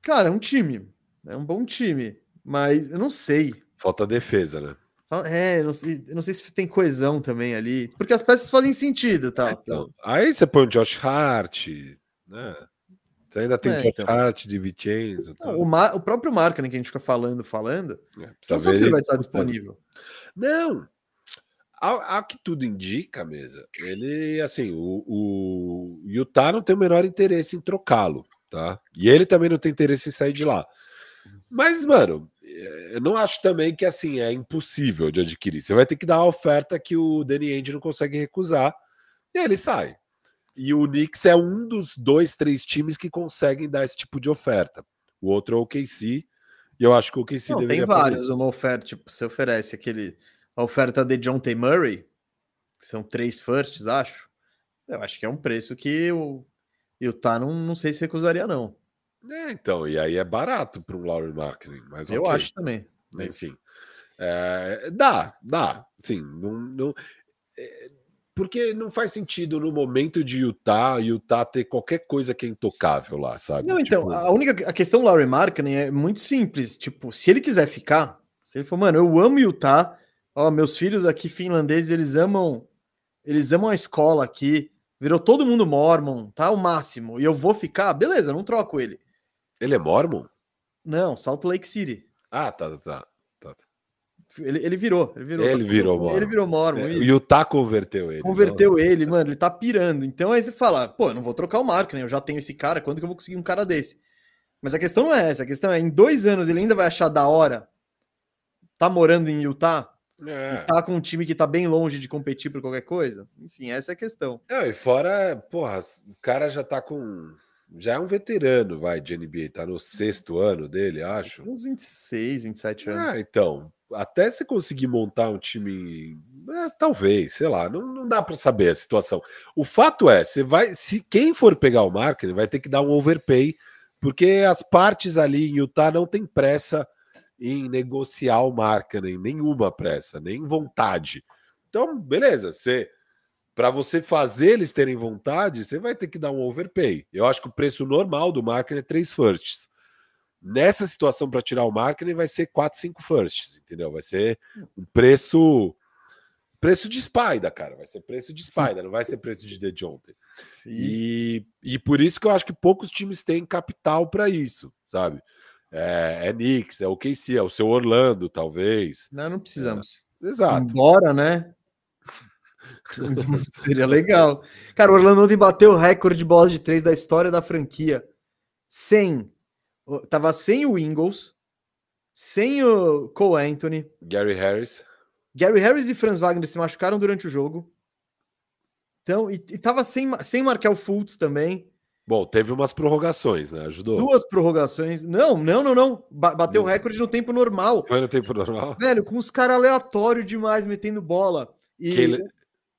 Cara, é um time. É um bom time. Mas eu não sei. Falta defesa, né? É, eu não, sei, eu não sei se tem coesão também ali. Porque as peças fazem sentido, tá? É, então, aí você põe o Josh Hart, né? Você ainda tem é, Josh então. Hart de Vincenzo. Tá? o, Mar, o próprio Marca, né, que a gente fica falando, falando, é, não sabe se ele vai estar disponível. Não, a, que tudo indica, mesa, ele, assim, o, o Utah não tem o menor interesse em trocá-lo, tá? E ele também não tem interesse em sair de lá. Mas, mano, eu não acho também que, assim, é impossível de adquirir. Você vai ter que dar uma oferta que o Danny Ainge não consegue recusar e aí ele sai. E o Knicks é um dos dois, três times que conseguem dar esse tipo de oferta. O outro é o KC, e eu acho que o KC não, Tem vários, uma oferta, tipo, você oferece aquele a oferta de John T. Murray, que são três firsts, acho. Eu acho que é um preço que o Utah não, não sei se recusaria, não. É, então, e aí é barato para um Laurie Marketing, mas Eu okay. acho também. Enfim. É, dá, dá. Sim, não, não é, porque não faz sentido no momento de Utah, Utah ter qualquer coisa que é intocável lá, sabe? Não, então, tipo... a única a questão do Laurie Marketing é muito simples. Tipo, se ele quiser ficar, se ele for, mano, eu amo Utah, Ó, meus filhos aqui finlandeses, eles amam, eles amam a escola aqui. Virou todo mundo mormon, tá o máximo. E eu vou ficar, beleza, não troco ele. Ele é mormon? Não, Salt Lake City. Ah, tá, tá. tá. Ele, ele virou, ele virou. Ele virou mormon. Ele virou mormon. É, o Utah converteu ele. Converteu não. ele, mano, ele tá pirando. Então aí você fala, pô, eu não vou trocar o Marco, né? Eu já tenho esse cara, quando que eu vou conseguir um cara desse? Mas a questão não é essa, a questão é, em dois anos ele ainda vai achar da hora tá morando em Utah? É. E tá com um time que tá bem longe de competir por qualquer coisa. Enfim, essa é a questão. É, e fora, porra, o cara já tá com. Já é um veterano, vai, de NBA, tá no sexto ano dele, acho. Uns 26, 27 anos. É, então, até você conseguir montar um time, é, talvez, sei lá, não, não dá para saber a situação. O fato é, você vai, se quem for pegar o marketing, vai ter que dar um overpay, porque as partes ali em Utah não tem pressa em negociar o marketing, nenhuma pressa, nem vontade. Então, beleza, você para você fazer eles terem vontade, você vai ter que dar um overpay. Eu acho que o preço normal do marketing é 3 firsts. Nessa situação, para tirar o marketing, vai ser 4, 5 firsts, entendeu? Vai ser um preço preço de Spider, cara. Vai ser preço de Spider, não vai ser preço de The Jonte. E, e por isso que eu acho que poucos times têm capital para isso, sabe? É, é Knicks, é o KC, é o seu Orlando, talvez. Não, não precisamos. É, exato. Embora, né? [LAUGHS] Seria legal. Cara, o Orlando ontem bateu o recorde de bolas de três da história da franquia. Sem. Tava sem o Ingles, sem o Cole Anthony. Gary Harris. Gary Harris e Franz Wagner se machucaram durante o jogo. Então, e, e tava sem, sem marcar o Fultz também. Bom, teve umas prorrogações, né? Ajudou. Duas prorrogações. Não, não, não, não. Bateu o recorde no tempo normal. Foi no tempo normal? Velho, com os caras aleatórios demais metendo bola. E.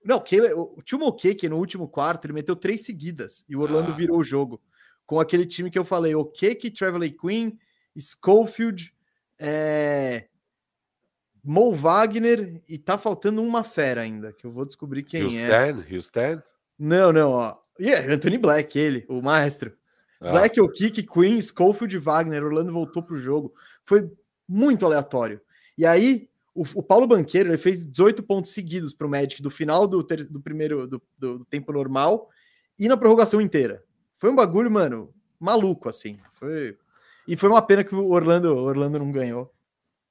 Não, Kele... o Timo Keke no último quarto, ele meteu três seguidas e o Orlando ah. virou o jogo. Com aquele time que eu falei: o Keke, Travelay Queen, Schofield, é... Mo Wagner e tá faltando uma fera ainda, que eu vou descobrir quem Houston, é. Houston? Não, não, ó. E yeah, é Anthony Black, ele, o maestro. Ah. Black, o Kick, Queen, Schofield Wagner. Orlando voltou pro jogo. Foi muito aleatório. E aí, o, o Paulo Banqueiro ele fez 18 pontos seguidos pro Magic do final do, ter, do primeiro do, do, do, tempo normal e na prorrogação inteira. Foi um bagulho, mano, maluco, assim. Foi... E foi uma pena que o Orlando, Orlando não ganhou.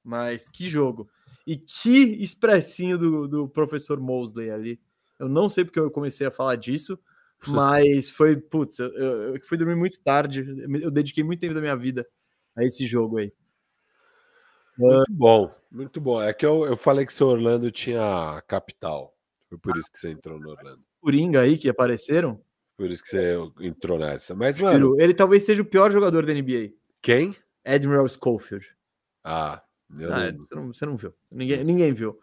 Mas que jogo. E que expressinho do, do professor Mosley ali. Eu não sei porque eu comecei a falar disso, [LAUGHS] Mas foi, putz, eu, eu, fui dormir muito tarde. Eu dediquei muito tempo da minha vida a esse jogo aí. Muito bom, muito bom. É que eu, eu falei que seu Orlando tinha capital. Foi por isso que você entrou no Orlando. Coringa aí que apareceram? Por isso que você entrou nessa. Mas, mano. Ele talvez seja o pior jogador da NBA. Quem? Admiral Schofield. Ah, eu ah não... Você, não, você não viu. Ninguém, ninguém viu.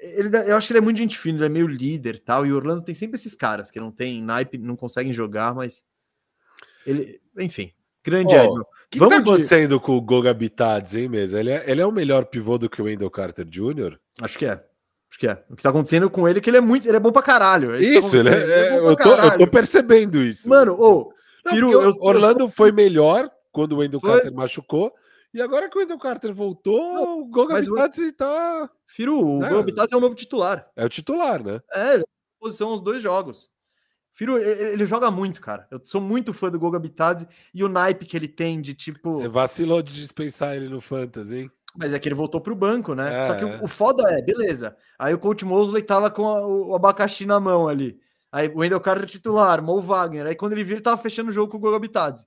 Ele, eu acho que ele é muito gente fina, ele é meio líder tal. E o Orlando tem sempre esses caras que não tem naipe, não conseguem jogar, mas. Ele, enfim, grande oh. O que, que tá acontecendo de... com o Goga Bitadze, hein, mesmo? Ele é, ele é o melhor pivô do que o Wendell Carter Jr.? Acho que é. Acho que é. O que tá acontecendo com ele é que ele é muito. Ele é bom pra caralho. É isso, tá ele, é, é, é eu, tô, eu, tô, percebendo isso. Mano, ô, oh, Firo, eu, Orlando eu... foi melhor quando o Wendell Carter machucou. E agora que o Wendell Carter voltou, não, o Goga Bitadze tá. Firo, o é. Goga Bitadze é o novo titular. É o titular, né? É, ele posição os dois jogos. Firo, ele, joga muito, cara. Eu sou muito fã do Goga Bitadze e o naipe que ele tem de tipo. Você vacilou de dispensar ele no Fantasy, hein? Mas é que ele voltou pro banco, né? É. Só que o, o, foda é, beleza. Aí o coach Mosley tava com a, o, abacaxi na mão ali. Aí o Wendell Carter titular, Mo Wagner. Aí quando ele viu, ele tava fechando o jogo com o Goga Bitadze,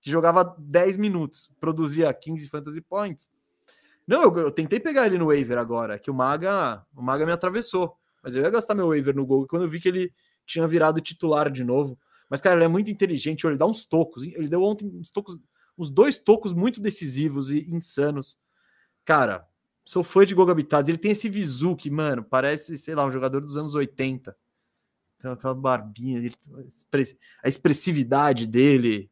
que jogava 10 minutos, produzia 15 fantasy points. Não, eu, eu, tentei pegar ele no waiver agora, que o Maga, o Maga me atravessou. Mas eu ia gastar meu waiver no gol quando eu vi que ele tinha virado titular de novo. Mas, cara, ele é muito inteligente, ele dá uns tocos. Ele deu ontem uns tocos, uns dois tocos muito decisivos e insanos. Cara, sou fã de Goga Bitadze. Ele tem esse visu que, mano, parece, sei lá, um jogador dos anos 80. Aquela barbinha, ele, a expressividade dele.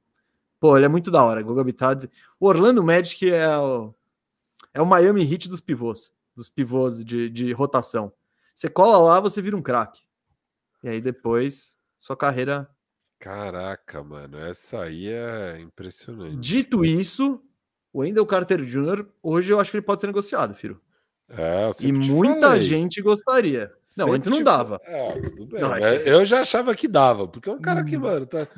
Pô, ele é muito da hora, Goga Bitadze. O Orlando Magic é o, é o Miami Heat dos pivôs, dos pivôs de, de rotação. Você cola lá, você vira um craque. E aí depois, sua carreira. Caraca, mano, essa aí é impressionante. Dito isso, o Wendell Carter Jr., hoje eu acho que ele pode ser negociado, filho. É, e muita falei. gente gostaria. Não, sempre antes não dava. É, tudo bem. Não, é que... Eu já achava que dava, porque é um cara que, hum. mano, tá.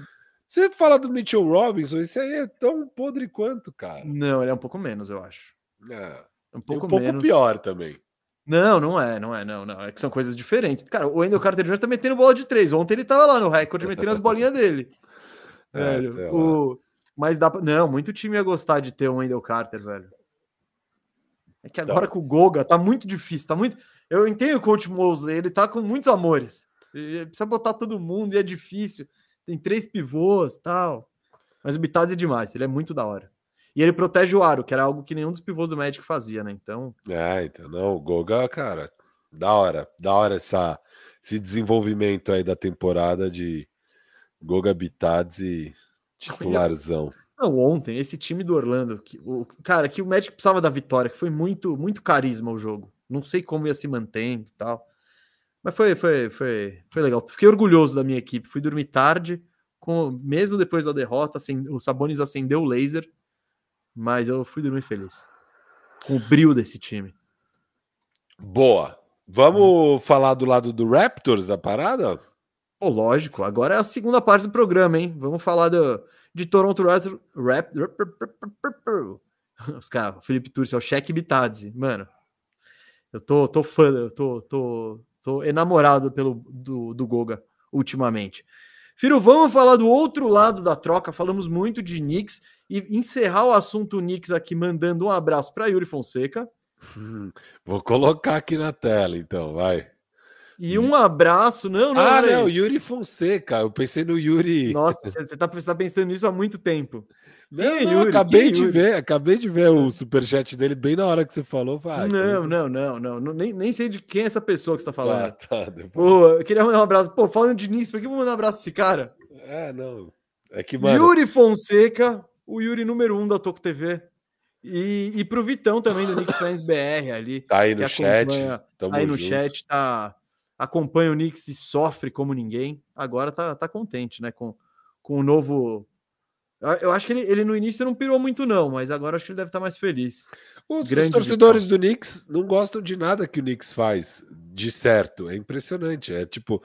Você fala do Mitchell Robinson, isso aí é tão podre quanto, cara. Não, ele é um pouco menos, eu acho. É. Um pouco, um pouco menos. pior também. Não, não é, não é, não, não. É que são coisas diferentes. Cara, o Wendell Carter Jr. tá metendo bola de três. Ontem ele tava lá no recorde metendo as bolinhas [LAUGHS] dele. É, velho, o... Mas dá pra... Não, muito time ia gostar de ter um Wendell Carter, velho. É que agora tá. com o Goga tá muito difícil, tá muito. Eu entendo o coach Mosley, ele tá com muitos amores. Ele precisa botar todo mundo e é difícil. Tem três pivôs tal. Mas o Bitadze é demais, ele é muito da hora. E ele protege o aro, que era algo que nenhum dos pivôs do Magic fazia, né? Então. É, então, não, o Goga, cara, da hora, da hora essa, esse desenvolvimento aí da temporada de Goga Bitadze titularzão. Não, ontem, esse time do Orlando, que, o, cara, que o Magic precisava da vitória, que foi muito, muito carisma o jogo. Não sei como ia se mantendo e tal. Mas foi, foi, foi, foi legal. Fiquei orgulhoso da minha equipe. Fui dormir tarde, com, mesmo depois da derrota, assim, o Sabonis acendeu o laser, mas eu fui dormir feliz. Com o brilho desse time. Boa. Vamos falar do lado do Raptors da parada? Pô, lógico. Agora é a segunda parte do programa, hein? Vamos falar do, de Toronto Raptors. Rap, os caras, Felipe Turci, é o Cheque Bitadze. Mano, eu tô, tô fã, eu tô, tô, tô enamorado pelo, do, do Goga ultimamente. Firo, vamos falar do outro lado da troca. Falamos muito de Knicks e encerrar o assunto Knicks aqui mandando um abraço para Yuri Fonseca. Hum, vou colocar aqui na tela, então, vai. E um abraço, não, não. Ah, não, Yuri Fonseca. Eu pensei no Yuri. Nossa, [LAUGHS] você tá, tá pensando nisso há muito tempo. Não, é não, Yuri? acabei Quem de Yuri? ver, acabei de ver o superchat dele bem na hora que você falou. Vai, não, não, não, não, não, nem, nem sei de quem é essa pessoa que você tá falando. Ah, tá, depois... Pô, eu queria mandar um abraço. Pô, falando de Knicks, por que eu vou mandar um abraço pra esse cara? É, não. É que, mano... Yuri Fonseca, o Yuri número um da Toco TV. E, e pro Vitão também, do Knicks Fans BR ali. Tá aí no chat. Tá aí no junto. chat, tá acompanha o Knicks e sofre como ninguém, agora tá, tá contente, né? Com, com o novo. Eu acho que ele, ele no início não pirou muito, não, mas agora acho que ele deve estar tá mais feliz. Os, os torcedores do Knicks não gostam de nada que o Knicks faz de certo. É impressionante. É tipo,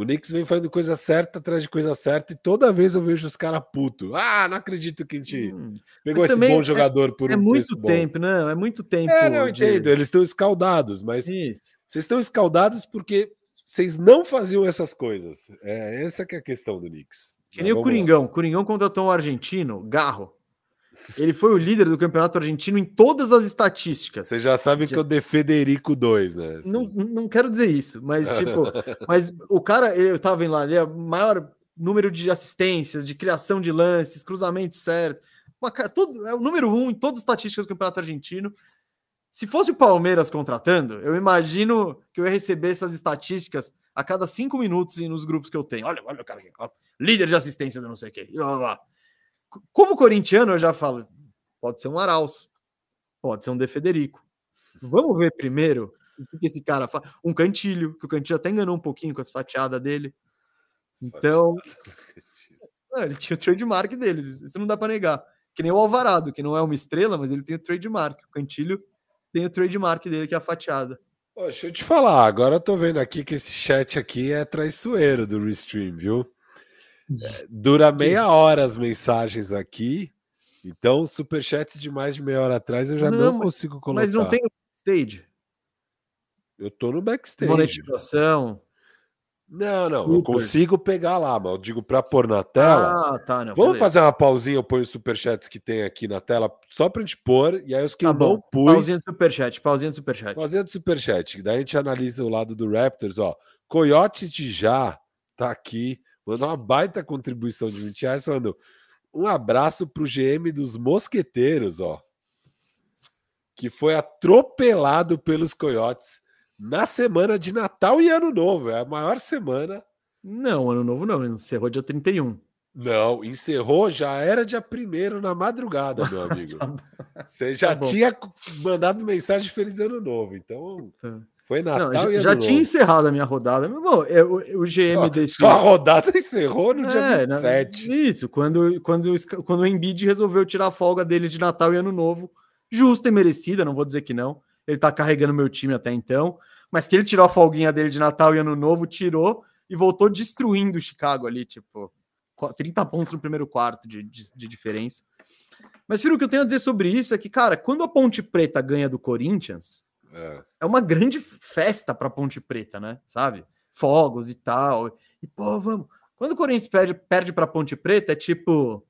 o Knicks vem fazendo coisa certa atrás de coisa certa e toda vez eu vejo os caras puto. Ah, não acredito que a gente hum, pegou esse bom é, jogador por é um muito tempo, bom. não, é muito tempo. É, não, de... entendo. Eles estão escaldados, mas Isso. vocês estão escaldados porque vocês não faziam essas coisas. É essa que é a questão do Knicks. Que nem o Coringão. Lá. Coringão contratou um argentino, Garro. Ele foi o líder do campeonato argentino em todas as estatísticas. Você já sabe que eu de Federico 2, né? Assim. Não, não quero dizer isso, mas [LAUGHS] tipo, mas o cara, eu tava vendo lá, ele é o maior número de assistências, de criação de lances, cruzamento certo. Uma, todo, é o número um em todas as estatísticas do campeonato argentino. Se fosse o Palmeiras contratando, eu imagino que eu ia receber essas estatísticas a cada cinco minutos nos grupos que eu tenho. Olha, olha o cara aqui, ó, líder de assistência de não sei o quê. Blá, blá. Como corintiano, eu já falo, pode ser um Arauz, pode ser um De Federico. Vamos ver primeiro o que esse cara faz. Um cantilho, que o cantilho até enganou um pouquinho com as fatiadas dele. Então, [LAUGHS] não, ele tinha o trademark deles, isso não dá para negar. Que nem o Alvarado, que não é uma estrela, mas ele tem o trademark. O cantilho tem o trademark dele, que é a fatiada. deixa eu te falar, agora eu tô vendo aqui que esse chat aqui é traiçoeiro do Restream, viu? Dura meia hora as mensagens aqui. Então, superchats de mais de meia hora atrás eu já não, não consigo colocar. Mas não tem backstage. Eu tô no backstage. Monetização. Não, não, eu consigo pegar lá, mas eu digo para pôr na tela. Ah, tá, não, Vamos beleza. fazer uma pausinha, eu ponho os superchats que tem aqui na tela, só pra gente pôr, e aí os que tá eu bom. não pus... Pausinha de superchat, pausinha de superchat. Pausinha de superchat, daí a gente analisa o lado do Raptors, ó. Coyotes de Já tá aqui, Mandou uma baita contribuição de 20 reais, falando um abraço para o GM dos Mosqueteiros, ó. Que foi atropelado pelos coiotes na semana de Natal e Ano Novo. É a maior semana. Não, Ano Novo não, encerrou dia 31. Não, encerrou, já era dia primeiro na madrugada, meu [LAUGHS] amigo. tá Você já tá tinha mandado mensagem Feliz Ano Novo, então. Tá. Foi Natal não, já, já tinha encerrado a minha rodada. Mas, bom, eu, o GM desse. Só a rodada encerrou no dia 27. Na, isso, quando, quando, quando o Embiid resolveu tirar a folga dele de Natal e Ano Novo, justa e merecida, não vou dizer que não. Ele tá carregando meu time até então. Mas que ele tirou a folguinha dele de Natal e Ano Novo, tirou e voltou destruindo o Chicago ali, tipo, 30 pontos no primeiro quarto de, de, de diferença. Mas, Firo, o que eu tenho a dizer sobre isso é que, cara, quando a Ponte Preta ganha do Corinthians é, é uma grande festa para Ponte Preta, né? Sabe? Fogos e tal. E, pô, vamos. Quando o Corinthians perde, perde para Ponte Preta, é tipo.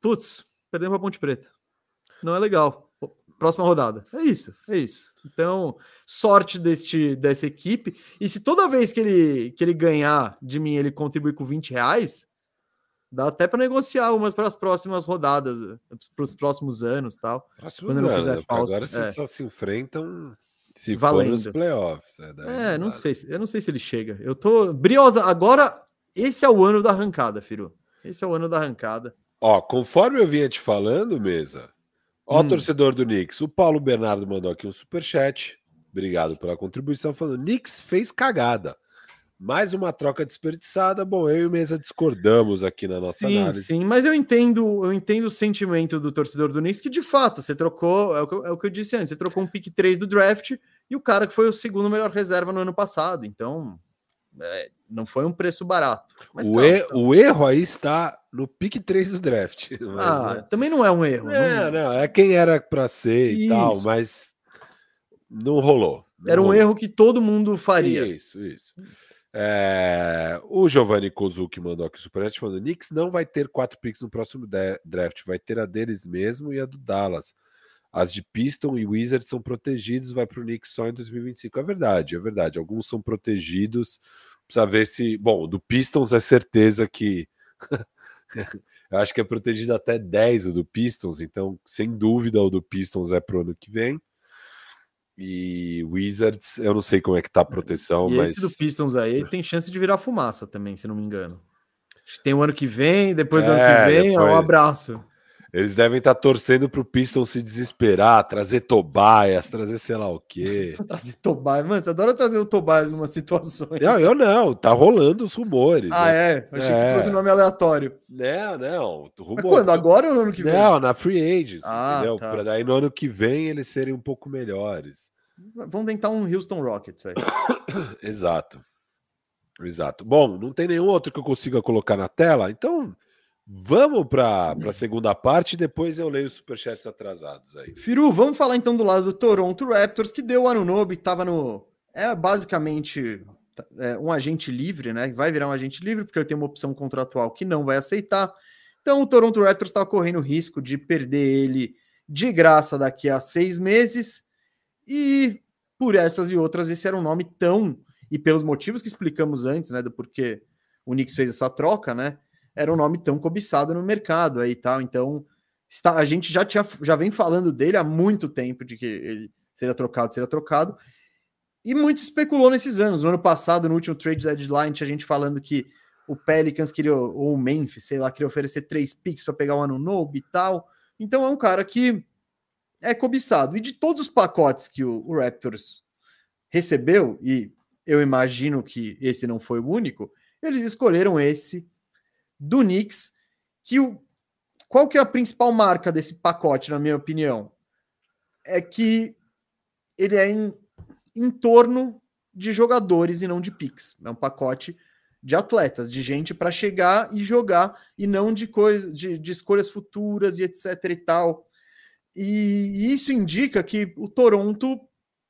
Putz, perdemos para Ponte Preta. Não é legal. Próxima rodada. É isso, é isso. Então, sorte deste, dessa equipe. E se toda vez que ele, que ele ganhar de mim, ele contribuir com 20 reais, Dá até para negociar umas para as próximas rodadas, para os próximos anos tal. Próximos quando anos, fizer falta. Agora vocês é. só se enfrentam se Valendo. for nos playoffs. É, é não sei, eu não sei se ele chega. Eu tô briosa. Agora, esse é o ano da arrancada, Firu. Esse é o ano da arrancada. Ó, conforme eu vinha te falando, mesa. Ó, hum. torcedor do Knicks, o Paulo Bernardo mandou aqui um super chat. Obrigado pela contribuição, falando: Knicks fez cagada. Mais uma troca desperdiçada. Bom, eu e o Mesa discordamos aqui na nossa sim, análise. Sim, mas eu entendo, eu entendo o sentimento do torcedor do Knicks que de fato você trocou, é o, que, é o que eu disse antes, você trocou um pick 3 do draft e o cara que foi o segundo melhor reserva no ano passado. Então, é, não foi um preço barato. Mas, o, calma, e, então. o erro aí está no pick 3 do draft. [LAUGHS] Mas, ah, né? também não é um erro. É, não, não é quem era para ser Isso. e tal, mas não rolou. Não era um rolou. erro que todo mundo faria. Isso, isso. É, o Giovanni Kozuki mandou aqui o superchat falando: Knicks não vai ter quatro picks no próximo draft, vai ter a deles mesmo e a do Dallas. As de Piston e Wizards são protegidos, vai para o Knicks só em 2025. É verdade, é verdade. Alguns são protegidos. Precisa ver se. Bom, do Pistons é certeza que. [LAUGHS] Eu acho que é protegido até 10 o do Pistons, então, sem dúvida, o do Pistons é pro ano que vem. E Wizards, eu não sei como é que tá a proteção, e mas. Esse do Pistons aí tem chance de virar fumaça também, se não me engano. Tem o um ano que vem, depois do é, ano que é, vem, depois... um abraço. Eles devem estar tá torcendo para o Pistons se desesperar, trazer Tobias, trazer sei lá o quê. [LAUGHS] trazer Tobias, mano, você adora trazer o Tobias numa situação. Não, eu não, tá rolando os rumores. Ah, né? é? Achei é. que você trouxe um nome aleatório. Não, não. Rumor... Mas quando? Agora ou no ano que vem? Não, na Free Agents, ah, entendeu? Tá. Para daí no ano que vem eles serem um pouco melhores. Vamos tentar um Houston Rockets aí. [COUGHS] Exato. Exato. Bom, não tem nenhum outro que eu consiga colocar na tela, então Vamos para a segunda parte, depois eu leio os superchats atrasados aí. Firu, vamos falar então do lado do Toronto Raptors, que deu o Anunobi, estava no. É basicamente é, um agente livre, né? Vai virar um agente livre, porque ele tem uma opção contratual que não vai aceitar. Então o Toronto Raptors está correndo o risco de perder ele de graça daqui a seis meses. E por essas e outras, esse era um nome tão. E pelos motivos que explicamos antes, né? Do porquê o Knicks fez essa troca, né? Era um nome tão cobiçado no mercado aí tal. Então, está, a gente já, tinha, já vem falando dele há muito tempo de que ele seria trocado, seria trocado. E muito especulou nesses anos. No ano passado, no último trade deadline, tinha gente falando que o Pelicans queria, ou o Memphis, sei lá, queria oferecer três picks para pegar o ano novo e tal. Então é um cara que é cobiçado. E de todos os pacotes que o, o Raptors recebeu, e eu imagino que esse não foi o único, eles escolheram esse do Knicks, que o, qual que é a principal marca desse pacote, na minha opinião? É que ele é em em torno de jogadores e não de picks. É um pacote de atletas, de gente para chegar e jogar e não de coisa de, de, escolhas futuras e etc e tal. E isso indica que o Toronto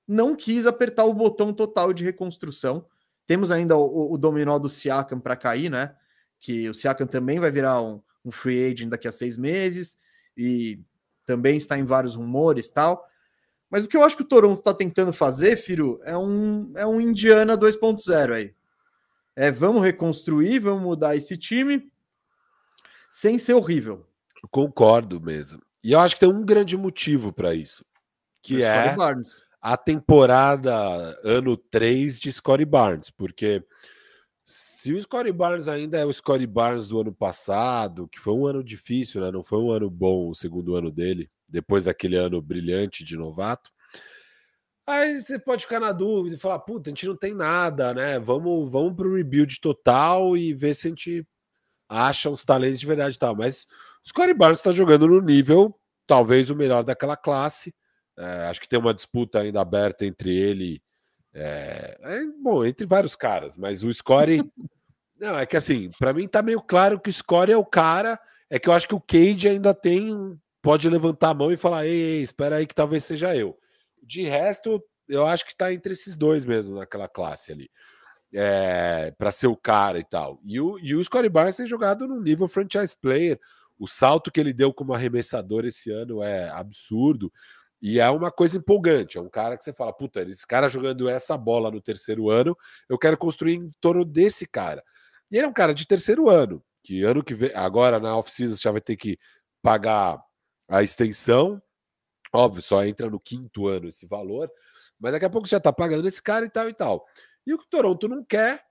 não quis apertar o botão total de reconstrução. Temos ainda o, o dominó do Siakam para cair, né? Que o Siakam também vai virar um, um free agent daqui a seis meses e também está em vários rumores tal. Mas o que eu acho que o Toronto está tentando fazer, Firo, é um, é um Indiana 2.0 aí. É, vamos reconstruir, vamos mudar esse time sem ser horrível. Concordo mesmo. E eu acho que tem um grande motivo para isso, que é a temporada ano 3 de Scottie Barnes, porque se o Scottie Barnes ainda é o Scottie Barnes do ano passado, que foi um ano difícil, né? Não foi um ano bom o segundo ano dele, depois daquele ano brilhante de novato. Aí você pode ficar na dúvida e falar: puta, a gente não tem nada, né? Vamos, vamos o rebuild total e ver se a gente acha uns talentos de verdade e tal. Mas o Scottie Barnes está jogando no nível, talvez o melhor daquela classe. É, acho que tem uma disputa ainda aberta entre ele. É, é, bom, entre vários caras, mas o Scottie. [LAUGHS] não, é que assim, para mim tá meio claro que o Scottie é o cara. É que eu acho que o Cade ainda tem pode levantar a mão e falar: ei, ei, espera aí que talvez seja eu. De resto, eu acho que está entre esses dois mesmo naquela classe ali. É, para ser o cara e tal. E o, e o Scottie Barnes tem jogado no nível franchise player. O salto que ele deu como arremessador esse ano é absurdo. E é uma coisa empolgante. É um cara que você fala, puta, esse cara jogando essa bola no terceiro ano, eu quero construir em torno desse cara. E ele é um cara de terceiro ano, que ano que vem, agora na off-season já vai ter que pagar a extensão. Óbvio, só entra no quinto ano esse valor, mas daqui a pouco já está pagando esse cara e tal e tal. E o que o Toronto não quer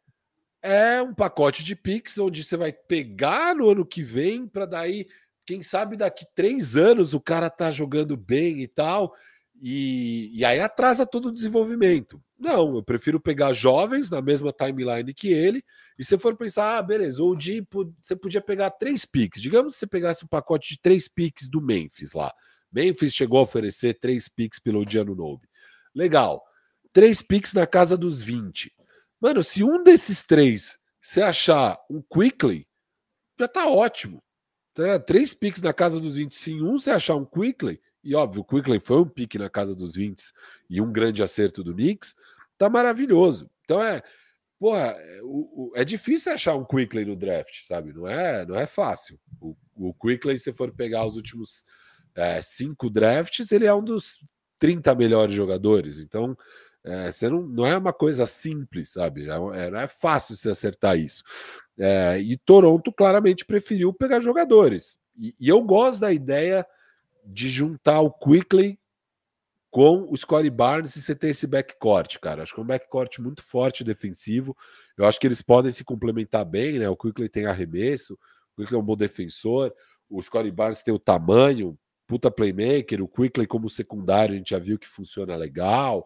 é um pacote de Pix onde você vai pegar no ano que vem para daí, quem sabe daqui três anos o cara tá jogando bem e tal, e, e aí atrasa todo o desenvolvimento. Não, eu prefiro pegar jovens na mesma timeline que ele. E se for pensar, ah, beleza, o Di, você podia pegar três picks. Digamos que você pegasse um pacote de três picks do Memphis lá. Memphis chegou a oferecer três picks pelo Diano Nobe. Legal. Três picks na casa dos 20. Mano, se um desses três você achar um Quickly, já tá ótimo. Tá? Três picks na casa dos 20. Se um você achar um Quickly, e óbvio, o Quickly foi um pique na casa dos 20 e um grande acerto do Knicks, tá maravilhoso. Então é, porra, é, o, o, é difícil achar um Quickly no draft, sabe? Não é, não é fácil. O, o Quickly, se for pegar os últimos é, cinco drafts, ele é um dos 30 melhores jogadores. Então, é, você não, não é uma coisa simples, sabe? É, não é fácil se acertar isso. É, e Toronto claramente preferiu pegar jogadores. E, e eu gosto da ideia de juntar o Quickly com o Scottie Barnes e você ter esse backcourt, cara. Acho que é um backcourt muito forte defensivo. Eu acho que eles podem se complementar bem, né? O Quickly tem arremesso, o Quickly é um bom defensor, o Scottie Barnes tem o tamanho, puta playmaker, o Quickly como secundário a gente já viu que funciona legal.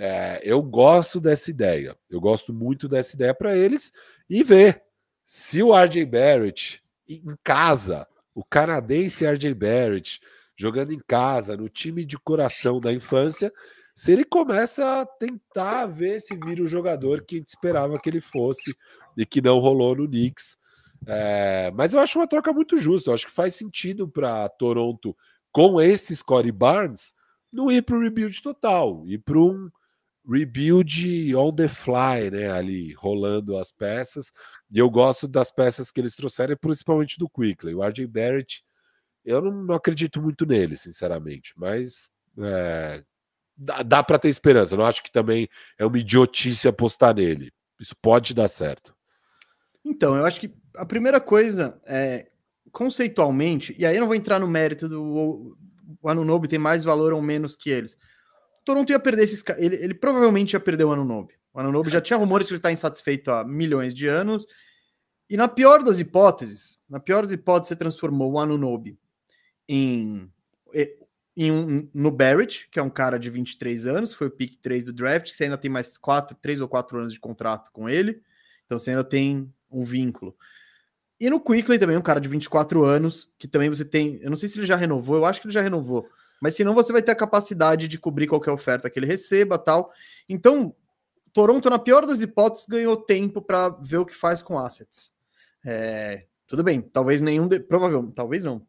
É, eu gosto dessa ideia. Eu gosto muito dessa ideia para eles e ver se o RJ Barrett em casa, o canadense RJ Barrett jogando em casa, no time de coração da infância, se ele começa a tentar ver se vira o jogador que a gente esperava que ele fosse e que não rolou no Knicks. É, mas eu acho uma troca muito justa. Eu acho que faz sentido para Toronto, com esse Scottie Barnes, não ir para o rebuild total, ir para um, rebuild on the fly, né? Ali rolando as peças. E eu gosto das peças que eles trouxeram, principalmente do Quickly. O RJ Barrett, eu não, não acredito muito nele, sinceramente, mas é, dá, dá para ter esperança. Eu não acho que também é uma idiotice apostar nele. Isso pode dar certo. Então, eu acho que a primeira coisa é conceitualmente, e aí eu não vou entrar no mérito do o Anunobi tem mais valor ou menos que eles. Toronto ia perder esses ele, ele provavelmente ia perder o Anunobi. O Anunobi já tinha rumores que ele está insatisfeito há milhões de anos. E na pior das hipóteses, na pior das hipóteses, você transformou o Anunobi em, em um, no Barrett, que é um cara de 23 anos, foi o pick 3 do draft, você ainda tem mais 4, 3 ou 4 anos de contrato com ele, então você ainda tem um vínculo. E no Quickly também, um cara de 24 anos, que também você tem. Eu não sei se ele já renovou, eu acho que ele já renovou. Mas senão você vai ter a capacidade de cobrir qualquer oferta que ele receba tal. Então, Toronto, na pior das hipóteses, ganhou tempo para ver o que faz com assets. É, tudo bem, talvez nenhum. De, provavelmente, talvez não.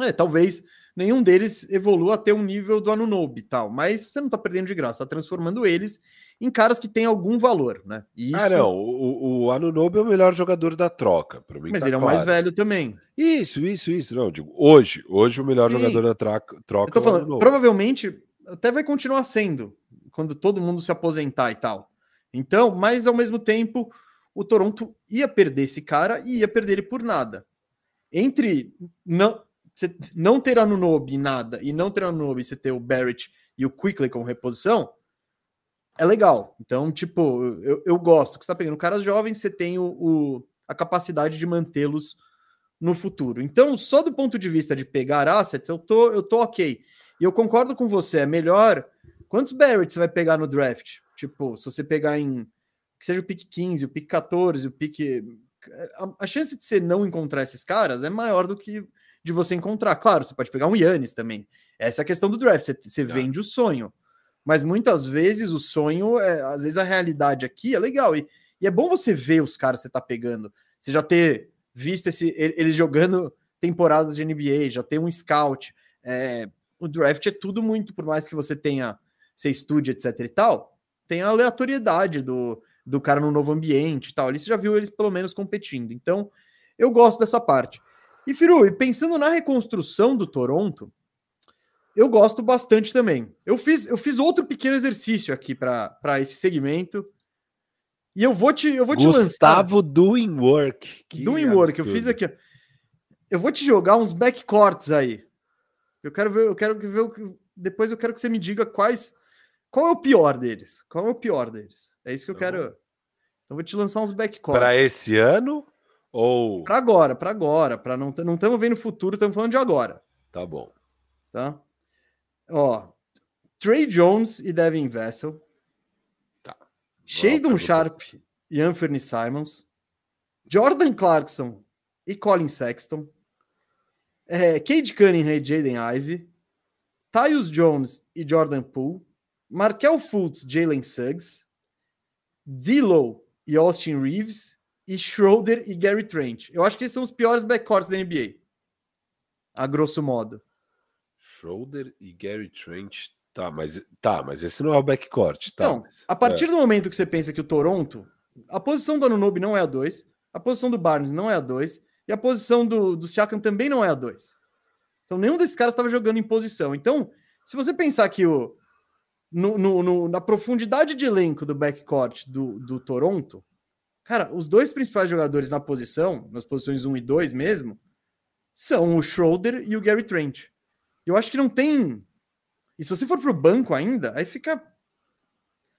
É, talvez nenhum deles evolua até um nível do Anunobi tal. Mas você não está perdendo de graça, está transformando eles em caras que têm algum valor, né? E ah, isso... Ah, não. O, o Anunobi é o melhor jogador da troca, para mim. Mas tá ele é o mais velho também. Isso, isso, isso. Não, digo, hoje, hoje o melhor Sim. jogador da troca. troca Eu tô é falando, provavelmente até vai continuar sendo quando todo mundo se aposentar e tal. Então, mas ao mesmo tempo, o Toronto ia perder esse cara e ia perder ele por nada. Entre não, não ter Anunobi nada e não ter Anunobi, você ter o Barrett e o Quickly como reposição, é legal. Então, tipo, eu, eu gosto. Que você tá pegando caras jovens, você tem o, o a capacidade de mantê-los no futuro. Então, só do ponto de vista de pegar assets, eu tô, eu tô ok. E eu concordo com você, é melhor. Quantos Barrett você vai pegar no draft? Tipo, se você pegar em. Que seja o pick 15, o pick 14, o pick. A, a chance de você não encontrar esses caras é maior do que de você encontrar. Claro, você pode pegar um Yannis também. Essa é a questão do draft. Você, você tá. vende o sonho. Mas muitas vezes o sonho, é, às vezes a realidade aqui é legal. E, e é bom você ver os caras que você tá pegando. Você já ter visto esse, eles jogando temporadas de NBA, já ter um scout. É, o draft é tudo muito, por mais que você tenha, você estude, etc e tal, tem a aleatoriedade do, do cara no novo ambiente e tal. Ali você já viu eles pelo menos competindo. Então, eu gosto dessa parte. E Firu, pensando na reconstrução do Toronto, eu gosto bastante também. Eu fiz, eu fiz outro pequeno exercício aqui para esse segmento. E eu vou te, eu vou Gustavo te Gustavo Doing Work. Que doing absurdo. Work, eu fiz aqui. Eu vou te jogar uns backcourts aí. Eu quero ver, eu quero ver depois eu quero que você me diga quais qual é o pior deles? Qual é o pior deles? É isso que eu quero. Então vou te lançar uns backcourts. Para esse ano ou para agora, para agora, para não não estamos vendo o futuro, estamos falando de agora. Tá bom. Tá? Ó, Trey Jones e Devin Vessel. Tá. Shadon Sharp e Anthony Simons. Jordan Clarkson e Colin Sexton. É, Cade Cunningham e Jaden Ivey. Tyus Jones e Jordan Poole. Markel Fultz, Jalen Suggs. D'Lo e Austin Reeves. E Schroeder e Gary Trent. Eu acho que esses são os piores backcourts da NBA. A grosso modo. Schroeder e Gary Trent. Tá, mas tá, mas esse não é o backcourt, tá? Não, mas, a partir é. do momento que você pensa que o Toronto, a posição do Anunobi não é a 2, a posição do Barnes não é a 2 e a posição do, do Siakam também não é a 2. Então nenhum desses caras estava jogando em posição. Então, se você pensar que o no, no, no, na profundidade de elenco do backcourt do, do Toronto, cara, os dois principais jogadores na posição, nas posições 1 e 2 mesmo, são o Schroeder e o Gary Trent. Eu acho que não tem. E se você for pro banco ainda, aí fica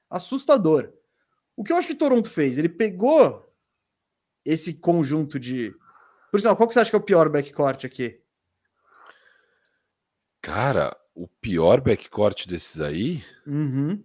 assustador. O que eu acho que o Toronto fez? Ele pegou esse conjunto de. Por sinal, qual que você acha que é o pior backcourt aqui? Cara, o pior backcourt desses aí? Uhum.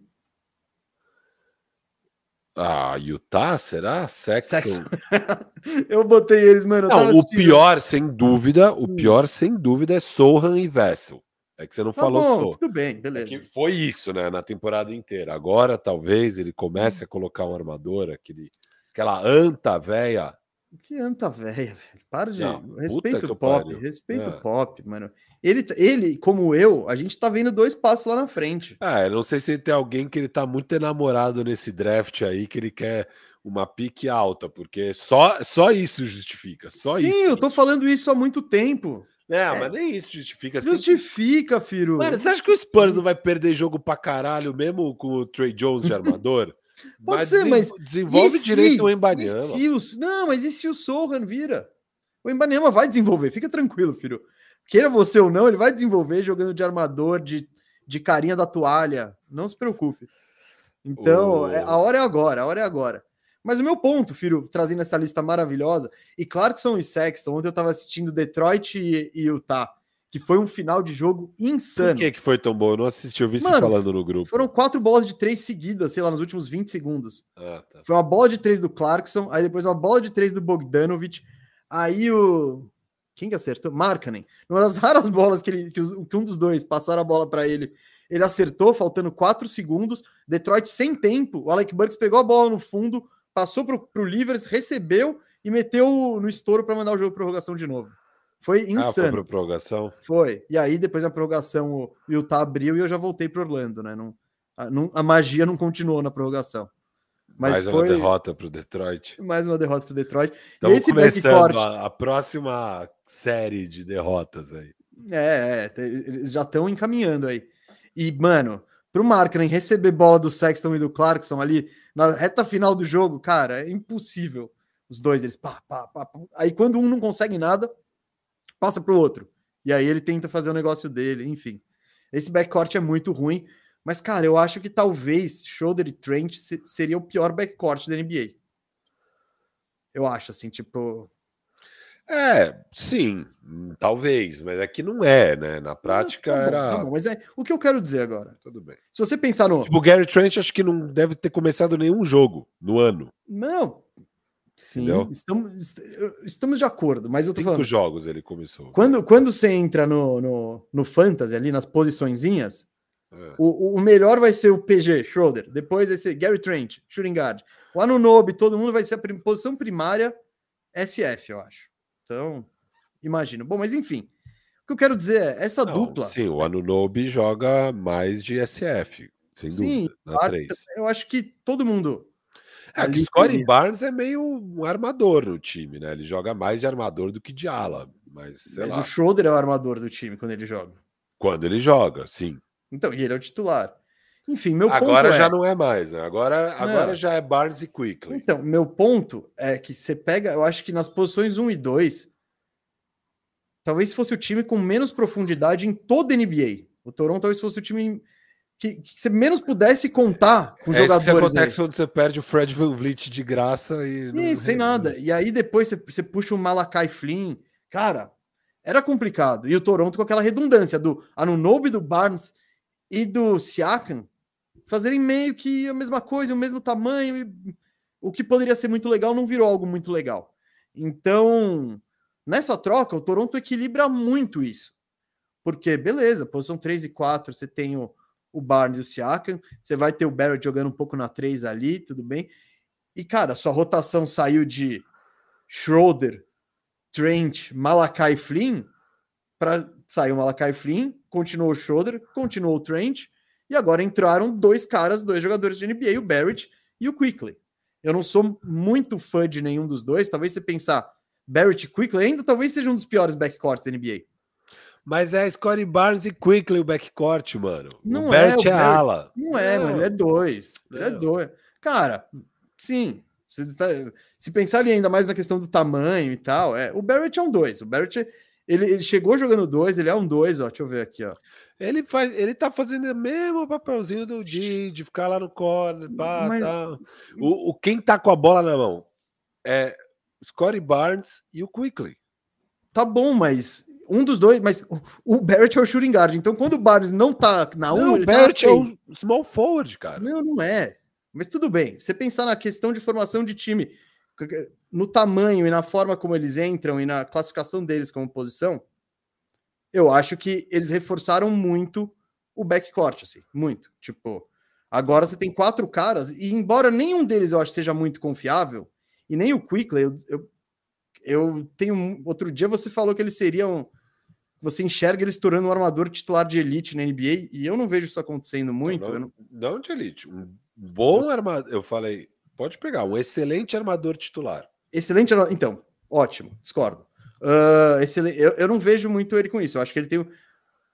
Ah, Utah, será? Sexton. [LAUGHS] eu botei eles, mano. Não, o pior, sem dúvida, o hum. pior, sem dúvida, é Sohan e Vessel. É que você não tá falou bom, Tudo bem, é beleza. É foi isso, né, na temporada inteira. Agora, talvez, ele comece hum. a colocar um armador, aquele, aquela anta velha Que anta velha, velho. Para de. Não, respeita o pop, pariu. respeita é. o pop, mano. Ele, ele, como eu, a gente tá vendo dois passos lá na frente. Ah, eu não sei se tem alguém que ele tá muito enamorado nesse draft aí, que ele quer uma pique alta, porque só, só isso justifica. Só Sim, isso. eu tô falando isso há muito tempo. É, é. mas nem isso justifica. Justifica, que... filho. Mano, você acha que o Spurs não vai perder jogo pra caralho mesmo com o Trey Jones de armador? Pode mas ser, mas. Desenvolve direito o Embanyama. Não, mas e se o Sohan vira? O Embanyama vai desenvolver, fica tranquilo, filho. Queira você ou não, ele vai desenvolver jogando de armador, de, de carinha da toalha. Não se preocupe. Então, oh. a hora é agora, a hora é agora. Mas o meu ponto, filho, trazendo essa lista maravilhosa, e claro que são os Sexton. Ontem eu estava assistindo Detroit e, e Utah, que foi um final de jogo insano. Por que, que foi tão bom? Eu não assisti, eu vi Mano, você falando no grupo. Foram quatro bolas de três seguidas, sei lá, nos últimos 20 segundos. Ah, tá. Foi uma bola de três do Clarkson, aí depois uma bola de três do Bogdanovich, aí o. Quem que acertou? Markkanen. Uma das [LAUGHS] raras bolas que, ele, que, os, que um dos dois passaram a bola para ele, ele acertou, faltando quatro segundos. Detroit sem tempo. O Alec Burks pegou a bola no fundo, passou para o Livers, recebeu e meteu no estouro para mandar o jogo para prorrogação de novo. Foi insano. Ah, foi prorrogação? Foi. E aí, depois da prorrogação, o Utah abriu e eu já voltei para Orlando, né? Não, a, não, a, magia não continuou na prorrogação. Mas mais foi... uma derrota para o Detroit. Mais uma derrota para o Detroit. Estamos esse começando a, a, próxima série de derrotas aí. É, é eles já estão encaminhando aí. E, mano, para o Markkinen receber bola do Sexton e do Clarkson ali na reta final do jogo, cara, é impossível. Os dois, eles pá, pá, pá, pá. Aí quando um não consegue nada, passa para o outro. E aí ele tenta fazer o negócio dele, enfim. Esse backcourt é muito ruim, mas cara, eu acho que talvez Schroeder e Trent seria o pior backcourt da NBA. Eu acho assim, tipo, é, sim, talvez, mas aqui não é, né? Na prática tá bom, era. Tá bom, mas é o que eu quero dizer agora. Tudo bem. Se você pensar no. Tipo, o Gary Trent acho que não deve ter começado nenhum jogo no ano. Não. Sim, estamos, estamos de acordo, mas eu tô Cinco falando. jogos ele começou. Quando, quando você entra no, no, no Fantasy, ali nas posiçõezinhas, é. o, o melhor vai ser o PG, Schroeder. Depois vai ser Gary Trent, Shooting Guard. O Anunobi, todo mundo vai ser a posição primária SF, eu acho. Então, imagino. Bom, mas enfim. O que eu quero dizer é, essa Não, dupla. Sim, o Anunobi joga mais de SF, sem sim, dúvida, na 3. Eu acho que todo mundo. É que Scottie Barnes é meio um armador no time, né? Ele joga mais de armador do que de ala. Mas, mas o Schroeder é o armador do time quando ele joga. Quando ele joga, sim. Então, e ele é o titular. Enfim, meu agora já é... não é mais, né? Agora, agora já é Barnes e Quickly. Então, meu ponto é que você pega, eu acho que nas posições 1 e 2, talvez fosse o time com menos profundidade em toda a NBA. O Toronto talvez fosse o time que, que você menos pudesse contar com é jogadores. Isso que acontece quando você perde o Fred VanVleet de graça e. Não... sem nada. E aí depois você, você puxa o Malakai Flynn. Cara, era complicado. E o Toronto com aquela redundância do Anunobi, do Barnes e do Siakam fazerem meio que a mesma coisa, o mesmo tamanho, e o que poderia ser muito legal não virou algo muito legal. Então, nessa troca, o Toronto equilibra muito isso. Porque, beleza, posição 3 e 4, você tem o, o Barnes e o Siakam, você vai ter o Barrett jogando um pouco na 3 ali, tudo bem. E, cara, sua rotação saiu de Schroeder, Trent, Malakai Flynn, para sair o Malakai Flynn, continuou o Schroeder, continuou o Trent, e agora entraram dois caras, dois jogadores de NBA, o Barrett e o Quickly. Eu não sou muito fã de nenhum dos dois. Talvez você pensar Barrett e Quickly ainda talvez seja um dos piores backcourts da NBA. Mas é Scottie Barnes e Quickly o backcourt, mano. Não o é, Barrett é, o Barrett, ala. Não é, mano. Ele é dois. Ele é dois. Cara, sim. Se, tá, se pensar ali ainda mais na questão do tamanho e tal, é, o Barrett é um dois. O Barrett ele, ele chegou jogando dois, ele é um dois, ó. Deixa eu ver aqui, ó. Ele faz, ele tá fazendo o mesmo papelzinho do Di, de ficar lá no corner, pá, Mas... tá. o, o, quem tá com a bola na mão é Scottie Barnes e o Quickly. Tá bom, mas um dos dois, mas o Barrett é o shooting guard. Então, quando o Barnes não tá na 1, um, o tá Barrett tá é o small forward, cara. Não, não é. Mas tudo bem. Você pensar na questão de formação de time, no tamanho e na forma como eles entram e na classificação deles como posição, eu acho que eles reforçaram muito o backcourt, assim, muito. Tipo, agora você tem quatro caras, e embora nenhum deles eu acho seja muito confiável, e nem o Quickly, eu, eu eu tenho. Outro dia você falou que ele seria um. Você enxerga ele estourando um armador titular de elite na NBA e eu não vejo isso acontecendo muito. Não, não, não de elite. Um bom você... armador. Eu falei, pode pegar, um excelente armador titular. Excelente. Então, ótimo, discordo. Uh, excelente. Eu, eu não vejo muito ele com isso. Eu acho que ele tem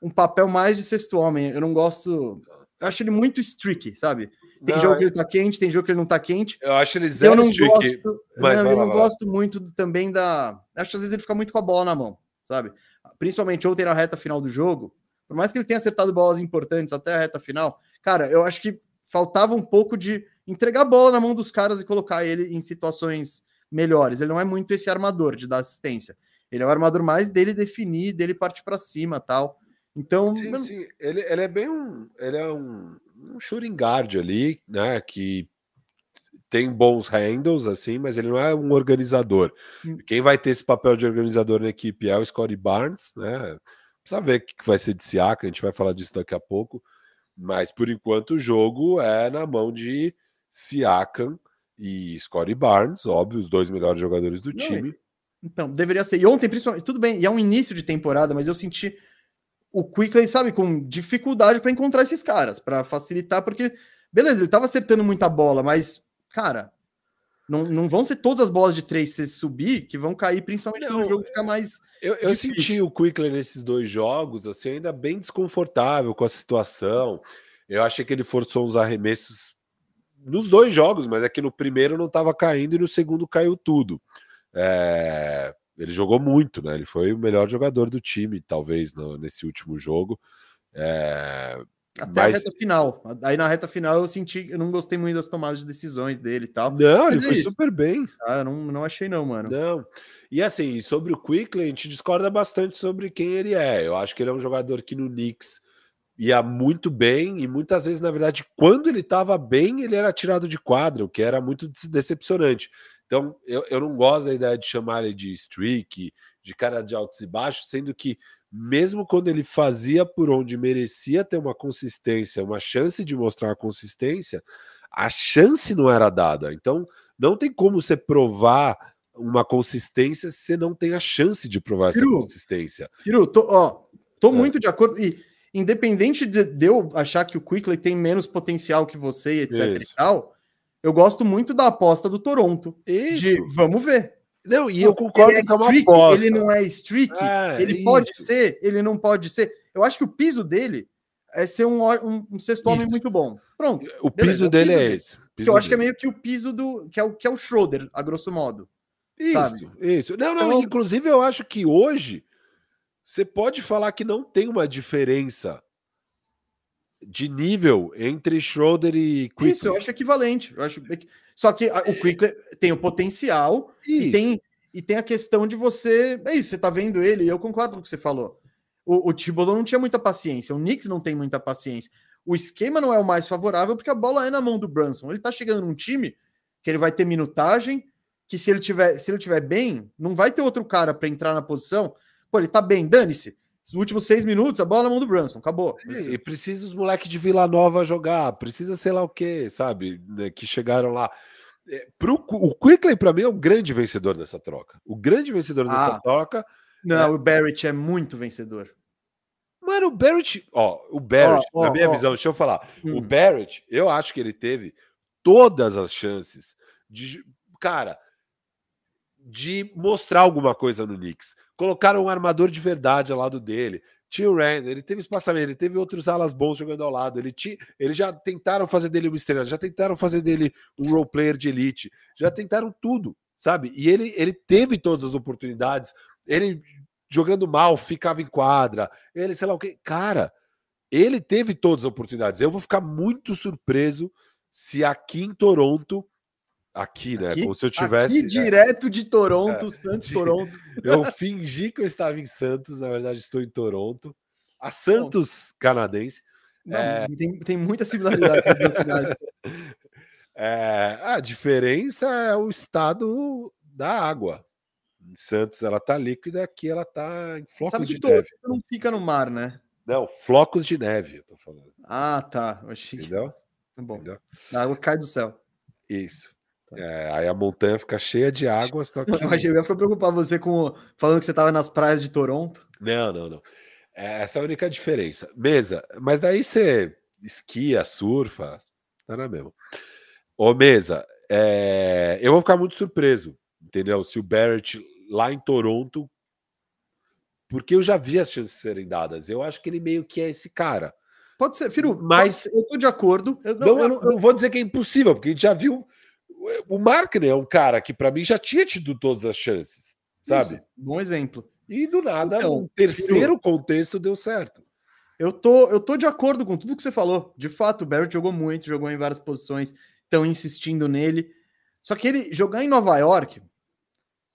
um papel mais de sexto homem. Eu não gosto. Eu acho ele muito streaky, sabe? Tem não, jogo que ele tá quente, tem jogo que ele não tá quente. Eu acho ele zero eu não streaky. Gosto, mas não, eu não gosto muito também da. Acho que às vezes ele fica muito com a bola na mão, sabe? Principalmente ontem na reta final do jogo. Por mais que ele tenha acertado bolas importantes até a reta final, cara, eu acho que faltava um pouco de entregar a bola na mão dos caras e colocar ele em situações melhores. Ele não é muito esse armador de dar assistência. Ele é o armador mais dele definir, dele partir para cima tal. Então. Sim, sim. Ele, ele é bem um. Ele é um, um shooting guard ali, né? Que tem bons handles, assim, mas ele não é um organizador. Hum. Quem vai ter esse papel de organizador na equipe é o Scottie Barnes, né? Precisa ver o que vai ser de Siaka, a gente vai falar disso daqui a pouco. Mas por enquanto o jogo é na mão de Siakam e Scottie Barnes, óbvio, os dois melhores jogadores do não, time. Então, deveria ser. E ontem, principalmente, tudo bem, e é um início de temporada, mas eu senti o Quickley, sabe, com dificuldade para encontrar esses caras, para facilitar, porque, beleza, ele estava acertando muita bola, mas, cara, não, não vão ser todas as bolas de três se subir que vão cair, principalmente não, quando o jogo fica mais. Eu, eu senti o Quickley nesses dois jogos, assim, ainda bem desconfortável com a situação. Eu achei que ele forçou uns arremessos nos dois jogos, mas é que no primeiro não estava caindo e no segundo caiu tudo. É, ele jogou muito, né? Ele foi o melhor jogador do time, talvez, no, nesse último jogo. É... Até mas... a reta final. Aí na reta final eu senti, eu não gostei muito das tomadas de decisões dele e tal. Não, mas ele é foi isso. super bem. Ah, eu não, não achei, não, mano. Não. E assim, sobre o Quickly, a gente discorda bastante sobre quem ele é. Eu acho que ele é um jogador que no Knicks ia muito bem, e muitas vezes, na verdade, quando ele estava bem, ele era tirado de quadro, o que era muito decepcionante. Então, eu, eu não gosto da ideia de chamar ele de streak, de cara de altos e baixos, sendo que mesmo quando ele fazia por onde merecia ter uma consistência, uma chance de mostrar uma consistência, a chance não era dada. Então, não tem como você provar uma consistência se você não tem a chance de provar essa consistência. Kiro, tô, ó, tô é. muito de acordo. E independente de, de, eu achar que o Quickly tem menos potencial que você, etc Isso. e tal, eu gosto muito da aposta do Toronto. Isso. De vamos ver. Não, e eu concordo ele é que é uma aposta. Ele não é streak, é, ele isso. pode ser, ele não pode ser. Eu acho que o piso dele é ser um, um, um sexto homem muito bom. Pronto. O beleza, piso dele o piso é esse. Que eu acho que é meio que o piso do. que é o, que é o Schroeder, a grosso modo. Isso, sabe? isso. Não, não, então, inclusive eu acho que hoje você pode falar que não tem uma diferença de nível entre Schroeder e Quickly. Isso, eu acho equivalente. Eu acho... Só que o Quickly tem o potencial e tem, e tem a questão de você. É isso, você tá vendo ele, e eu concordo com o que você falou. O, o Thibodeau não tinha muita paciência, o Knicks não tem muita paciência. O esquema não é o mais favorável porque a bola é na mão do Brunson. Ele tá chegando num time que ele vai ter minutagem, que se ele tiver, se ele tiver bem, não vai ter outro cara para entrar na posição. Pô, ele tá bem, dane-se nos últimos seis minutos, a bola na mão do Brunson, acabou. E, e precisa os moleques de Vila Nova jogar, precisa sei lá o que, sabe? Né, que chegaram lá. É, pro, o Quickley, para mim, é o grande vencedor dessa troca. O grande vencedor dessa ah, troca. Não, é... o Barrett é muito vencedor. Mano, o Barrett, ó, o Barrett, oh, oh, na minha oh. visão, deixa eu falar. Hum. O Barrett, eu acho que ele teve todas as chances de. Cara, de mostrar alguma coisa no Knicks. Colocaram um armador de verdade ao lado dele. Tinha o Rand, ele teve espaçamento, ele teve outros alas bons jogando ao lado. Ele tinha, eles já tentaram fazer dele uma estrela, já tentaram fazer dele um role player de elite, já tentaram tudo, sabe? E ele, ele teve todas as oportunidades. Ele jogando mal, ficava em quadra. Ele, sei lá o que. Cara, ele teve todas as oportunidades. Eu vou ficar muito surpreso se aqui em Toronto Aqui, né? Aqui, Como se eu tivesse. Aqui, é, direto de Toronto, é, Santos, de, Toronto. [LAUGHS] Eu fingi que eu estava em Santos, na verdade estou em Toronto. A Santos canadense. Não, é... tem, tem muita similaridade entre as cidades. [LAUGHS] É, a diferença é o estado da água. Em Santos ela tá líquida, aqui ela tá em flocos Sabe de que neve. não fica no mar, né? Não, flocos de neve, eu tô falando. Ah, tá. Eu achei Entendeu? Tá bom. Entendeu? A água cai do céu. Isso. É, aí a montanha fica cheia de água, só [LAUGHS] que. Eu achei eu ficar preocupar você com falando que você estava nas praias de Toronto. Não, não, não. É, essa é a única diferença. Mesa, mas daí você esquia, surfa, tá na mesma. Ô, Mesa, é... eu vou ficar muito surpreso, entendeu? Se o Barrett lá em Toronto, porque eu já vi as chances serem dadas. Eu acho que ele meio que é esse cara. Pode ser, Firu, mas eu tô de acordo. Eu não, não, eu não, não vou dizer que é impossível, porque a gente já viu. O Markner é um cara que, para mim, já tinha tido todas as chances, sabe? Isso, bom exemplo. E do nada, então, um terceiro contexto deu certo. Eu tô, eu tô de acordo com tudo que você falou. De fato, o Barrett jogou muito, jogou em várias posições, estão insistindo nele. Só que ele jogar em Nova York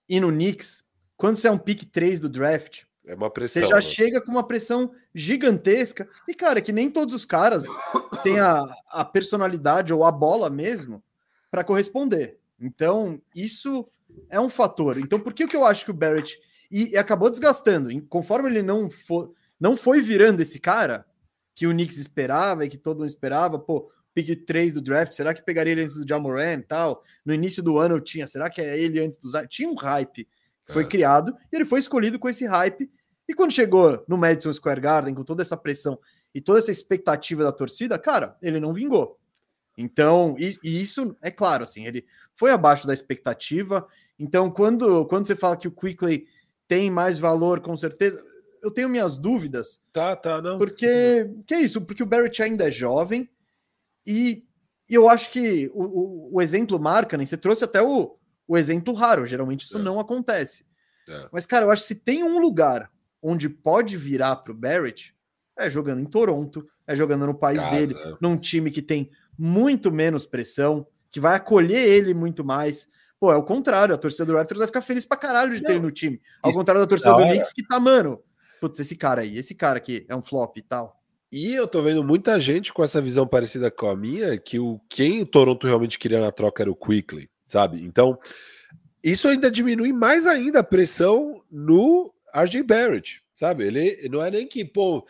e no Knicks, quando você é um pick 3 do draft, é uma pressão. Você já né? chega com uma pressão gigantesca. E, cara, que nem todos os caras têm a, a personalidade ou a bola mesmo para corresponder. Então, isso é um fator. Então, por que, que eu acho que o Barrett e, e acabou desgastando. Conforme ele não, for, não foi virando esse cara que o Knicks esperava e que todo mundo esperava, pô, pick 3 do draft, será que pegaria ele antes do Jamoran e tal? No início do ano eu tinha, será que é ele antes do Tinha um hype que foi é. criado e ele foi escolhido com esse hype. E quando chegou no Madison Square Garden, com toda essa pressão e toda essa expectativa da torcida, cara, ele não vingou. Então, e, e, isso é claro, assim, ele foi abaixo da expectativa. Então, quando, quando você fala que o Quickly tem mais valor, com certeza. Eu tenho minhas dúvidas. Tá, tá, não. Porque, que é isso? Porque o Barrett ainda é jovem e, e eu acho que o, o, o exemplo marca, né? Você trouxe até o, o exemplo raro, geralmente isso é. não acontece. É. Mas, cara, eu acho que se tem um lugar onde pode virar para o Barrett, é jogando em Toronto, é jogando no país Casa. dele, num time que tem muito menos pressão, que vai acolher ele muito mais. Pô, é o contrário. A torcida do Raptors vai ficar feliz pra caralho de ter ele no time. Ao contrário da torcida do Knicks, que tá, mano. Putz, esse cara aí, esse cara aqui é um flop e tal. E eu tô vendo muita gente com essa visão parecida com a minha, que o quem o Toronto realmente queria na troca era o Quickly, sabe? Então, isso ainda diminui mais ainda a pressão no RJ Barrett, sabe? Ele não é nem que, pô,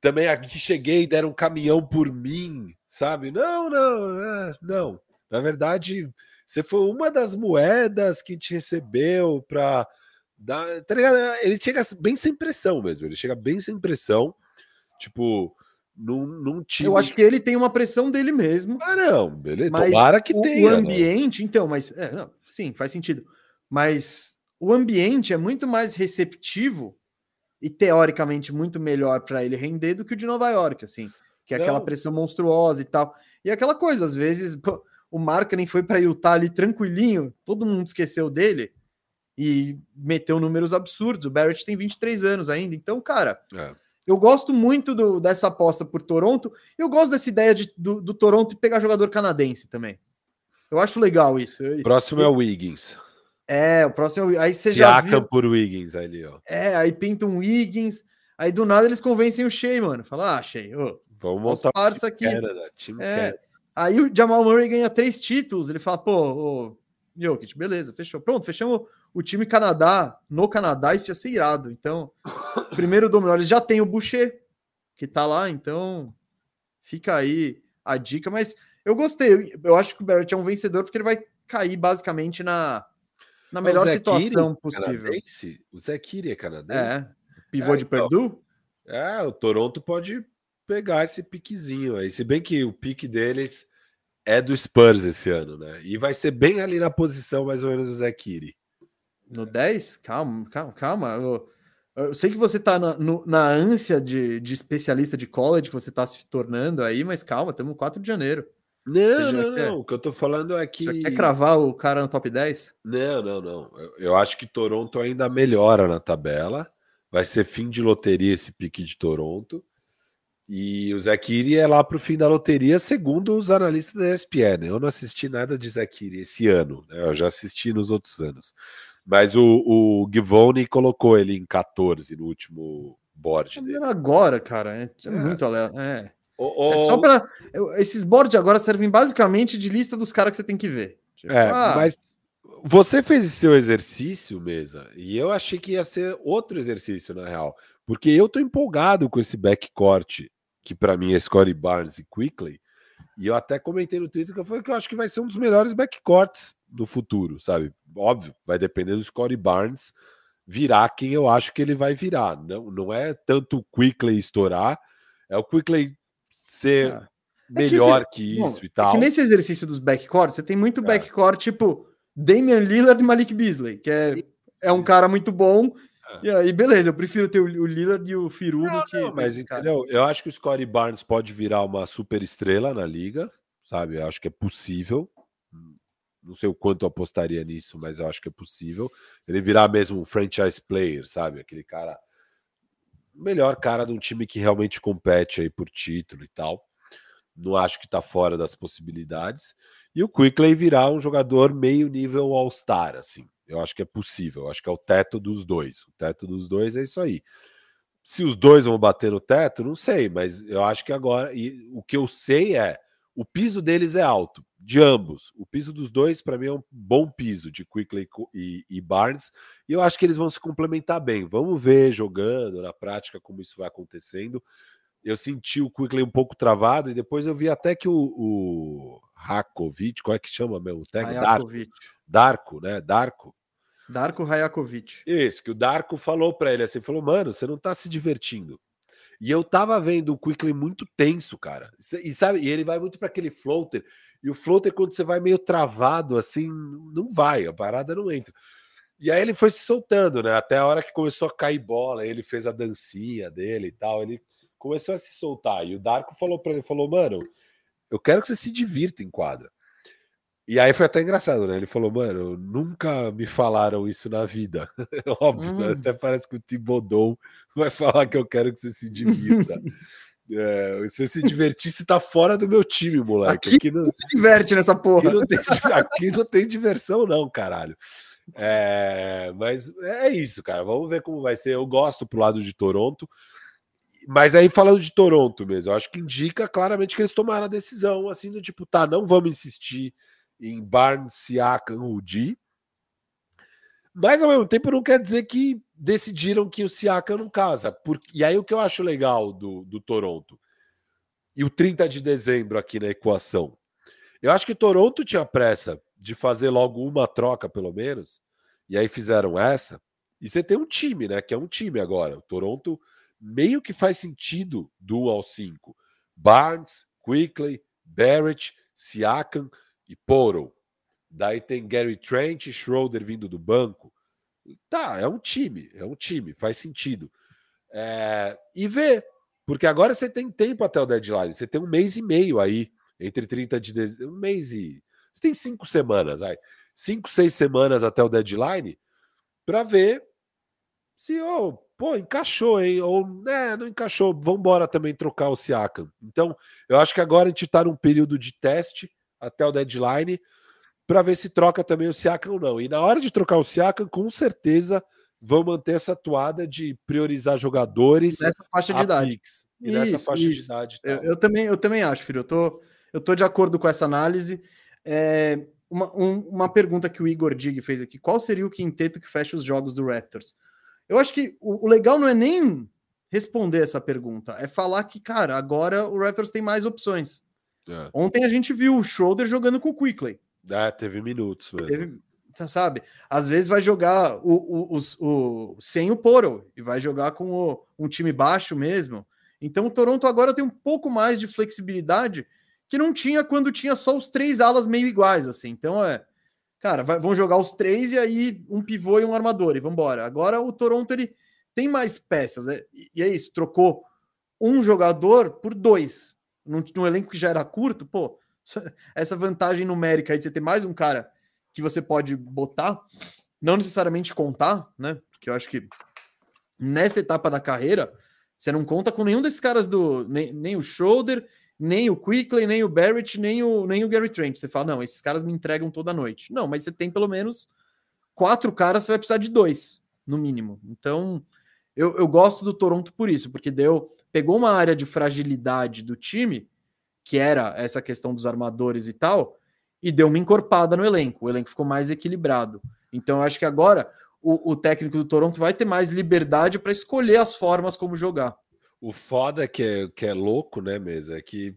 também aqui cheguei e deram um caminhão por mim, sabe? Não, não, é, não. Na verdade, você foi uma das moedas que te recebeu para dar. Tá ele chega bem sem pressão mesmo. Ele chega bem sem pressão. Tipo, num, num time. Eu acho que ele tem uma pressão dele mesmo. Ah, não, beleza. Mas Tomara que o, tenha. O né? ambiente, não. então, mas. É, não, sim, faz sentido. Mas o ambiente é muito mais receptivo e teoricamente muito melhor para ele render do que o de Nova York, assim, que é não. aquela pressão monstruosa e tal. E aquela coisa, às vezes, [LAUGHS] pô, o Markkanen foi para Utah ali tranquilinho, todo mundo esqueceu dele e meteu números absurdos. O Barrett tem 23 anos ainda, então, cara, é. eu gosto muito do, dessa aposta por Toronto. Eu gosto dessa ideia de, do, do Toronto pegar jogador canadense também. Eu acho legal isso. Próximo eu, é o Wiggins. É, o próximo é o Aí você já viu... por Wiggins ali, ó. É, aí pinta um Wiggins. Aí do nada eles convencem o Shea, mano. Fala, ah, Shea, ô, vamos montar parça aqui. Canada, é, Aí o Jamal Murray ganha três títulos. Ele fala, pô, ô, Jokic, beleza, fechou. Pronto, fechamos o time Canadá. No Canadá, isso ia ser irado. Então, [LAUGHS] primeiro domínio. Eles já tem o Boucher, que tá lá, então fica aí a dica. Mas eu gostei. Eu acho que o Barrett é um vencedor porque ele vai cair basicamente na, na melhor situação possível. Canadense? O Zé Kiri é canadense? É. Pivô é, de então, Purdue? É, o Toronto pode pegar esse piquezinho aí. Se bem que o pique deles é do Spurs esse ano, né? E vai ser bem ali na posição mais ou menos do Zekiri. No 10? Calma, calma, calma. Eu, eu sei que você tá na, no, na ânsia de, de, especialista de college que você tá se tornando aí, mas calma, estamos 4 de janeiro. Não, não, quer, não. O que eu tô falando é que. Quer cravar o cara no top 10? Não, não, não. Eu, eu acho que Toronto ainda melhora na tabela. Vai ser fim de loteria esse pique de Toronto. E o Zakiri é lá para o fim da loteria, segundo os analistas da ESPN. Eu não assisti nada de Zakiri esse ano, né? eu já assisti nos outros anos. Mas o, o Givone colocou ele em 14 no último board dele. Agora, cara, é, é. muito aleatório. É. O, o... é só para esses boards agora servem basicamente de lista dos caras que você tem que ver. Tipo, é, ah, mas você fez seu exercício, mesa, e eu achei que ia ser outro exercício na real, porque eu tô empolgado com esse backcourt que para mim é Scottie Barnes e Quickly, E eu até comentei no Twitter que eu, falei que eu acho que vai ser um dos melhores backcourts do futuro, sabe? Óbvio, vai depender do Scottie Barnes virar quem eu acho que ele vai virar. Não, não é tanto o Quickly estourar, é o Quickly ser é. melhor é que, que, isso bom, e tal. É que nesse exercício dos backcourts, você tem muito é. backcourt tipo Damian Lillard e Malik Beasley, que é, é um cara muito bom. É. E aí, beleza, eu prefiro ter o Lillard e o Firudo não, que. Não, mas entendeu? Eu acho que o Scottie Barnes pode virar uma super estrela na liga, sabe? Eu acho que é possível. Não sei o quanto eu apostaria nisso, mas eu acho que é possível. Ele virar mesmo um franchise player, sabe? Aquele cara. Melhor cara de um time que realmente compete aí por título e tal. Não acho que tá fora das possibilidades. E o Quickley virar um jogador meio nível All-Star, assim. Eu acho que é possível. Eu acho que é o teto dos dois. O teto dos dois é isso aí. Se os dois vão bater no teto, não sei, mas eu acho que agora. E o que eu sei é o piso deles é alto, de ambos. O piso dos dois, para mim, é um bom piso de Quickley e, e, Barnes. E eu acho que eles vão se complementar bem. Vamos ver jogando na prática como isso vai acontecendo. Eu senti o Quickley um pouco travado e depois eu vi até que o, o Rakovic, qual é que chama mesmo? O Darko, Darko, né? Darko. Darko Rajakovic. Isso, que o Darko falou para ele assim, falou, mano, você não tá se divertindo. E eu tava vendo o Quickly muito tenso, cara. E sabe, e ele vai muito para aquele floater. E o floater, quando você vai meio travado, assim, não vai, a parada não entra. E aí ele foi se soltando, né? Até a hora que começou a cair bola, ele fez a dancinha dele e tal. Ele começou a se soltar. E o Darko falou para ele: falou, mano, eu quero que você se divirta em quadra. E aí foi até engraçado, né? Ele falou, mano, nunca me falaram isso na vida. [LAUGHS] Óbvio, né? hum. né? até parece que o Thibodeau vai falar que eu quero que você se divirta. [LAUGHS] é, você se divertir, você tá fora do meu time, moleque. Aqui, aqui não se diverte nessa porra. Aqui não tem, aqui não tem diversão, não, caralho. É, mas é isso, cara. Vamos ver como vai ser. Eu gosto pro lado de Toronto. Mas aí, falando de Toronto mesmo, eu acho que indica claramente que eles tomaram a decisão, assim, do tipo, tá, não vamos insistir em Barnes, Siakam, Rudy. Mas ao mesmo tempo não quer dizer que decidiram que o Siakam não casa. Porque, e aí o que eu acho legal do, do Toronto e o 30 de dezembro aqui na equação. Eu acho que Toronto tinha pressa de fazer logo uma troca, pelo menos, e aí fizeram essa. E você tem um time, né? Que é um time agora. O Toronto meio que faz sentido do 1 ao 5. Barnes, Quickly, Barrett, Siakam e Poro. Daí tem Gary Trent e Schroeder vindo do banco. Tá, é um time, é um time, faz sentido. É, e vê, porque agora você tem tempo até o deadline, você tem um mês e meio aí, entre 30 de dezembro, um mês e. Você tem cinco semanas, aí. Cinco, seis semanas até o deadline para ver se, oh, pô, encaixou, hein? Ou, né, não encaixou, vamos embora também trocar o Siakam. Então, eu acho que agora a gente está num período de teste até o deadline para ver se troca também o Siakam ou não. E na hora de trocar o Siakam, com certeza vão manter essa atuada de priorizar jogadores nessa faixa de idade. Pix, e isso, nessa faixa isso. de idade. Eu, eu, também, eu também acho, filho. Eu tô, eu tô de acordo com essa análise. É, uma, um, uma pergunta que o Igor Dig fez aqui: qual seria o quinteto que fecha os jogos do Raptors? Eu acho que o, o legal não é nem responder essa pergunta, é falar que, cara, agora o Raptors tem mais opções. É. Ontem a gente viu o Schroeder jogando com o Quickley. É, teve minutos mesmo. Teve, então, sabe? Às vezes vai jogar o, o, o, o sem o Poro e vai jogar com o, um time baixo mesmo. Então o Toronto agora tem um pouco mais de flexibilidade que não tinha quando tinha só os três alas meio iguais, assim. Então é, cara, vai, vão jogar os três e aí um pivô e um armador e vambora. Agora o Toronto ele tem mais peças, é, e é isso, trocou um jogador por dois num, num elenco que já era curto, pô, [LAUGHS] essa vantagem numérica aí de você ter mais um cara que você pode botar, não necessariamente contar, né? Porque eu acho que nessa etapa da carreira, você não conta com nenhum desses caras do. Nem, nem o Schroeder, nem o Quickley, nem o Barrett, nem o, nem o Gary Trent. Você fala, não, esses caras me entregam toda noite. Não, mas você tem pelo menos quatro caras, você vai precisar de dois, no mínimo. Então, eu, eu gosto do Toronto por isso, porque deu pegou uma área de fragilidade do time, que era essa questão dos armadores e tal, e deu uma encorpada no elenco. O elenco ficou mais equilibrado. Então, eu acho que agora o, o técnico do Toronto vai ter mais liberdade para escolher as formas como jogar. O foda que é, que é louco, né, mesmo, é que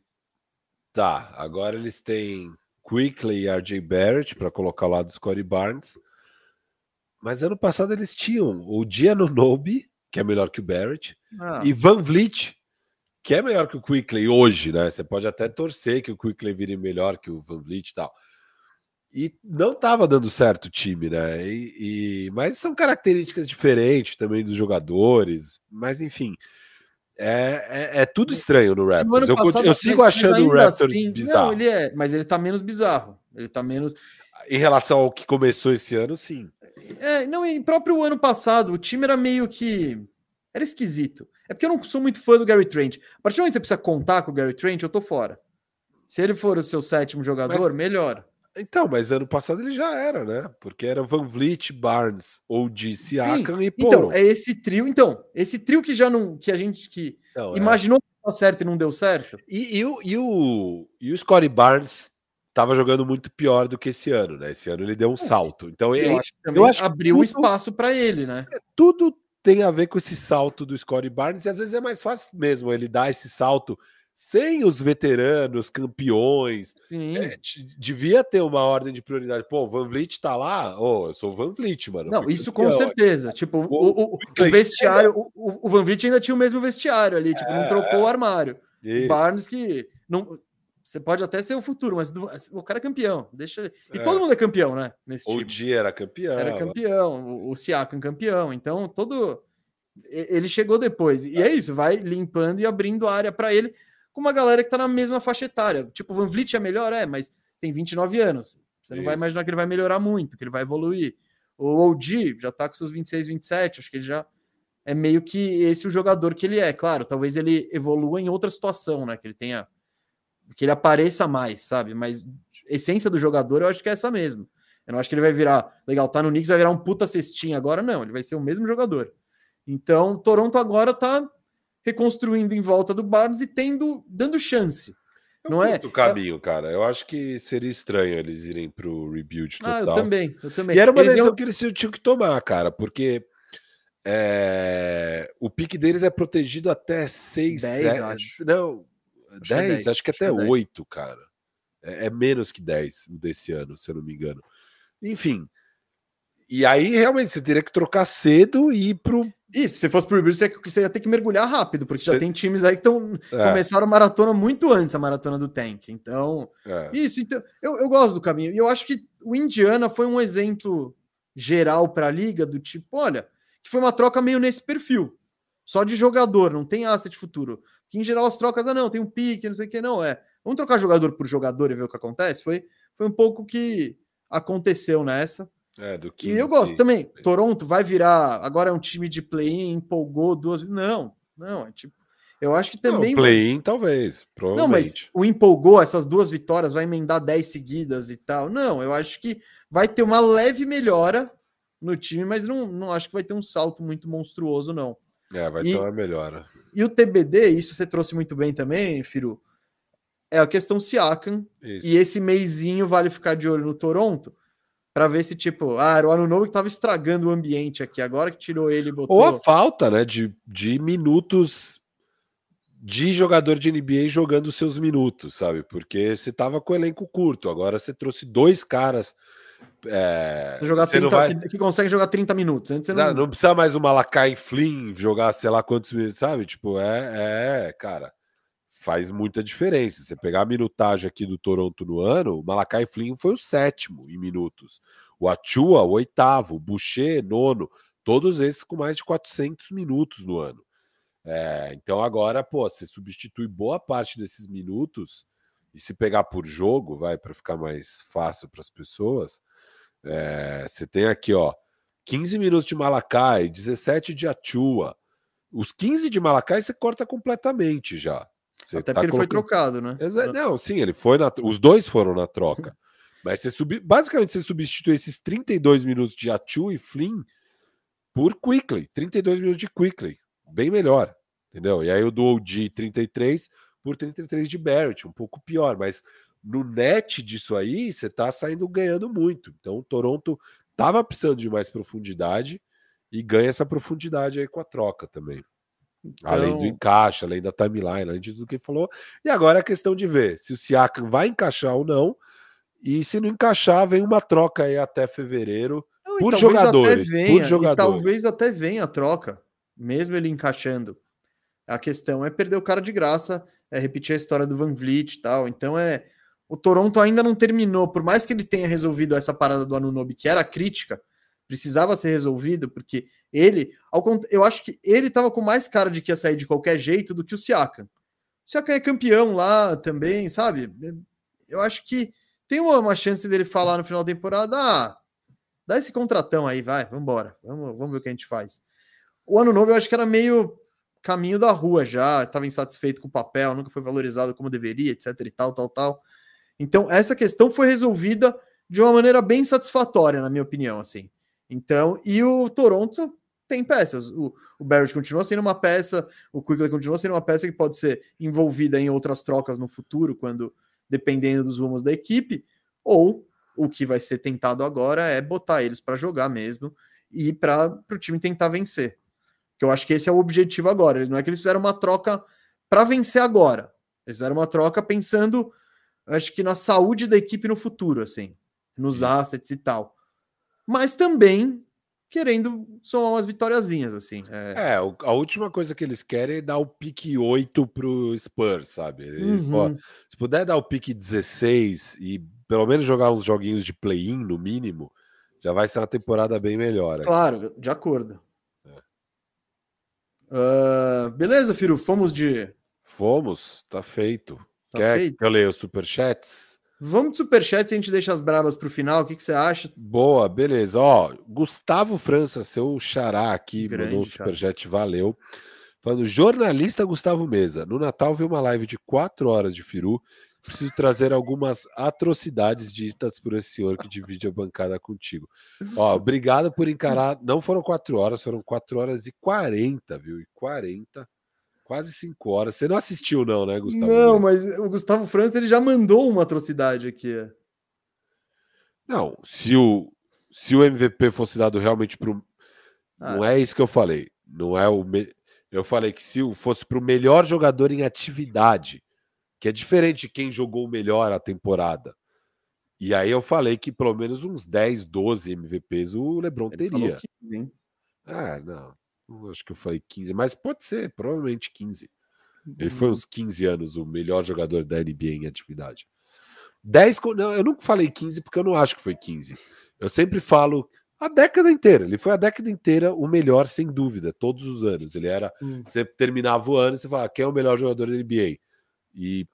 Tá, agora eles têm Quickly e RJ Barrett para colocar lá do Scottie Barnes. Mas ano passado eles tinham o Diano Nobi, que é melhor que o Barrett, ah. e Van Vliet, que é melhor que o Quickly hoje, né? Você pode até torcer que o Quickly vire melhor que o Van Vliet e tal. E não estava dando certo o time, né? E, e, mas são características diferentes também dos jogadores. Mas enfim, é, é, é tudo estranho no Raptors. Eu, eu, sigo achando o Raptors assim, bizarro. Não, ele é, mas ele tá menos bizarro. Ele tá menos. Em relação ao que começou esse ano, sim. É, não, em próprio ano passado, o time era meio que. Era esquisito. É porque eu não sou muito fã do Gary Trent. A partir do momento que você precisa contar com o Gary Trent, eu tô fora. Se ele for o seu sétimo jogador, mas, melhor. Então, mas ano passado ele já era, né? Porque era Van Vliet, Barnes, ou de e Polo. Então, é esse trio. Então, esse trio que já não. que a gente que não, é. imaginou é. que certo e não deu certo. E, e, o, e, o, e o Scottie Barnes estava jogando muito pior do que esse ano, né? Esse ano ele deu um é. salto. Então, eu, ele, acho, eu acho que abriu tudo, espaço para ele, né? É, tudo tem a ver com esse salto do Scottie Barnes, e às vezes é mais fácil mesmo ele dar esse salto sem os veteranos, campeões. É, devia ter uma ordem de prioridade. Pô, o Van Vliet tá lá? Oh, eu sou o Van Vliet, mano. Não, isso com certeza. Tipo, o, o, o, vestiário, o, o, Van Vliet ainda tinha o mesmo vestiário ali, tipo, é, não trocou é. o armário. Isso. Barnes que não. Você pode até ser o futuro, mas o cara é campeão. Deixa. E é. todo mundo é campeão, né? Nesse o dia era campeão. Era campeão. O, o Siakam campeão. Então, todo. Ele chegou depois. E é isso, vai limpando e abrindo área para ele com uma galera que tá na mesma faixa etária. Tipo, o Van Vliet é melhor, é, mas tem 29 anos. Você não Isso. vai imaginar que ele vai melhorar muito, que ele vai evoluir. O OG já tá com seus 26, 27, acho que ele já é meio que esse o jogador que ele é. Claro, talvez ele evolua em outra situação, né? Que ele tenha. Que ele apareça mais, sabe? Mas a essência do jogador eu acho que é essa mesmo. Eu não acho que ele vai virar. Legal, tá no Knicks, vai virar um puta cestinha agora, não. Ele vai ser o mesmo jogador. Então, Toronto agora tá reconstruindo em volta do Barnes e tendo dando chance. Eu não é? o caminho, cara. Eu acho que seria estranho eles irem para o rebuild total. Ah, eu também, eu também. E era uma eles decisão iam... que eles tinham que tomar, cara, porque é... o pique deles é protegido até 6, 10, 7... acho. Não, 10, é 10, acho que até acho 8, é cara. É, é menos que 10 desse ano, se eu não me engano. Enfim, e aí, realmente, você teria que trocar cedo e ir pro. Isso, se fosse pro Bills, você ia ter que mergulhar rápido, porque já tem times aí que estão é. começaram a maratona muito antes a maratona do Tank. Então, é. isso, então, eu, eu gosto do caminho. E eu acho que o Indiana foi um exemplo geral para a liga do tipo, olha, que foi uma troca meio nesse perfil. Só de jogador, não tem asset futuro. Que em geral as trocas, ah, não, tem um pique, não sei o que, não, é. Vamos trocar jogador por jogador e ver o que acontece? Foi, foi um pouco que aconteceu nessa. É, do 15, e eu gosto também. Toronto vai virar. Agora é um time de play-in, empolgou duas. Não, não. É tipo. Eu acho que também. Play-in, talvez. Não, mas o empolgou, essas duas vitórias, vai emendar 10 seguidas e tal. Não, eu acho que vai ter uma leve melhora no time, mas não, não acho que vai ter um salto muito monstruoso, não. É, vai e, ter uma melhora. E o TBD, isso você trouxe muito bem também, Firu. É a questão Siakam. Isso. E esse meizinho vale ficar de olho no Toronto para ver se, tipo, ah, era o ano novo que tava estragando o ambiente aqui, agora que tirou ele e botou. Ou a falta, né, de, de minutos de jogador de NBA jogando seus minutos, sabe? Porque você tava com o elenco curto, agora você trouxe dois caras. É, você jogar você 30, vai... que, que consegue jogar 30 minutos. Antes não... não precisa mais o Malakai Flynn jogar sei lá quantos minutos, sabe? Tipo, é, é, cara, faz muita diferença. Você pegar a minutagem aqui do Toronto no ano, o Malakai Flynn foi o sétimo em minutos. O Achua, o oitavo. O Boucher, nono. Todos esses com mais de 400 minutos no ano. É, então agora, pô, você substitui boa parte desses minutos e se pegar por jogo, vai para ficar mais fácil para as pessoas. É, você tem aqui, ó, 15 minutos de Malakai, 17 de Achua. Os 15 de Malakai você corta completamente já. Você Até tá porque ele foi trocado, né? Não, sim, ele foi na... Os dois foram na troca. [LAUGHS] Mas você sub... basicamente você substitui esses 32 minutos de Atu e Flynn por Quickly. 32 minutos de Quickly. Bem melhor. Entendeu? E aí o do OG 33 por 33 de Barrett, um pouco pior, mas no net disso aí, você tá saindo ganhando muito. Então, o Toronto tava precisando de mais profundidade e ganha essa profundidade aí com a troca também. Então... Além do encaixe, além da timeline, além de tudo que ele falou. E agora é questão de ver se o Siakam vai encaixar ou não. E se não encaixar, vem uma troca aí até fevereiro não, por, jogadores, venha, por jogadores. talvez até venha a troca, mesmo ele encaixando. A questão é perder o cara de graça, é repetir a história do Van Vliet e tal. Então é. O Toronto ainda não terminou, por mais que ele tenha resolvido essa parada do Anunobi, que era crítica, precisava ser resolvido, porque ele, eu acho que ele estava com mais cara de que ia sair de qualquer jeito do que o Siakam. O Siakam é campeão lá também, sabe? Eu acho que tem uma, chance dele falar no final da temporada: ah, dá esse contratão aí, vai, vamos embora, vamos, vamos ver o que a gente faz. O ano novo eu acho que era meio caminho da rua já, estava insatisfeito com o papel, nunca foi valorizado como deveria, etc e tal, tal, tal. Então, essa questão foi resolvida de uma maneira bem satisfatória, na minha opinião, assim. Então, e o Toronto tem peças. O, o Barrett continua sendo uma peça, o Quigley continua sendo uma peça que pode ser envolvida em outras trocas no futuro, quando dependendo dos rumos da equipe, ou o que vai ser tentado agora é botar eles para jogar mesmo e para o time tentar vencer. Que eu acho que esse é o objetivo agora. Não é que eles fizeram uma troca para vencer agora. Eles fizeram uma troca pensando, acho que na saúde da equipe no futuro, assim, nos assets e tal mas também querendo somar umas vitóriazinhas, assim. É... é, a última coisa que eles querem é dar o pique 8 pro Spurs, sabe? Uhum. Se puder dar o pique 16 e pelo menos jogar uns joguinhos de play-in, no mínimo, já vai ser uma temporada bem melhor. Claro, de acordo. É. Uh, beleza, Firo, fomos de... Fomos, tá feito. Tá Quer feito? que eu leia os superchats? Vamos de superchat e a gente deixa as brabas para o final. O que, que, você acha? Boa, beleza. Ó, Gustavo França, seu xará aqui, Grande, mandou o superchat, valeu. Falando, jornalista Gustavo Mesa. No Natal vi uma live de quatro horas de Firu. Preciso trazer algumas atrocidades ditas por esse senhor que divide a bancada contigo. Ó, [LAUGHS] obrigado por encarar. Não foram quatro horas, foram quatro horas e quarenta, viu? E quarenta Quase cinco horas. Você não assistiu, não, né, Gustavo? Não, mas o Gustavo França ele já mandou uma atrocidade aqui. Não, se o, se o MVP fosse dado realmente para ah. Não é isso que eu falei. Não é o. Me... Eu falei que se fosse para o melhor jogador em atividade, que é diferente de quem jogou melhor a temporada. E aí eu falei que pelo menos uns 10, 12 MVPs o LeBron Ele teria. 15, ah, não acho que eu falei 15, mas pode ser, provavelmente 15. Ele foi uhum. uns 15 anos o melhor jogador da NBA em atividade. 10, não, eu nunca falei 15 porque eu não acho que foi 15. Eu sempre falo a década inteira. Ele foi a década inteira o melhor, sem dúvida, todos os anos. Ele era. Hum. Você terminava o ano e você falava, quem é o melhor jogador da NBA? E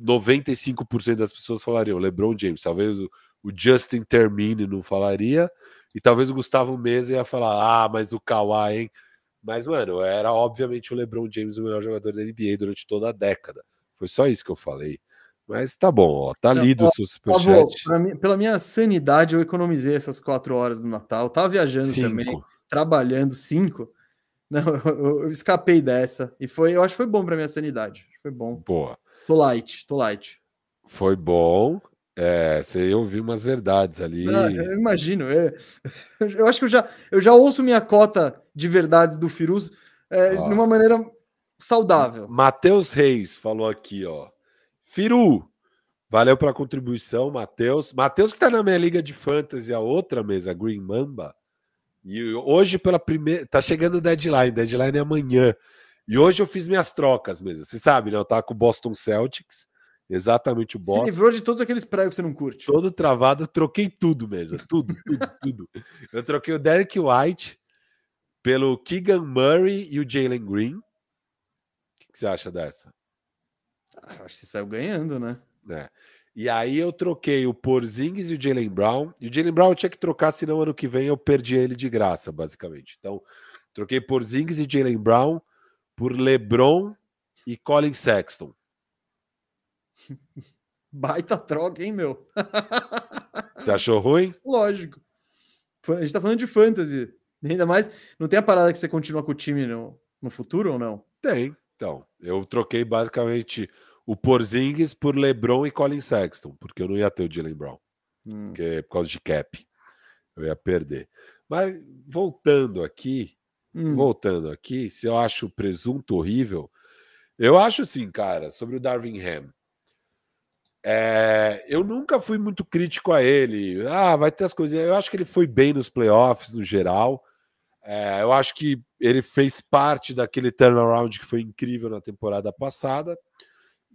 95% das pessoas falariam LeBron James. Talvez o, o Justin Termine não falaria, e talvez o Gustavo Mesa ia falar: ah, mas o Kawhi, hein? Mas, mano, era obviamente o LeBron James o melhor jogador da NBA durante toda a década. Foi só isso que eu falei. Mas tá bom, ó, tá lido o seu superchat. Mim, pela minha sanidade, eu economizei essas quatro horas do Natal. tava viajando cinco. também, trabalhando cinco. Não, [LAUGHS] eu, eu, escapei dessa. E foi, eu acho que foi bom pra minha sanidade. Foi bom. Boa. Tô light, tô light. Foi bom. É, você ouviu umas verdades ali. Ah, eu imagino. É. [LAUGHS] Eu acho que eu já, eu já ouço minha cota de verdades do Firuz é, de uma maneira saudável. Matheus Reis falou aqui, ó. Firu, valeu pela contribuição, Matheus. Matheus que tá na minha liga de fantasy, a outra mesa, Green Mamba. E hoje, pela primeira. Tá chegando o deadline, deadline é amanhã. E hoje eu fiz minhas trocas mesmo. Você sabe, né? Eu tava com o Boston Celtics. Exatamente o bot. Se livrou de todos aqueles pregos que você não curte. Todo travado, troquei tudo mesmo. Tudo, [LAUGHS] tudo, tudo. Eu troquei o Derek White pelo Keegan Murray e o Jalen Green. O que, que, você acha dessa? Ah, acho que você saiu ganhando, né? É. E aí eu troquei o Porzingis e o Jalen Brown. E o Jalen Brown eu tinha que trocar, senão ano que vem eu perdi ele de graça, basicamente. Então, troquei Porzingis e Jalen Brown por LeBron e Colin Sexton. Baita troca, hein, meu? [LAUGHS] Você achou ruim? Lógico. A gente tá falando de fantasy. Ainda mais, não tem a parada que você continua com o time no, no futuro ou não? Tem. Então, eu troquei basicamente o Porzingis por LeBron e Colin Sexton, porque eu não ia ter o Jalen Brown. Hum. Porque, por causa de cap. Eu ia perder. Mas voltando aqui, hum. voltando aqui, se eu acho o presunto horrível, eu acho assim, cara, sobre o Darwin Ham. É, eu nunca fui muito crítico a ele. Ah, vai ter as coisas. Eu acho que ele foi bem nos playoffs no geral. É, eu acho que ele fez parte daquele turnaround que foi incrível na temporada passada.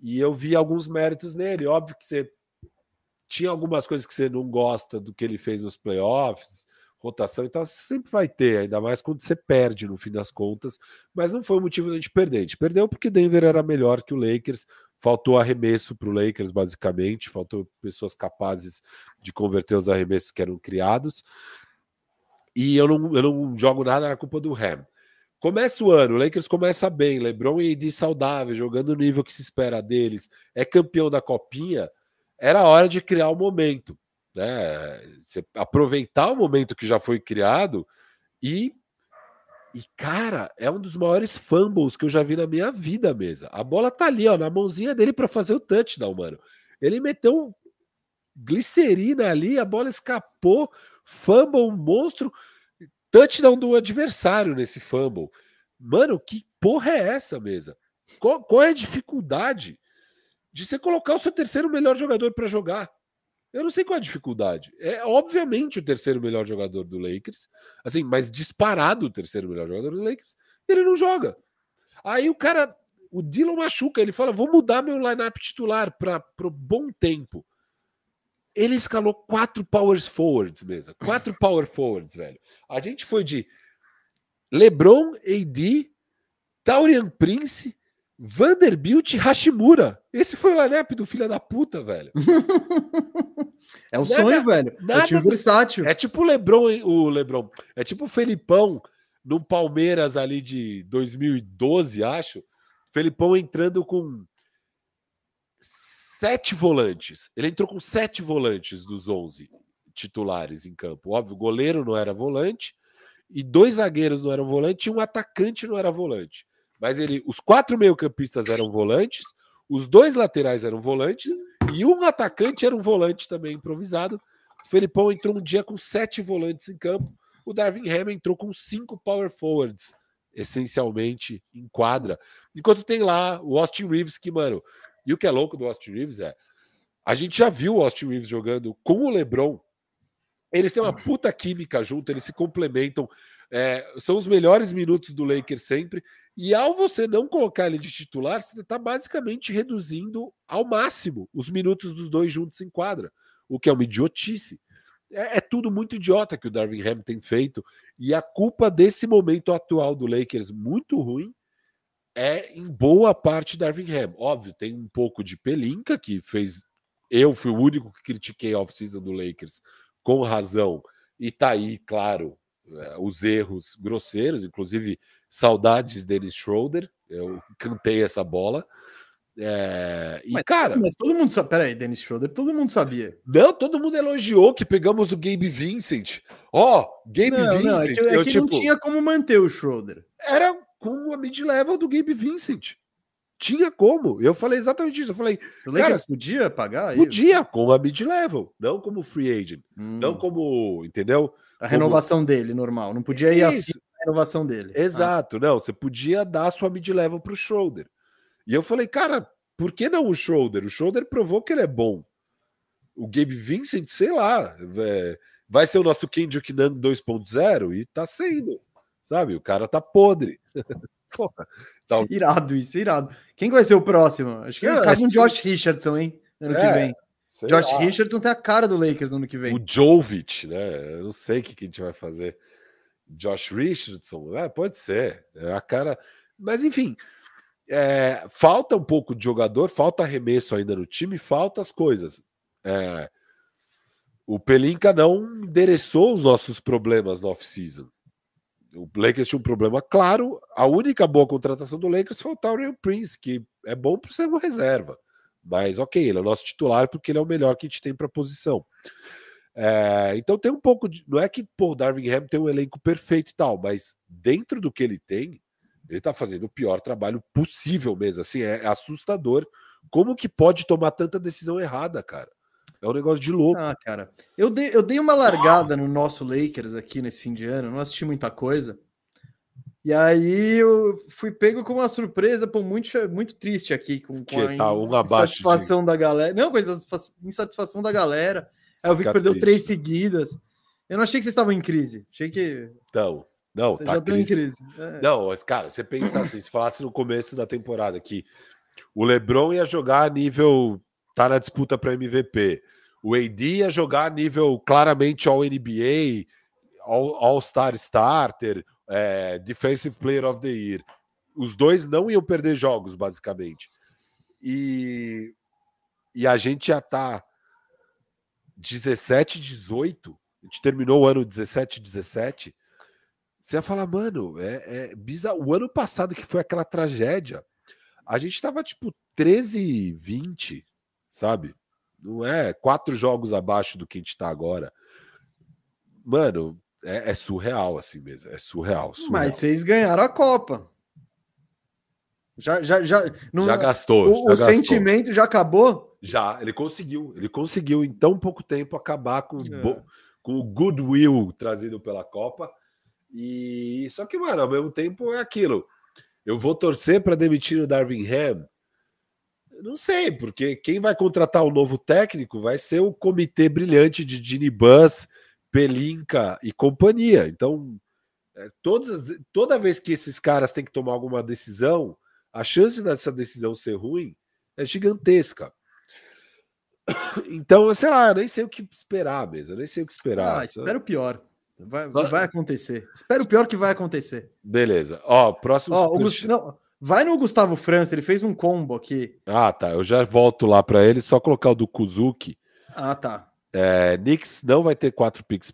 E eu vi alguns méritos nele. Óbvio que você tinha algumas coisas que você não gosta do que ele fez nos playoffs, rotação, então você sempre vai ter, ainda mais quando você perde no fim das contas, mas não foi o motivo da gente perder. A gente perdeu porque Denver era melhor que o Lakers, faltou arremesso para o Lakers, basicamente, faltou pessoas capazes de converter os arremessos que eram criados. E eu não, eu não jogo nada na culpa do Ham. Começa o ano, o Lakers começa bem, LeBron e AD saudável, jogando o nível que se espera deles, é campeão da copinha, era hora de criar o momento né? Aproveitar o momento que já foi criado e e cara, é um dos maiores fumbles que eu já vi na minha vida mesa. A bola tá ali, ó, na mãozinha dele para fazer o touchdown, mano. Ele meteu glicerina ali, a bola escapou, fumble um monstro, touchdown do adversário nesse fumble. Mano, que porra é essa mesa? Qual, qual é a dificuldade de você colocar o seu terceiro melhor jogador para jogar? Eu não sei qual é a dificuldade. É obviamente o terceiro melhor jogador do Lakers, assim, mas disparado o terceiro melhor jogador do Lakers, ele não joga. Aí o cara, o Dylan machuca, ele fala: vou mudar meu lineup titular para o bom tempo. Ele escalou quatro power forwards mesmo, quatro [LAUGHS] power forwards, velho. A gente foi de LeBron, AD, Taurian Prince, Vanderbilt Hashimura. Esse foi o lineup do filho da puta, velho. [LAUGHS] é um nada, sonho, velho. Nada é time versátil. É tipo o Lebron, o Lebron. É tipo o Felipão no Palmeiras ali de 2012, acho. Felipão entrando com sete volantes. Ele entrou com sete volantes dos 11 titulares em campo. Óbvio, o goleiro não era volante e dois zagueiros não eram volante e um atacante não era volante. Mas ele, os quatro meio-campistas eram volantes, os dois laterais eram volantes e um atacante era um volante também improvisado. O Felipão entrou um dia com sete volantes em campo. O Darwin Ham entrou com cinco power forwards, essencialmente em quadra. Enquanto tem lá o Austin Reeves, que, mano, e o que é louco do Austin Reeves é. A gente já viu o Austin Reeves jogando com o LeBron. Eles têm uma puta química junto, eles se complementam. É, são os melhores minutos do Lakers sempre. E ao você não colocar ele de titular, você está basicamente reduzindo ao máximo os minutos dos dois juntos em quadra, o que é uma idiotice. É, é tudo muito idiota que o Darwin Ham tem feito. E a culpa desse momento atual do Lakers muito ruim é em boa parte Darwin Ham. Óbvio, tem um pouco de Pelinka, que fez. Eu fui o único que critiquei a off-season do Lakers com razão. E tá aí, claro, é, os erros grosseiros, inclusive Saudades Dennis Schroeder. Eu cantei essa bola. É... E, mas, cara. Mas todo mundo sabe. Peraí, Dennis Schroeder, todo mundo sabia. Não, todo mundo elogiou que pegamos o Gabe Vincent. Ó, oh, Gabe não, Vincent. Não, é que, é eu, que tipo, não tinha como manter o Schroeder. Era com a mid-level do Gabe Vincent. Tinha como. Eu falei exatamente isso. Eu falei. O Lakers podia pagar? Podia, com a mid-level, não como free agent. Hum. Não como. Entendeu? A renovação como... dele, normal. Não podia ir assim renovação dele. Exato, ah. não, você podia dar a sua mid-level para o Schroeder. E eu falei, cara, por que não o Schroeder? O Schroeder provou que ele é bom. O Gabe Vincent, sei lá, é, vai ser o nosso Kendrick Nunn 2.0 e tá sendo, sabe? O cara tá podre. [LAUGHS] Porra, tá... Irado isso, irado. Quem vai ser o próximo? Acho que é, é um Josh Richardson, hein? Ano é, que vem. Josh lá. Richardson tem a cara do Lakers no ano que vem. O Jovic, né? Eu não sei o que, que a gente vai fazer. Josh Richardson, é, pode ser. É a cara. Mas enfim, é, falta um pouco de jogador, falta arremesso ainda no time, falta as coisas. É, o Pelinka não endereçou os nossos problemas no off-season. O Lakers tinha um problema claro. A única boa contratação do Lakers foi o Taurian Prince, que é bom para ser uma reserva. Mas ok, ele é o nosso titular porque ele é o melhor que a gente tem para a posição. É, então tem um pouco de. Não é que pô, o Darwin Ham tem um elenco perfeito e tal, mas dentro do que ele tem, ele tá fazendo o pior trabalho possível mesmo. Assim, é, é assustador. Como que pode tomar tanta decisão errada, cara? É um negócio de louco. Ah, cara. Eu dei, eu dei uma largada no nosso Lakers aqui nesse fim de ano, não assisti muita coisa. E aí eu fui pego com uma surpresa, pô, muito, muito triste aqui, com, com a tá um insatisfação de... da galera. Não, com a insatisfação da galera. Aí eu vi que perdeu triste. três seguidas. Eu não achei que vocês estavam em crise. Achei que. Então, não, tá já crise. em crise. É. Não, cara, você pensa assim, se falasse no começo da temporada que o LeBron ia jogar a nível. tá na disputa para MVP. O AD ia jogar a nível claramente All NBA, All-Star Starter, é, Defensive Player of the Year. Os dois não iam perder jogos, basicamente. E, e a gente já tá 17, 18. A gente terminou o ano 17, 17. Você ia falar, mano, é, é bizarro. O ano passado, que foi aquela tragédia, a gente tava tipo 13, 20, sabe? Não é quatro jogos abaixo do que a gente tá agora. Mano, é, é surreal assim mesmo. É surreal, surreal. Mas vocês ganharam a Copa. Já, já, já, não, já gastou. O, já o gastou. sentimento já acabou? Já, ele conseguiu. Ele conseguiu em tão pouco tempo acabar com, é. com o goodwill trazido pela Copa. E só que, mano, ao mesmo tempo é aquilo. Eu vou torcer para demitir o Darwin Ham não sei, porque quem vai contratar o novo técnico vai ser o comitê brilhante de Dini Bus, Pelinka e companhia. Então, é, todas, toda vez que esses caras têm que tomar alguma decisão, a chance dessa decisão ser ruim é gigantesca. [COUGHS] Então, sei lá, eu nem sei o que esperar mesmo, eu nem sei o que esperar. Ah, espero o pior. Vai, Só... vai acontecer. Espero o pior que vai acontecer. Beleza. Ó, próximo. Ó, Gust... Não, Vai no Gustavo França, ele fez um combo aqui. Ah, tá. Eu já volto lá para ele, só colocar o do Kuzuki. Ah, tá. É, Knicks não vai ter quatro picks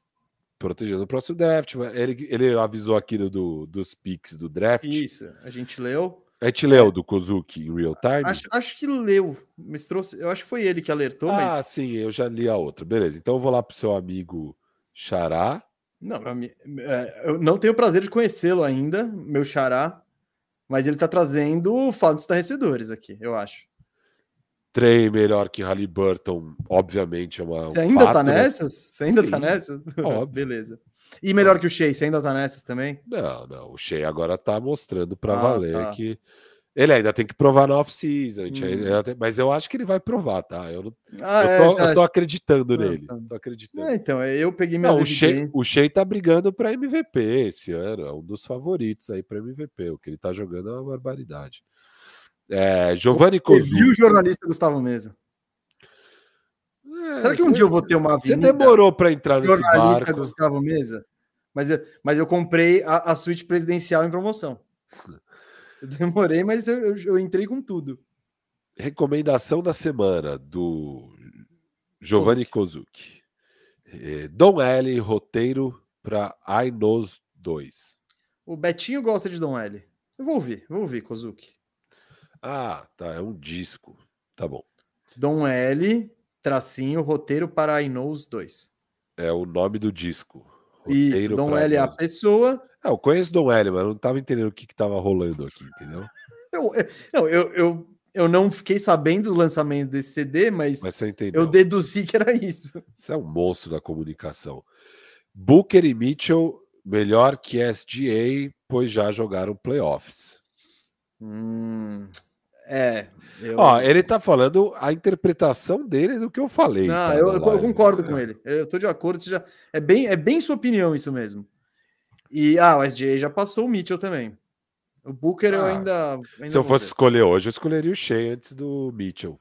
protegendo o próximo draft. Ele, ele avisou aqui do, dos picks do draft. Isso, a gente leu. A gente leu do Kozuki em real time? Acho, acho que leu, mas trouxe, eu acho que foi ele que alertou, ah, mas... Ah, sim, eu já li a outra. Beleza, então eu vou lá pro seu amigo Xará. Não, é, eu não tenho o prazer de conhecê-lo ainda, meu Xará. Mas ele tá trazendo o fato dos estarrecedores aqui, eu acho. Trey melhor que Halliburton, obviamente, é uma. Você ainda um tá fato, tá nessas? Você ainda Sim, tá nessas? [LAUGHS] Beleza. E melhor que o Shea, você ainda tá nessas também? Não, não. O Shea agora tá mostrando para ah, valer tá. que ele ainda tem que provar na off-season, hum. mas eu acho que ele vai provar, tá? Eu, não, ah, eu, tô, é, eu tô acreditando ah, nele. Tá. Tô acreditando. É, então, eu peguei minhas não, o Shea, o Shea tá brigando para MVP esse ano, é um dos favoritos aí para MVP. O que ele tá jogando é uma barbaridade. É, Giovanni Cozu. viu o jornalista Gustavo Mesa? É, Será que um dia eu vou ter uma Você demorou para entrar nesse jornalista barco? Gustavo Mesa? Mas eu, mas eu comprei a, a suíte presidencial em promoção. Eu demorei, mas eu, eu, eu entrei com tudo. Recomendação da semana do Giovanni Kozuki. É, Dom L, roteiro para I Knows 2. O Betinho gosta de Dom L. Eu vou ouvir, vou ouvir, Kozuki. Ah, tá. É um disco. Tá bom. Dom L, tracinho, roteiro para I Knows 2. É o nome do disco. Roteiro Isso, Dom L é a pessoa é, eu conheço Dom L, mas não estava entendendo o que estava rolando aqui, entendeu? [LAUGHS] Eu, não, eu, eu, eu não fiquei sabendo do lançamento desse CD, mas, mas eu deduzi que era isso. Você é um monstro da comunicação. Booker e Mitchell, melhor que SGA, pois já jogaram playoffs. Hum, é. Eu... Ó, ele tá falando a interpretação dele do que eu falei. Não, eu, eu, concordo com ele. Eu tô de acordo. Já, é, bem, é bem sua opinião isso mesmo. E ah, o SGA já passou o Mitchell também. O Booker ah, eu ainda, ainda, Se eu fosse ver. escolher hoje, eu escolheria o Shea antes do Mitchell.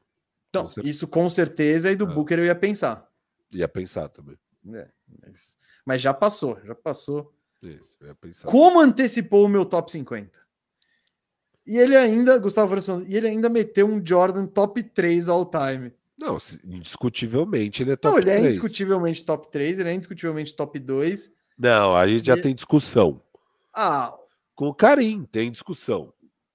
Então, com isso com certeza, e do ah. Booker eu ia pensar. Ia pensar também. É, mas, mas, já passou, já passou. Isso, eu ia pensar. Como antecipou o meu top 50? E ele ainda, Gustavo Francisco, e ele ainda meteu um Jordan top 3 all time. Não, indiscutivelmente ele é top 3. Não, ele 3. é indiscutivelmente top 3, ele é indiscutivelmente top 2. Não, aí já e... tem discussão. Ah. Com o Karim, tem discussão.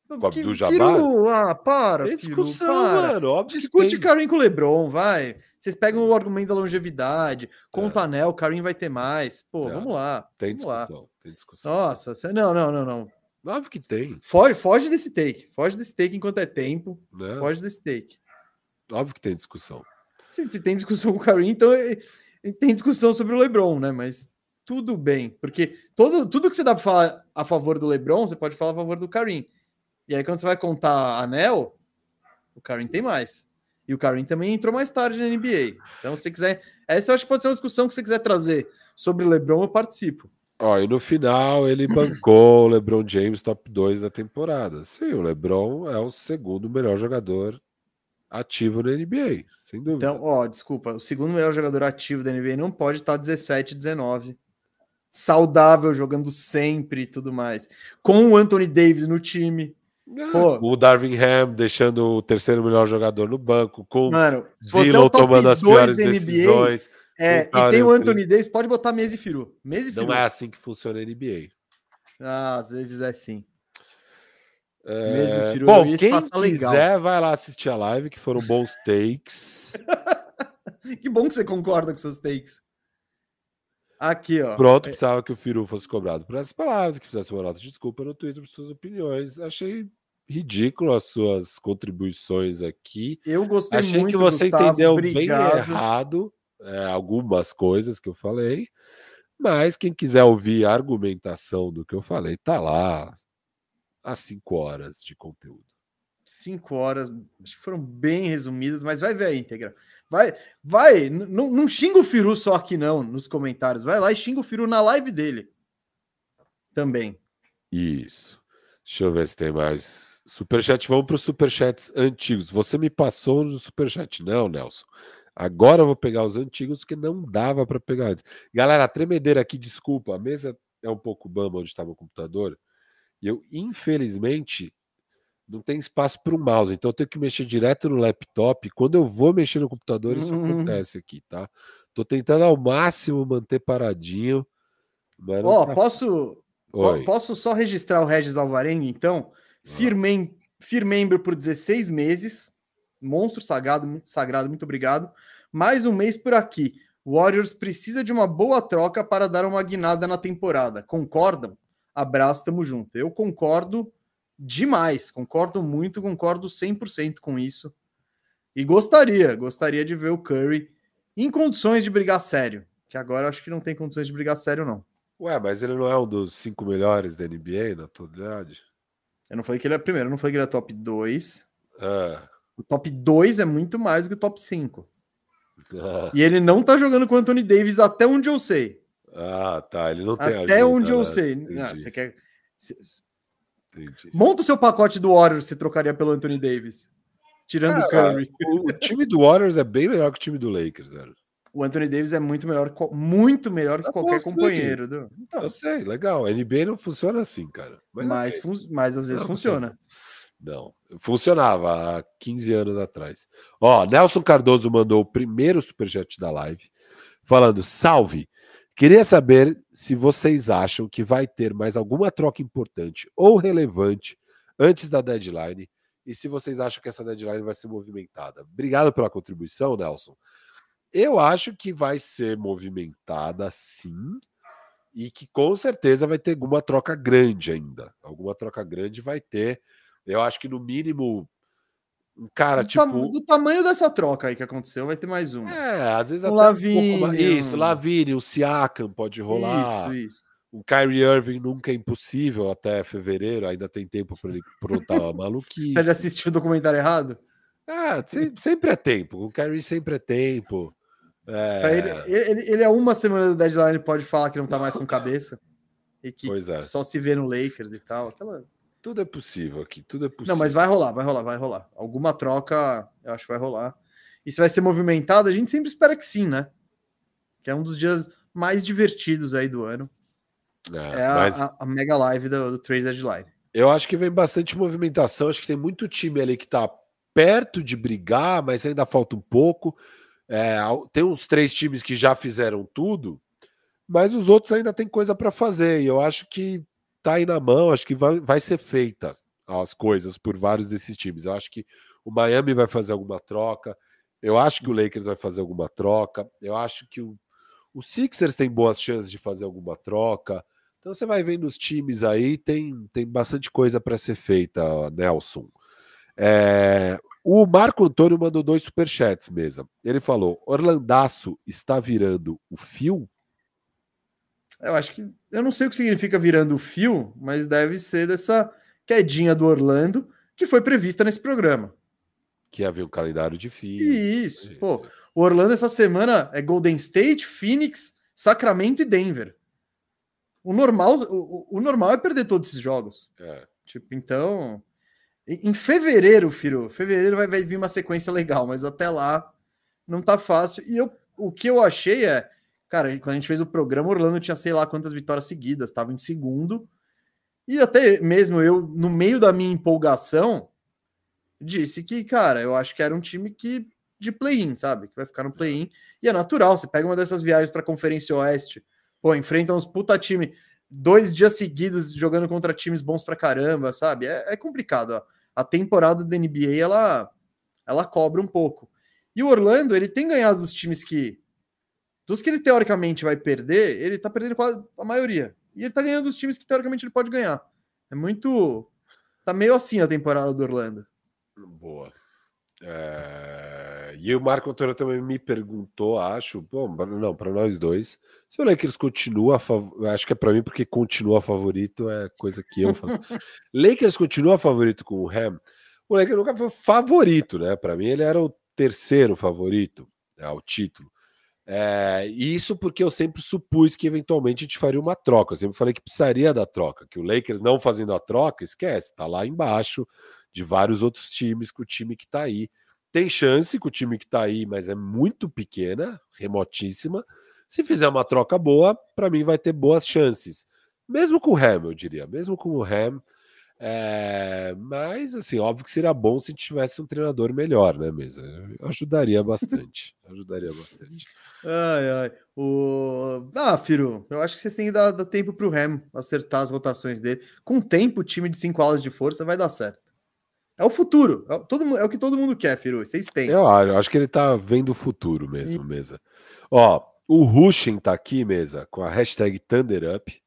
Com a do Jabbar. ah, para. Tem discussão, para. mano. Óbvio Discute Karim com o Lebron, vai. Vocês pegam o argumento da longevidade. Com é. o Tanel, o Karim vai ter mais. Pô, é. vamos lá. Tem vamos discussão. Lá. Tem discussão. Nossa, cê... não, não, não, não. Óbvio que tem. Foge, foge desse take. Foge desse take enquanto é tempo. É. Foge desse take. Óbvio que tem discussão. Se, se tem discussão [LAUGHS] com o Karim, então é, tem discussão sobre o Lebron, né? Mas tudo bem, porque todo, tudo que você dá para falar a favor do LeBron, você pode falar a favor do Karim. E aí, quando você vai contar anel, o Karim tem mais. E o Karim também entrou mais tarde na NBA. Então, se você quiser. Essa eu acho que pode ser uma discussão que você quiser trazer sobre o LeBron, eu participo. Ó, e no final ele bancou o LeBron James top 2 da temporada. Sim, o LeBron é o segundo melhor jogador ativo na NBA, sem dúvida. Então, ó, desculpa, o segundo melhor jogador ativo da NBA não pode estar 17, 19. Saudável, jogando sempre e tudo mais. Com o Anthony Davis no time. É, o Darvin Ham deixando o terceiro melhor jogador no banco, com Mano, Zillow é tomando as piores decisões. É, e tem o Anthony Davis, pode botar Mese Firu. Mese Firu. Não é assim que funciona a NBA. Ah, às vezes é sim. É... Bom, quem quiser legal. vai lá assistir a live, que foram bons takes. [LAUGHS] que bom que você concorda com seus takes. Aqui, ó. Pronto, é precisava que o Firu fosse cobrado por essas palavras, que fizesse uma nota de desculpa no Twitter por suas opiniões. Achei ridículo as suas contribuições aqui. Eu gostei Achei muito, que você Gustavo, entendeu obrigado. bem errado é, algumas coisas que eu falei, mas quem quiser ouvir a argumentação do que eu falei, tá lá às cinco horas de conteúdo. Cinco horas, acho que foram bem resumidas, mas vai ver a íntegra. Vai, vai, não, não xinga o Firu só aqui não, nos comentários. Vai lá e xinga o Firu na live dele. Também. Isso. Deixa eu ver se tem mais superchat. Vamos para os superchats antigos. Você me passou no superchat, não, Nelson? Agora eu vou pegar os antigos que não dava para pegar antes. Galera, a tremedeira aqui, desculpa, a mesa é um pouco bamba onde estava o computador. E eu, infelizmente, não tem espaço para o mouse, então eu tenho que mexer direto no laptop. Quando eu vou mexer no computador, isso uhum. acontece aqui, tá? Tô tentando ao máximo manter paradinho. Ó, oh, tá... posso, Oi. posso só registrar o Regis Alvarenga, então? Firmem, firmembro por 16 meses. Monstro sagrado, sagrado, muito obrigado. Mais um mês por aqui. Warriors precisa de uma boa troca para dar uma guinada na temporada. Concordam? Abraço, tamo junto. Eu concordo demais, concordo muito, concordo 100% com isso. E gostaria, gostaria de ver o Curry em condições de brigar sério. Que agora acho que não tem condições de brigar sério, não. Ué, mas ele não é um dos cinco melhores da NBA na atualidade? Eu não falei que ele é primeiro, eu não falei que ele é top 2. Ah. O top 2 é muito mais do que o top 5. Ah. [LAUGHS] E ele não tá jogando com o Anthony Davis até onde eu sei. Ah, tá. Ele não tem Até onde eu né? sei. Ah, você quer. Monta o seu pacote do Warriors, você trocaria pelo Anthony Davis. Tirando o Curry. O, time do Warriors é bem melhor que o time do Lakers, velho. O Anthony Davis é muito melhor, muito melhor que eu qualquer companheiro. Do... Então, eu sei, legal. A NBA não funciona assim, cara. Mas, mas, fun... mas às vezes não, funciona. funciona. Não, funcionava há 15 anos atrás. Ó, Nelson Cardoso mandou o primeiro superchat da live, falando: salve! Queria saber se vocês acham que vai ter mais alguma troca importante ou relevante antes da deadline e se vocês acham que essa deadline vai ser movimentada. Obrigado pela contribuição, Nelson. Eu acho que vai ser movimentada sim e que com certeza vai ter alguma troca grande ainda. Alguma troca grande vai ter. Eu acho que no mínimo um cara, do tipo. Tam, do tamanho dessa troca aí que aconteceu, vai ter mais uma. É, às vezes um até um pouco Isso, Lavínia, o Siakam pode rolar. Isso, isso. O Kyrie Irving nunca é impossível até fevereiro, ainda tem tempo para ele prontar a maluquice. Ele assistiu o documentário errado? Ah, sempre, sempre é tempo. O Kyrie sempre é tempo. É... Ele, ele, ele é uma semana do deadline, pode falar que não tá mais com cabeça. E que é. só se vê no Lakers e tal. Aquela tudo é possível aqui, tudo é possível. Não, mas vai rolar, vai rolar, vai rolar. Alguma troca, eu acho que vai rolar. E se vai ser movimentado, a gente sempre espera que sim, né? Que é um dos dias mais divertidos aí do ano. É, é a, mas... a, a, mega live do, do Trade Deadline. Eu acho que vem bastante movimentação. Acho que tem muito time ali que tá perto de brigar, mas ainda falta um pouco. É, tem uns três times que já fizeram tudo, mas os outros ainda tem coisa para fazer. E eu acho que tá aí na mão, acho que vai, vai ser feita as coisas por vários desses times. Eu acho que o Miami vai fazer alguma troca, eu acho que o Lakers vai fazer alguma troca, eu acho que o, o Sixers tem boas chances de fazer alguma troca. Então você vai vendo os times aí, tem, tem bastante coisa para ser feita, Nelson. É, o Marco Antônio mandou dois superchats mesmo. Ele falou: Orlandaço está virando o fio? Eu acho que. Eu não sei o que significa virando o fio, mas deve ser dessa quedinha do Orlando que foi prevista nesse programa. Que havia um calendário difícil. Isso. Pô, o Orlando essa semana é Golden State, Phoenix, Sacramento e Denver. O normal, o, o normal é perder todos esses jogos. É. Tipo, então. Em fevereiro, filho, fevereiro vai, vai vir uma sequência legal, mas até lá não tá fácil. E eu, o que eu achei é, cara, quando a gente fez o programa, Orlando tinha sei lá quantas vitórias seguidas, estava em segundo. E até mesmo eu, no meio da minha empolgação, disse que, cara, eu acho que era um time que de play-in, sabe? Que vai ficar no play-in. E é natural, você pega uma dessas viagens para a Conferência Oeste, pô, enfrenta uns puta time dois dias seguidos jogando contra times bons pra caramba, sabe? É, é complicado. Ó. A temporada da NBA ela, ela cobra um pouco. E o Orlando, ele tem ganhado dos times que. Dos que ele teoricamente vai perder, ele tá perdendo quase a maioria. E ele tá ganhando dos times que teoricamente ele pode ganhar. É muito. Tá meio assim a temporada do Orlando. Boa. É... E o Marco Antônio também me perguntou, acho, bom, não, para nós dois, se o Lakers continua, fav... acho que é para mim porque continua favorito, é coisa que eu falo. [LAUGHS] Lakers continua favorito com o Ham. O Lakers nunca foi favorito, né? Para mim ele era o terceiro favorito ao né, título. É, isso porque eu sempre supus que eventualmente a gente faria uma troca. Eu sempre falei que precisaria da troca, que o Lakers não fazendo a troca, esquece, tá lá embaixo de vários outros times com o time que está aí. Tem chance com o time que está aí, mas é muito pequena, remotíssima. Se fizer uma troca boa, para mim vai ter boas chances. Mesmo com o Ham, eu diria. Mesmo com o Ham. É... Mas, assim, óbvio que seria bom se tivesse um treinador melhor, né, mesa? Ajudaria bastante. [LAUGHS] ajudaria bastante. Ai, ai. O... Ah, Firo, eu acho que vocês têm que dar, dar tempo para o Ham acertar as rotações dele. Com tempo, o time de cinco alas de força vai dar certo. É o futuro. É, todo, é o que todo mundo quer, Firu. Vocês têm. Eu acho, que ele tá vendo o futuro mesmo, e... mesa. Ó, o Rushin tá aqui, mesa, com a hashtag ThunderUp.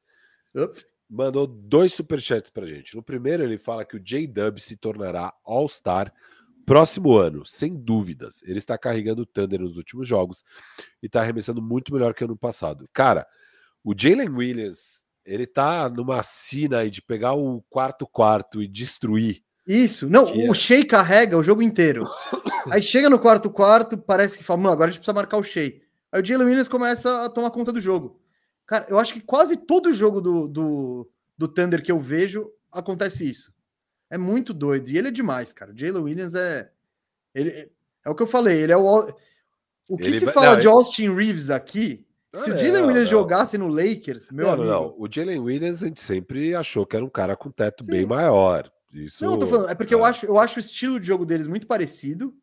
Mandou dois superchats pra gente. No primeiro, ele fala que o J-Dub se tornará All-Star próximo ano, sem dúvidas. Ele está carregando o Thunder nos últimos jogos e está arremessando muito melhor que ano passado. Cara, o Jalen Williams, ele tá numa sina aí de pegar o quarto quarto e destruir isso, não, que o é. Shea carrega o jogo inteiro. Aí chega no quarto quarto, parece que fala, mano, agora a gente precisa marcar o Shea. Aí o Jalen Williams começa a tomar conta do jogo. Cara, eu acho que quase todo jogo do, do, do Thunder que eu vejo acontece isso. É muito doido. E ele é demais, cara. O Jalen Williams é. Ele, é o que eu falei, ele é o. O que ele se fala não, de Austin Reeves aqui, se o Jalen Williams não. jogasse no Lakers, meu não, amigo. Não, o Jalen Williams a gente sempre achou que era um cara com teto Sim. bem maior. Isso, não, eu tô falando, é porque é. Eu, acho, eu acho o estilo de jogo deles muito parecido.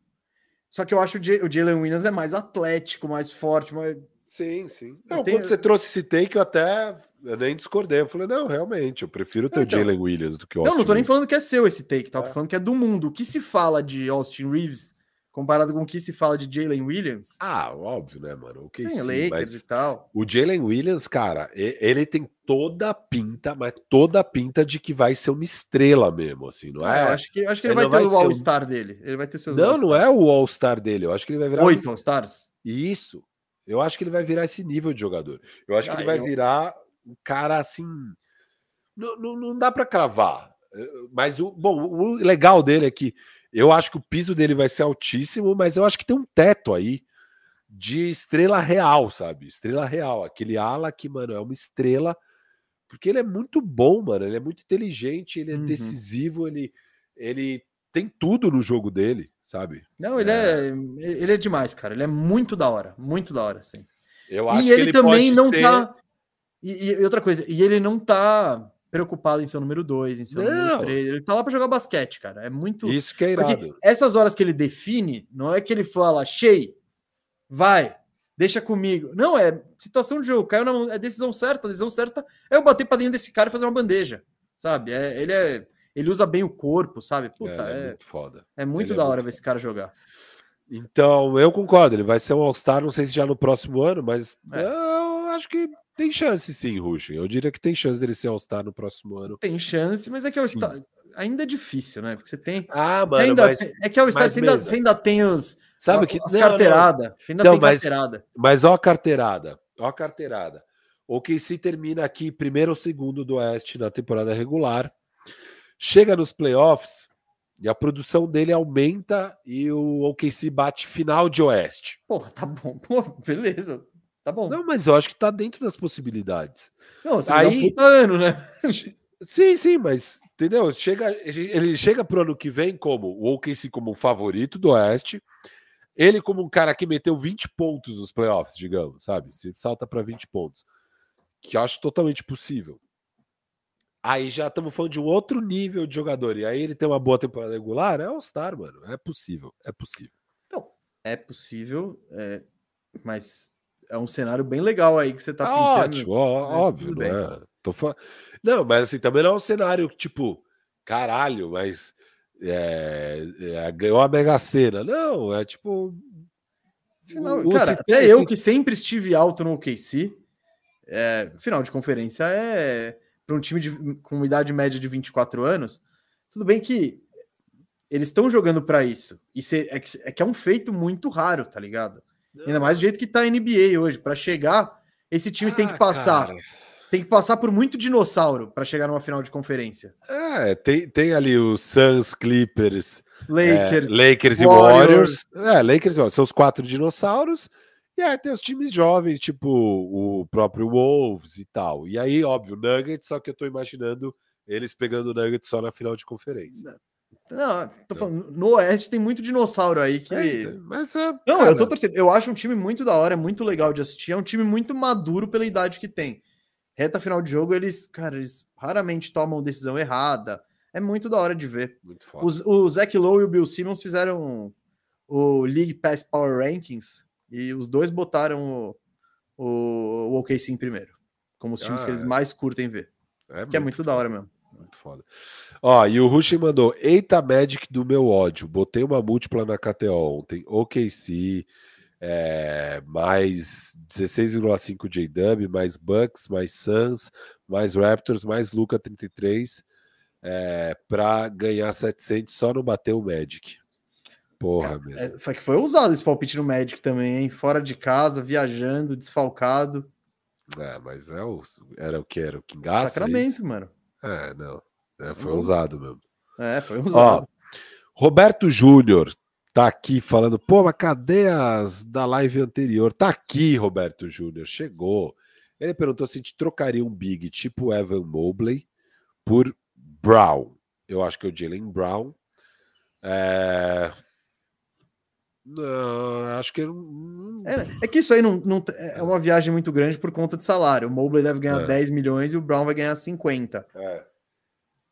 Só que eu acho o Jalen Williams é mais atlético, mais forte. Mais... Sim, sim. Não, tenho... Quando você trouxe esse take, eu até eu nem discordei. Eu falei, não, realmente, eu prefiro ter então, o Jalen Williams do que o Austin. Não, não tô nem falando que é seu esse take, tá? É. Tô falando que é do mundo. O que se fala de Austin Reeves comparado com o que se fala de Jalen Williams. Ah, óbvio, né, mano? Okay, sim, sim, Lakers e tal. O Jalen Williams, cara, ele tem toda a pinta, mas toda a pinta de que vai ser uma estrela mesmo, assim, não é? é acho que, acho que ele, ele vai ter o All-Star um... dele. Ele vai ter seus Não, não é o All-Star dele. Eu acho que ele vai virar. Oito um... All-Stars? Isso. Eu acho que ele vai virar esse nível de jogador. Eu acho ah, que ele vai eu... virar um cara assim. Não, não, não dá para cravar. Mas o bom, o legal dele é que eu acho que o piso dele vai ser altíssimo, mas eu acho que tem um teto aí de estrela real, sabe? Estrela real. Aquele ala que, mano, é uma estrela. Porque ele é muito bom, mano. Ele é muito inteligente, ele é uhum. decisivo, ele, ele tem tudo no jogo dele, sabe? Não, ele é... é... ele é demais, cara. Ele é muito da hora, muito da hora, sim. Eu acho e ele, ele também não ser... tá. E, e, outra coisa, e ele não tá preocupado em ser o número 2, em ser o número 3. Ele tá lá para jogar basquete, cara. É muito. Isso que é irado. Porque essas horas que ele define, não é que ele fala, Shea, vai, deixa comigo. Não, é situação de jogo. Caiu na mão, é decisão certa. A decisão certa é eu bater pra dentro desse cara e fazer uma bandeja, sabe? É, ele é. Ele usa bem o corpo, sabe? Puta, é, é, é muito foda. É muito ele é da hora ver esse cara jogar. Então, eu concordo. Ele vai ser um All-Star, não sei se já no próximo ano, mas é. eu acho que tem chance sim, Ruschen. Eu diria que tem chance dele ser All-Star no próximo ano. Tem chance, mas é que All-Star ainda é difícil, né? Porque você tem. Ah, mano, ainda, mas, é que All-Star você, ainda, você ainda tem os. Sabe que. As carteirada. Você ainda então, tem mas, carteirada. Mas ó a carteirada. Ó a carteirada. O KC termina aqui primeiro ou segundo do Oeste na temporada regular. Chega nos playoffs e a produção dele aumenta e o OKC bate final de Oeste. Pô, tá bom. Pô, beleza. Tá bom. Não, mas eu acho que tá dentro das possibilidades. Não, você Aí, um puta ano, né? Sim, sim, mas entendeu? Chega, ele chega pro ano que vem como o OKC como um favorito do Oeste, ele como um cara que meteu 20 pontos nos playoffs, digamos, sabe? Se salta para 20 pontos, que eu acho totalmente possível. Aí já estamos falando de um outro nível de jogador. E aí ele tem uma boa temporada regular, é All-Star, mano. É possível, é possível. Não, é possível, é, mas é um cenário bem legal aí que você tá ah, pintando. Ótimo, óbvio, não é. Tô fa... Não, mas assim, também não é um cenário tipo, caralho, mas é, é, ganhou a Mega Sena. Não, é tipo. Final, o, cara, até eu que sempre estive alto no OKC, é, final de conferência é para um time de, com idade média de 24 anos. Tudo bem que eles estão jogando para isso. E é, que, é que é um feito muito raro, tá ligado? Não. Ainda mais do jeito que tá a NBA hoje. Para chegar, esse time ah, tem que ah, passar. Cara. Tem que passar por muito dinossauro para chegar numa final de conferência. É, tem, tem ali os Suns, Clippers, Lakers, é, Lakers Warriors. e Warriors. É, Lakers e são os quatro dinossauros. E aí tem os times jovens, tipo o próprio Wolves e tal. E aí, óbvio, Nuggets, só que eu tô imaginando eles pegando o Nuggets só na final de conferência. Não, tô falando, no Oeste tem muito dinossauro aí que. É, mas é, Não, cara... eu tô torcendo. Eu acho um time muito da hora, é muito legal de assistir. É um time muito maduro pela idade que tem. Reta final de jogo, eles, cara, eles raramente tomam decisão errada. É muito da hora de ver. Muito foda. Os, o Zach Lowe e o Bill Simmons fizeram o League Pass Power Rankings e os dois botaram o, o, o OKC em primeiro, como os times ah, que eles é. mais curtem ver. É que é muito da hora mesmo. Muito foda. Ó, e o Rush mandou: Eita Magic do meu ódio. Botei uma múltipla na KTO ontem. OKC, é, mais 16,5 JW, mais Bucks, mais Suns, mais Raptors, mais Luca 33 é, para ganhar 700 só não bater o Magic. Porra, mesmo. É, foi que foi usado esse palpite no Magic também, hein? Fora de casa, viajando, desfalcado. É, mas é o, era o que? Era o Kingaço? Sacramento, mano. É, não. É, foi usado mesmo. É, foi usado. Ó, Roberto Júnior tá aqui falando, pô, mas cadê as da live anterior? Tá aqui, Roberto Júnior, chegou. Ele perguntou se a gente trocaria um big tipo Evan Mobley por Brown. Eu acho que é o Jalen Brown. É... Não, acho que. É, é, que isso aí não, não, é uma viagem muito grande por conta de salário. O Mobley deve ganhar é. 10 milhões e o Brown vai ganhar 50. É.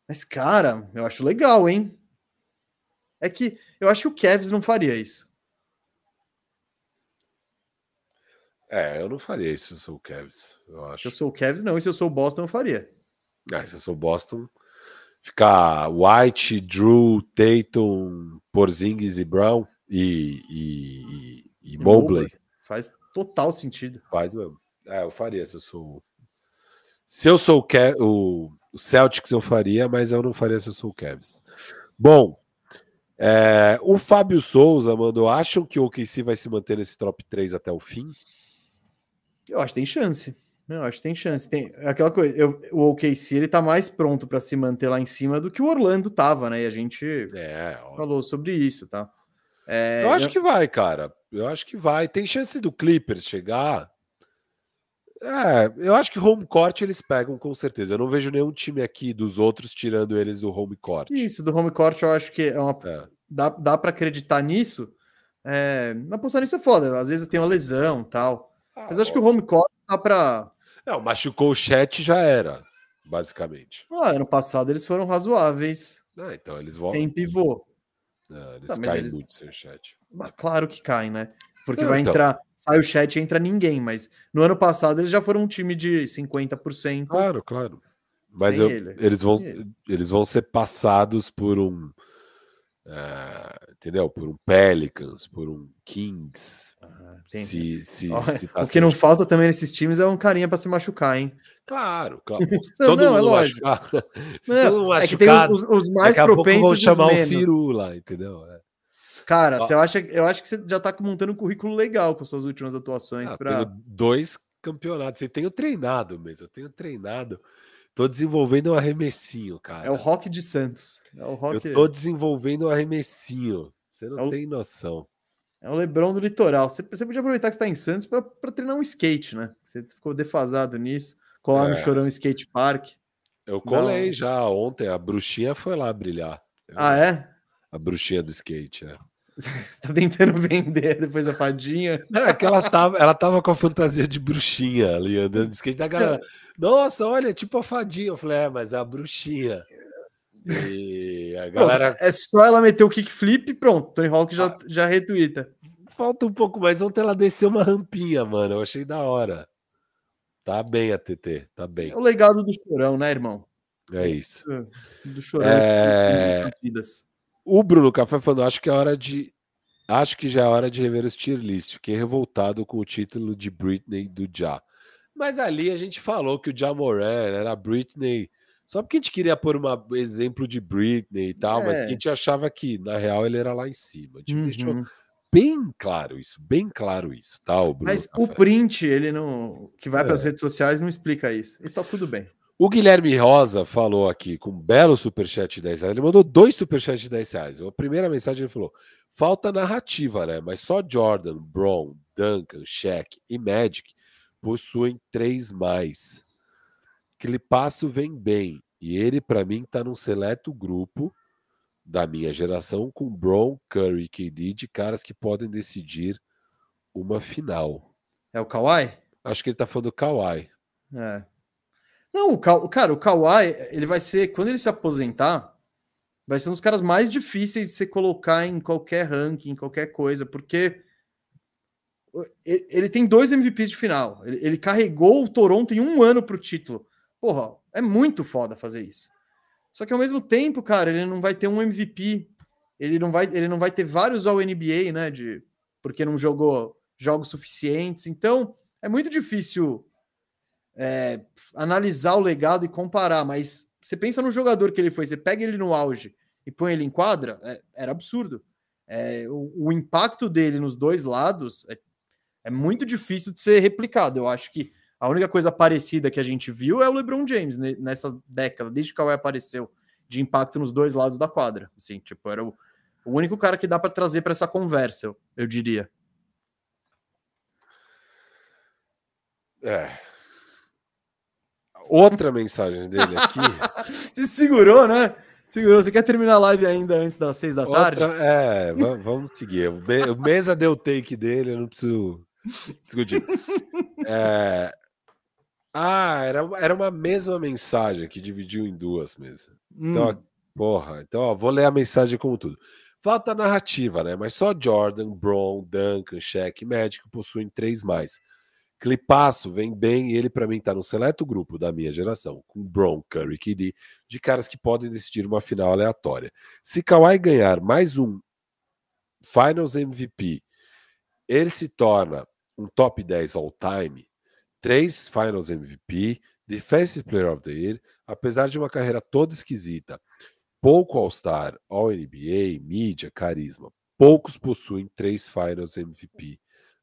Mas, cara, eu acho legal, hein? É que eu acho que o Kevs não faria isso. É, eu não faria isso se eu sou o Kevs. Eu acho. Se eu sou o Kevs, não. E se eu sou o Boston, eu faria. É, se eu sou o Boston, ficar White, Drew, Tatum, Porzingis e Brown e, e, e, e Mobley. Mobley. Faz total sentido. Faz mesmo. É, eu faria se eu sou. Se eu sou o o Celtics eu faria, mas eu não faria se eu sou o Cavs. Bom, é, o Fábio Souza mandou: acham que o OKC vai se manter nesse top 3 até o fim? Eu acho que tem chance. Eu acho que tem chance. Tem aquela coisa. Eu, o OKC ele tá mais pronto para se manter lá em cima do que o Orlando tava, né? E a gente é, falou sobre isso, tá? É, eu acho eu... que vai, cara. Eu acho que vai. Tem chance do Clippers chegar. É, eu acho que home court eles pegam com certeza. Eu não vejo nenhum time aqui dos outros tirando eles do home court. Isso, do home court eu acho que é uma. É. Dá, dá para acreditar nisso. É, apostar nisso é foda. Às vezes tem uma lesão tal. Ah, Mas acho que o home court dá pra. Não, machucou o chat já era, basicamente. Ah, ano passado eles foram razoáveis. Ah, então eles vão. Sem pivô. Não, eles tá, caem eles... muito sem chat. Claro que caem, né? Porque vai então. entrar, sai o chat e entra ninguém, mas no ano passado eles já foram um time de 50%. Claro, claro. Mas eu, ele. eles, vão, eles vão ser passados por um. Uh, entendeu? Por um Pelicans, por um Kings. Ah, se, se, oh, se tá o que não falta também nesses times é um carinha para se machucar, hein? Claro, claro. [LAUGHS] [LAUGHS] não, todo não, mundo é lógico. Machucar, não, é que tem os, os mais propensos. Vão chamar o Firu lá, entendeu? É. Cara, você acha, eu acho que você já tá montando um currículo legal com suas últimas atuações. Ah, pra... Dois campeonato. Você tenho treinado mesmo, eu tenho treinado. Tô desenvolvendo um arremessinho, cara. É o Rock de Santos. É o rock... Eu tô desenvolvendo um arremessinho. Você não é o... tem noção. É o Lebron do litoral. Você, você podia aproveitar que está em Santos para treinar um skate, né? Você ficou defasado nisso. Colar é. no Chorão Skate Park. Eu colei não. já ontem. A bruxinha foi lá brilhar. ah, é? A bruxinha do skate, é. Você [LAUGHS] tá tentando vender depois da fadinha? Não, é que ela tava, ela tava com a fantasia de bruxinha ali andando de skate. Da galera, nossa, olha, tipo a fadinha. Eu falei, é, mas é a bruxinha. E a galera. Pronto, é só ela meter o kickflip e pronto. Tony Hawk já, ah. já retuita. Falta um pouco mais. Ontem ela desceu uma rampinha, mano. Eu achei da hora. Tá bem a TT, tá bem. É o legado do chorão, né, irmão? É isso. Do chorão. É o Bruno Café falando, acho que é hora de. Acho que já é hora de rever os tier list. Fiquei revoltado com o título de Britney do Já. Mas ali a gente falou que o Ja Moran era Britney. Só porque a gente queria pôr um exemplo de Britney e tal, é. mas que a gente achava que, na real, ele era lá em cima. A gente uhum. deixou bem claro isso, bem claro isso, tá? O mas Café. o print, ele não. que vai é. para as redes sociais, não explica isso. E tá tudo bem. O Guilherme Rosa falou aqui com um belo superchat de 10 reais. Ele mandou dois superchats de 10 reais. A primeira mensagem ele falou: falta narrativa, né? Mas só Jordan, Brown, Duncan, Shaq e Magic possuem três mais. Clipasso vem bem. E ele, para mim, tá num seleto grupo da minha geração com Brown, Curry e KD de caras que podem decidir uma final. É o Kawhi? Acho que ele tá falando do Kawhi. É. Não, o Ka... cara, o Kawhi, ele vai ser, quando ele se aposentar, vai ser um dos caras mais difíceis de você colocar em qualquer ranking, em qualquer coisa, porque ele tem dois MVPs de final. Ele, ele carregou o Toronto em um ano para o título. Porra, é muito foda fazer isso. Só que ao mesmo tempo, cara, ele não vai ter um MVP, ele não vai, ele não vai ter vários All NBA, né? De, porque não jogou jogos suficientes. Então, é muito difícil é, analisar o legado e comparar, mas você pensa no jogador que ele foi, você pega ele no auge e põe ele em quadra, é, era absurdo. É, o, o, impacto dele nos dois lados é, é, muito difícil de ser replicado. Eu acho que a única coisa parecida que a gente viu é o LeBron James nessa década, desde que o Kawhi apareceu, de impacto nos dois lados da quadra. Assim, tipo, era o, o único cara que dá para trazer para essa conversa, eu, eu diria. É, outra mensagem dele aqui. [LAUGHS] Você segurou, né? Segurou. Você quer terminar a live ainda antes das seis da outra, tarde? É, vamos seguir. O Mesa deu take dele, eu não preciso discutir. É... Ah, era, era uma mesma mensagem que dividiu em duas mesmo. Então, hum. porra, então ó, vou ler a mensagem como tudo. Falta narrativa, né? Mas só Jordan, Brown, Duncan, Shaq e Magic possuem três mais. Clipasso vem bem ele, para mim, está no seleto grupo da minha geração, com Bron, Curry, KD, de caras que podem decidir uma final aleatória. Se Kawhi ganhar mais um Finals MVP, ele se torna um top 10 all-time, três Finals MVP, Defensive Player of the Year, apesar de uma carreira toda esquisita, pouco All-Star, All-NBA, mídia, carisma. Poucos possuem três Finals MVP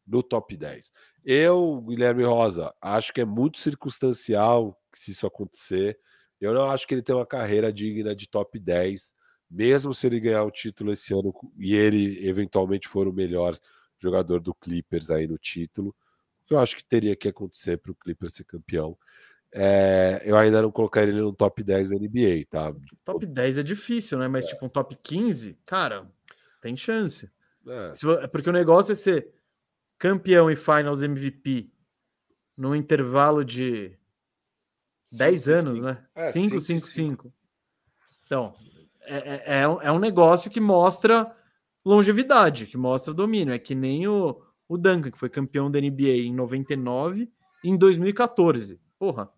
no top 10. Eu, Guilherme Rosa, acho que é muito circunstancial se isso acontecer. Eu não acho que ele tem uma carreira digna de top 10, mesmo se ele ganhar o título esse ano e ele eventualmente for o melhor jogador do Clippers aí no título. Eu acho que teria que acontecer para o Clippers ser campeão. É, eu ainda não colocaria ele no top 10 da NBA, tá? Top 10 é difícil, né? Mas é. tipo um top 15, cara, tem chance. É. Porque o negócio é ser campeão e Finals MVP no intervalo de 10 anos, cinco. né? 5, 5, 5. Então, é, é, é, um, é um negócio que mostra longevidade, que mostra domínio. É que nem o, o Duncan, que foi campeão da NBA em 99 e em 2014. Porra.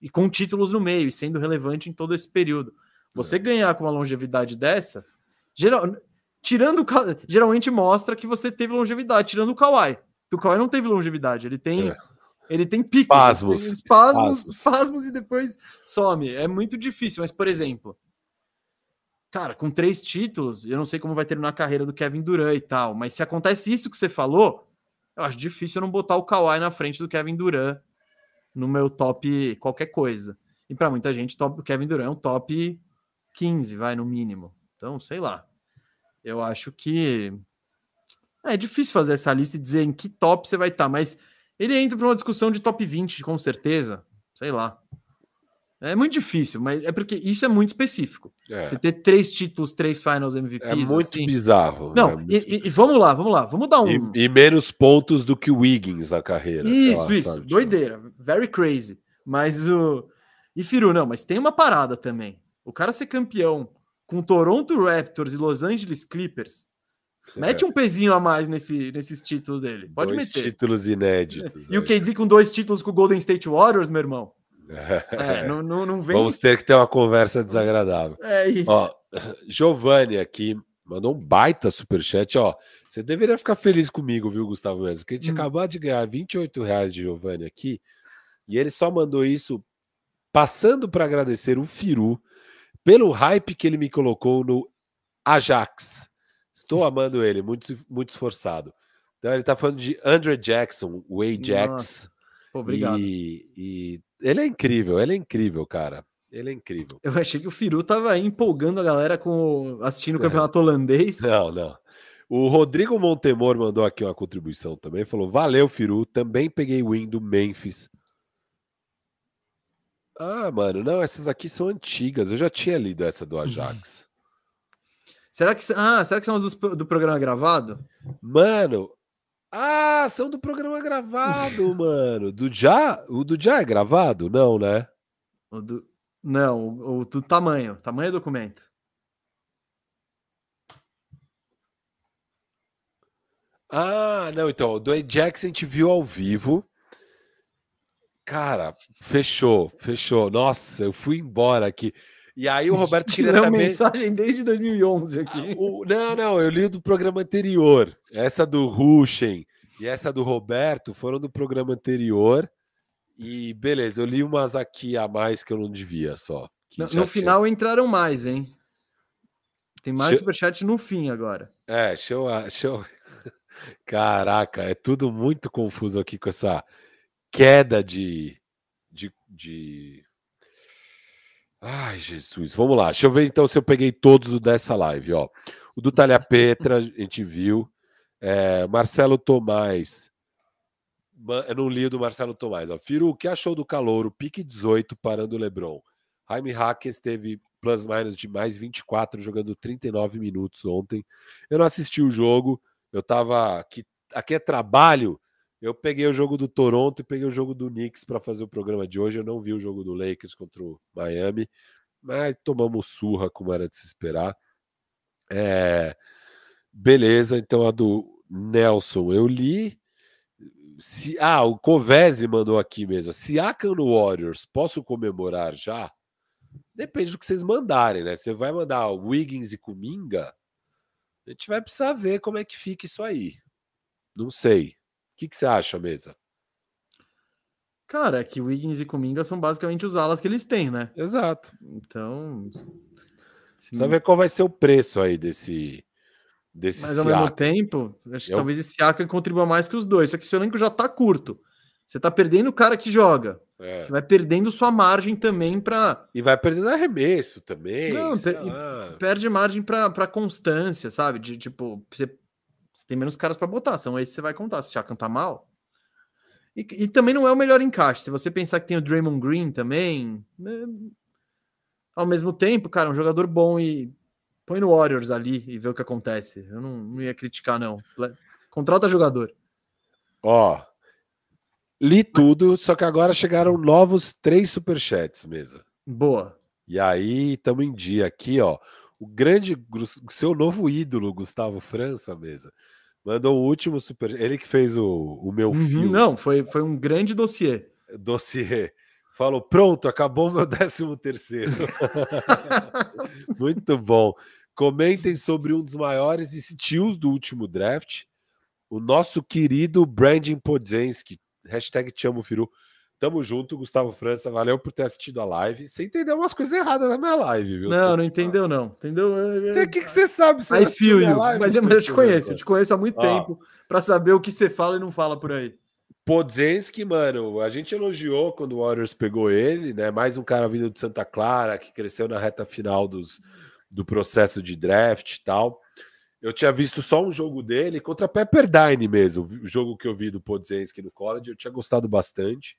E com títulos no meio, e sendo relevante em todo esse período. Você é. ganhar com uma longevidade dessa, geral, tirando geralmente mostra que você teve longevidade, tirando o Kawhi. O Kawhi não teve longevidade, ele tem é. ele tem picos, espasmos, tem espasmos, espasmos, espasmos e depois some. É muito difícil, mas por exemplo, cara, com três títulos, eu não sei como vai terminar a carreira do Kevin Durant e tal, mas se acontece isso que você falou, eu acho difícil eu não botar o Kawhi na frente do Kevin Durant no meu top qualquer coisa. E para muita gente, top, o Kevin Durant é um top 15, vai, no mínimo. Então, sei lá. Eu acho que é difícil fazer essa lista e dizer em que top você vai estar, tá, mas ele entra para uma discussão de top 20, com certeza. Sei lá. É muito difícil, mas é porque isso é muito específico. É. Você ter três títulos, três Finals MVPs. É muito assim... bizarro. Não, né? e, e, vamos lá, vamos lá, vamos dar um. E, e, menos pontos do que o Wiggins na carreira. Isso, lá, isso, sabe? doideira. Very crazy. Mas o. E Firu, não, mas tem uma parada também. O cara ser campeão com Toronto Raptors e Los Angeles Clippers. É. Mete um pezinho a mais nesse, nesses títulos dele. Pode dois meter. títulos inéditos. E o KD com dois títulos com o Golden State Warriors, meu irmão. [LAUGHS] É, não, não, não vem... Vamos ter que ter uma conversa desagradável. É isso. Ó, Giovanni aqui mandou um baita superchat. Ó, você deveria ficar feliz comigo, viu, Gustavo Mesmo? Porque a gente hum. acabou de ganhar 28 reais de Giovanni aqui e ele só mandou isso passando para agradecer o Firu pelo hype que ele me colocou no Ajax. Estou amando ele, muito, muito esforçado. Então ele está falando de Andre Jackson, o Ajax. obrigado. E, e ele é incrível, ele é incrível, cara. Ele é incrível. Eu achei que o Firu tava empolgando a galera com assistindo o campeonato é. holandês. [LAUGHS] Não, não. O Rodrigo Montemor mandou aqui uma contribuição também. Falou: Valeu, Firu. Também peguei win do Memphis. Ah, mano, não, essas aqui são antigas. Eu já tinha lido essa do Ajax. será que, ah, será que são as do, do programa gravado? Mano, ah, são do programa gravado, [LAUGHS] mano. Do já? O do já é gravado? Não, né? O do... Não, o, o do tamanho. Tamanho do documento. Ah, não, então, o do Ajax a gente viu ao vivo. Cara, fechou, fechou. Nossa, eu fui embora aqui. E aí o Roberto [LAUGHS] queria saber... mensagem desde 2011 aqui. Ah, o... Não, não, eu li do programa anterior. Essa do Ruschen e essa do Roberto foram do programa anterior. E beleza, eu li umas aqui a mais que eu não devia só. No, no final entraram mais, hein? Tem mais show... superchat no fim agora. É, show, [LAUGHS] show. Caraca, é tudo muito confuso aqui com essa queda de, de, de Ai, Jesus. Vamos lá. Deixa eu ver então se eu peguei todos dessa live. Ó. O do Talha Petra, a gente viu. É, Marcelo Tomás. Eu não li o do Marcelo Tomás. Ó. Firu, o que achou do calor? O pique 18 parando o Lebron. Jaime Hackers teve plus-minus de mais 24, jogando 39 minutos ontem. Eu não assisti o jogo. Eu tava. Aqui, aqui é trabalho eu peguei o jogo do Toronto e peguei o jogo do Knicks para fazer o programa de hoje. Eu não vi o jogo do Lakers contra o Miami, mas tomamos surra, como era de se esperar. É... Beleza, então a do Nelson eu li. Se... Ah, o Covese mandou aqui mesmo. Se Siakam no Warriors, posso comemorar já? Depende do que vocês mandarem, né? Você vai mandar Wiggins e Kuminga? A gente vai precisar ver como é que fica isso aí. Não sei que, que você acha, mesa? Cara, é que Wiggins e Kuminga são basicamente os alas que eles têm, né? Exato. Então. Só ver qual vai ser o preço aí desse. desse Mas ao Siaka. mesmo tempo, acho que Eu... talvez esse Siaka contribua mais que os dois. Só que seu elenco já tá curto. Você tá perdendo o cara que joga. É. Você vai perdendo sua margem também para E vai perdendo arremesso também. Não, per... perde margem para constância, sabe? De tipo, você você tem menos caras para botar, são esses que você vai contar. Se o Siakam tá mal. E, e, também não é o melhor encaixe. Se você pensar que tem o Draymond Green também, né? ao mesmo tempo, cara, um jogador bom e põe no Warriors ali e vê o que acontece. Eu não, não ia criticar, não. Contrata jogador. Ó, li tudo, só que agora chegaram novos três superchats, mesa. Boa. E aí, estamos em dia aqui, ó o grande, seu novo ídolo, Gustavo França, mesa, mandou o último super. Ele que fez o, o meu uhum, filme. Não, foi, foi um grande dossiê. Dossiê. Falou, pronto, acabou meu décimo terceiro. [LAUGHS] Muito bom. Comentem sobre um dos maiores estilos do último draft, o nosso querido Brandon Podzensky. Hashtag te amo, Firu. Tamo junto, Gustavo França. Valeu por ter assistido a live. Você entendeu umas coisas erradas na minha live, viu? Não, não entendeu, não. Entendeu? Você, que, que você sabe? Você I feel you. Live, mas, mas eu te conheço, eu te conheço há muito Ó, tempo para saber o que você fala e não fala por aí. Podzenski, mano, a gente elogiou quando o Warriors pegou ele, né? Mais um cara vindo de Santa Clara, que cresceu na reta final dos, do processo de draft e tal. Eu tinha visto só um jogo dele contra Pepperdine mesmo, o jogo que eu vi do Podzenski no college, eu tinha gostado bastante.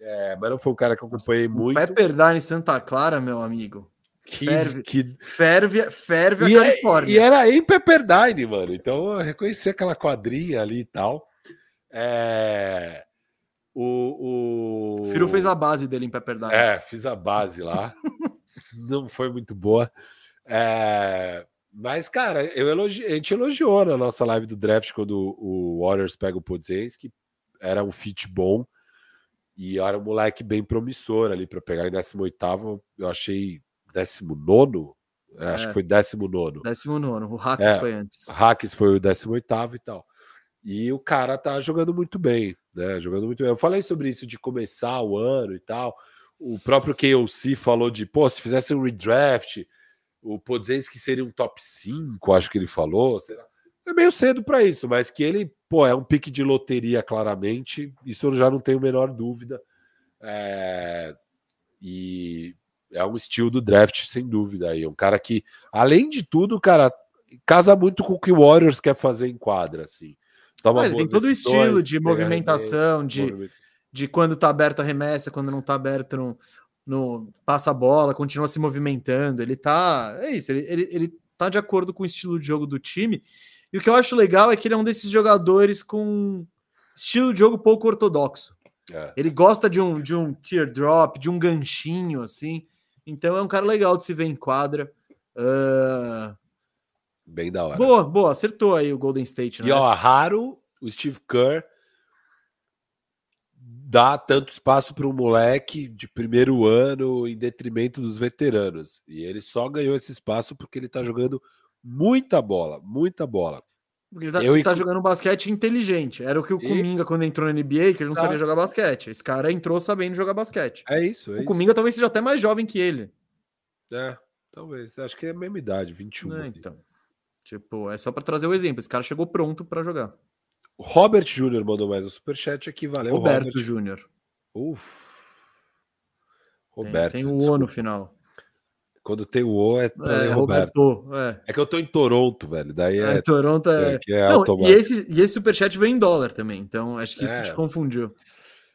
É, mas não foi um cara que eu acompanhei muito. Pepperdine Santa Clara, meu amigo. Que, ferve, que... ferve, ferve a e, é, Califórnia. E era em Pepperdine, mano. Então eu reconheci aquela quadrinha ali e tal. É... O, o... Firo fez a base dele em Pepperdine. É, fiz a base lá. [LAUGHS] não foi muito boa. É... Mas, cara, eu elogi... a gente elogiou na nossa live do draft quando o Warriors pega o Podzenski. Era um fit bom. E era um moleque bem promissor ali para pegar em 18. Eu achei 19. É, acho que foi 19. 19. O Hacks é, foi antes. Hacks foi o 18 e tal. E o cara tá jogando muito bem, né? Jogando muito bem. Eu falei sobre isso de começar o ano e tal. O próprio KOC falou de, pô, se fizesse um redraft, o Podzenski seria um top 5, acho que ele falou. Será? É meio cedo para isso, mas que ele, pô, é um pique de loteria, claramente. Isso eu já não tenho a menor dúvida. É... E é um estilo do draft, sem dúvida. Aí. Um cara que, além de tudo, cara, casa muito com o que o Warriors quer fazer em quadra, assim. Toma ele tem todo o estilo de movimentação, de, de quando tá aberto a remessa, quando não tá aberto no passa a bola, continua se movimentando. Ele tá. É isso, ele, ele, ele tá de acordo com o estilo de jogo do time. E o que eu acho legal é que ele é um desses jogadores com estilo de jogo pouco ortodoxo. É. Ele gosta de um, de um teardrop, de um ganchinho, assim. Então é um cara legal de se ver em quadra. Uh... Bem da hora. Boa, boa, acertou aí o Golden State. E ó, raro o Steve Kerr dá tanto espaço para um moleque de primeiro ano em detrimento dos veteranos. E ele só ganhou esse espaço porque ele tá jogando muita bola, muita bola. Porque ele tá, eu, ele tá jogando basquete inteligente. Era o que o e... Kuminga, quando entrou na NBA, que ele não tá. sabia jogar basquete. Esse cara entrou sabendo jogar basquete. É isso. É o isso. Kuminga talvez seja até mais jovem que ele. É, talvez. Acho que é a mesma idade, 21. É, então. Tipo, é só para trazer o exemplo. Esse cara chegou pronto para jogar. O Robert Júnior mandou mais um superchat aqui. Valeu, Roberto Júnior. Uf. Roberto. Tem, tem o O no final. Quando tem o O é, é Roberto. É. é. que eu tô em Toronto, velho. Daí é. é Toronto é. é, é Não, e, esse, e esse superchat vem em dólar também. Então acho que isso te é. confundiu.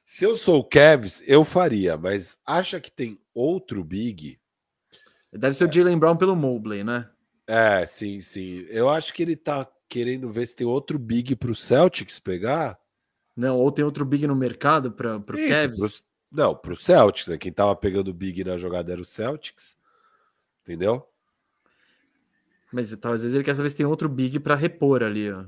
Se eu sou o Kevs, eu faria, mas acha que tem outro Big? Deve ser o Jalen Brown pelo Mobley, né? É, sim, sim. Eu acho que ele tá querendo ver se tem outro Big pro Celtics pegar. Não, ou tem outro Big no mercado para o Kevs. Pro, não, pro Celtics, né? Quem tava pegando o Big na jogada era o Celtics. Entendeu? Mas talvez vezes ele quer saber se tem outro big para repor ali, ó.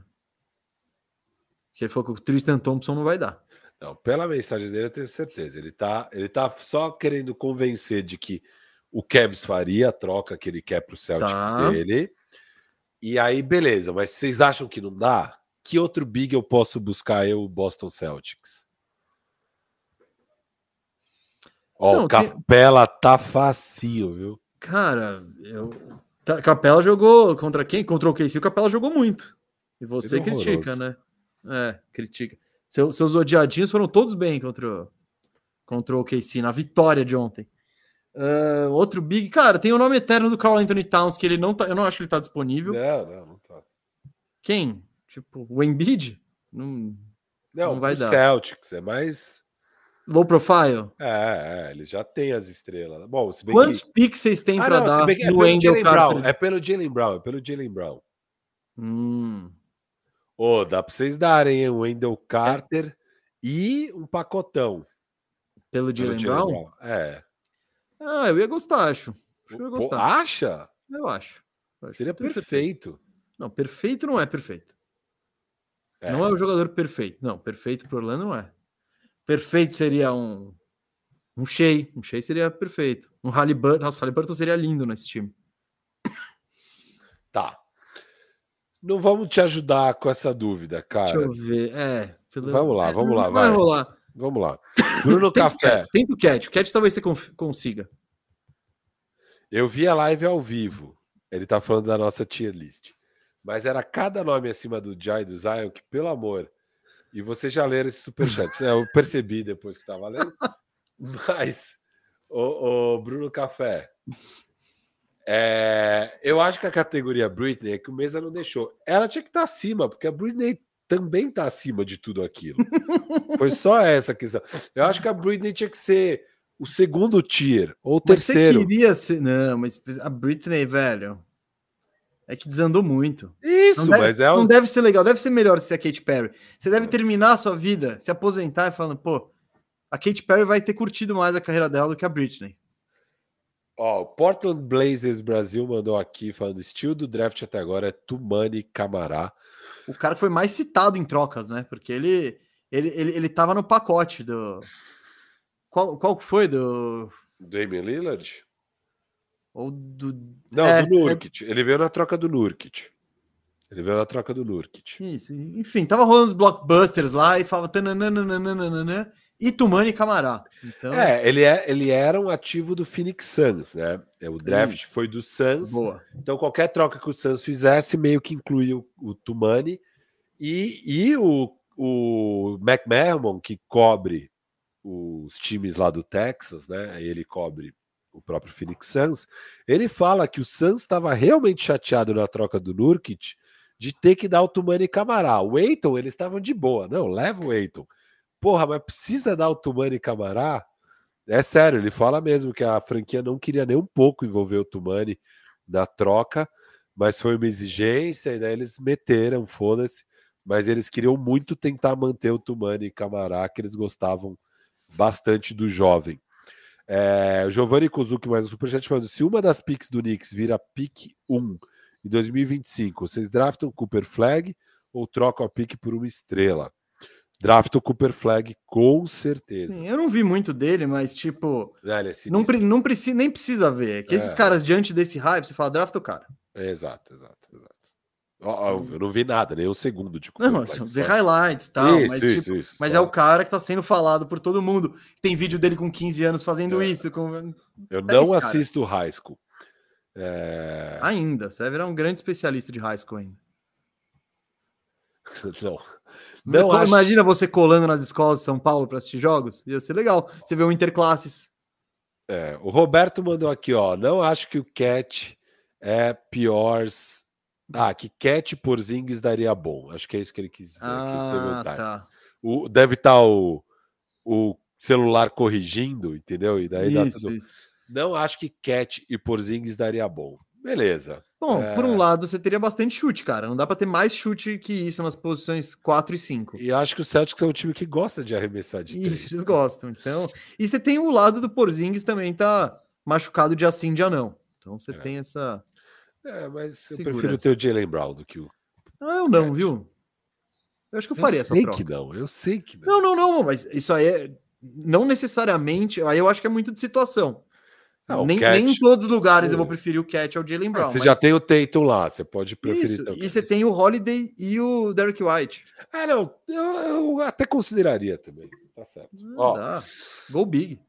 Que ele falou que o Tristan Thompson não vai dar. Não, pela mensagem dele eu tenho certeza. Ele tá, ele tá só querendo convencer de que o Kevs faria a troca que ele quer pro Celtics tá. dele. E aí, beleza, mas vocês acham que não dá? Que outro big eu posso buscar eu, Boston Celtics? Ó, não, Capela que... tá facinho, viu? Cara, eu. Capela jogou contra quem? Contra o KC. O Capela jogou muito. E você critica, né? É, critica. Seu, seus odiadinhos foram todos bem contra o, contra o KC na vitória de ontem. Uh, outro big, cara, tem o nome eterno do Carl Anthony Towns que ele não tá, eu não acho que ele tá disponível. Não, não, não tá. Quem? Tipo, o Embiid? Não, não, não vai dar. Celtics é mais Low profile? É, é, eles já têm as estrelas. Bom, se bem Quantos que... vocês têm ah, para dar é no Wendell Brown? É pelo Jalen Brown, é pelo Jalen Brown. Hum. Oh, dá para vocês darem o Wendell Carter é. e um pacotão. Pelo Jalen Brown? Brown? É. Ah, eu ia gostar, acho. acho eu ia gostar. Pô, acha? Eu acho. Seria perfeito. Não, perfeito não é perfeito. É. Não é o jogador perfeito. Não, perfeito pro Orlando não é. Perfeito seria um um Shea, um Shea seria perfeito. Um Halliburton, nossa, o Halliburton seria lindo nesse time. Tá. Não vamos te ajudar com essa dúvida, cara. Deixa eu ver. É, pelo... Vamos lá, vamos lá, vai. vai rolar. Vamos lá. Bruno [COUGHS] Tenta Café. Cat, Tenta o Cat. O Cat talvez você consiga. Eu vi a live ao vivo. Ele tá falando da nossa tier list. Mas era cada nome acima do Jai e do Zion que, pelo amor. E vocês já leram esse superchat. É, Eu percebi depois que tava lendo. [LAUGHS] Mas, o, Bruno Café. é, eu acho que a categoria Britney é que o Mesa não deixou. Ela tinha que estar acima, porque a Britney também está acima de tudo aquilo. [LAUGHS] Foi só essa questão. Eu acho que a Britney tinha que ser o segundo tier ou o Mas você terceiro. queria ser. Não, mas a Britney, velho. É que desandou muito. Isso, Não deve, mas é não deve ser legal, deve ser melhor se a Katy Perry. Você deve terminar a sua vida, se aposentar e falando, pô, a Katy Perry vai ter curtido mais a carreira dela do que a Britney. Ó, o Portland Blazers Brasil mandou aqui falando: estilo do draft até agora é Tumani Camará. O cara que foi mais citado em trocas, né? Porque ele ele, ele, ele tava no pacote do. Qual, qual que foi? Do. Damian Lillard? Ou do. Não, É, do Nurkic. Ele veio na troca do Nurkic. Ele veio na troca do Nurkic. Isso, enfim, tava rolando os blockbusters lá e falava. tananana, E Tumani Camará. Então, É, ele, é, ele era um ativo do Phoenix Suns, né? É, O draft Isso. foi do Suns. boa. Então, qualquer troca que o Suns fizesse, meio que inclui o, o Tumani. E, e o, o McMahon, que cobre os times lá do Texas, né? Ele cobre o próprio Phoenix Suns. Ele fala que o Suns estava realmente chateado na troca do Nurkic de ter que dar o Tumani Camará. O Eiton, eles estavam de boa. Não, leva o Eiton. Porra, mas precisa dar o Tumani Camará? É sério, ele fala mesmo que a franquia não queria nem um pouco envolver o Tumani na troca, mas foi uma exigência e daí eles meteram, foda-se. Mas eles queriam muito tentar manter o Tumani Camará, que eles gostavam bastante do jovem. É, o Giovanni Kozuki, mais um superchat, falando: se uma das picks do Knicks vira pick 1 em 2025, vocês draftam Cooper Flag ou trocam a pick por uma estrela? Draftam o Cooper Flag, com certeza. Sim, eu não vi muito dele, mas tipo, Velho, é não, pre- não precisa, nem precisa ver. Que esses É. caras, diante desse hype, você fala, draft o cara. Exato, exato, exato. Eu não vi nada, nem o segundo de Cooper Não, Flag, só highlights e tal, Isso, mas, isso, tipo, isso, mas é o cara que tá sendo falado por todo mundo. Tem vídeo dele com 15 anos fazendo É. isso. Com... Eu é não cara. assisto High School. É, Ainda, você vai virar um grande especialista de high school ainda. [LAUGHS] Não. Não acho- Imagina você colando nas escolas de São Paulo para assistir jogos. Ia ser legal. Você vê um interclasses. É, o Roberto mandou aqui, ó. Não acho que o Cat é pior. Ah, que Cat por Zings daria bom. Acho que é isso que ele quis dizer. Ah, tá. O, deve estar o, o celular corrigindo, entendeu? E daí dá Isso, tudo. isso. Não acho que Cat e Porzingis daria bom. Beleza. Bom, É. por um lado, você teria bastante chute, cara. Não dá para ter mais chute que isso nas posições 4 e 5. E acho que o Celtics é um time que gosta de arremessar de três. Isso, eles gostam. Então, e você tem o lado do Porzingis também tá machucado de assim de anão. Então você É. tem essa. É, mas eu Segurança. prefiro ter o Jalen Brown do que o. Ah, eu não, viu? Eu acho que eu Eu faria essa sei troca. que não, eu sei que não. Não, não, não, mas isso aí é não necessariamente. Aí eu acho que é muito de situação. Ah, nem, nem em todos os lugares eu vou Sim. preferir o Cat ao Jalen Ah, Brown. você mas- já tem o Tatum lá, você pode preferir. Isso, e você tem o Holiday e o Derek White. Ah, não, eu, eu até consideraria também. Tá certo. Ah, Ó, dá. Go big.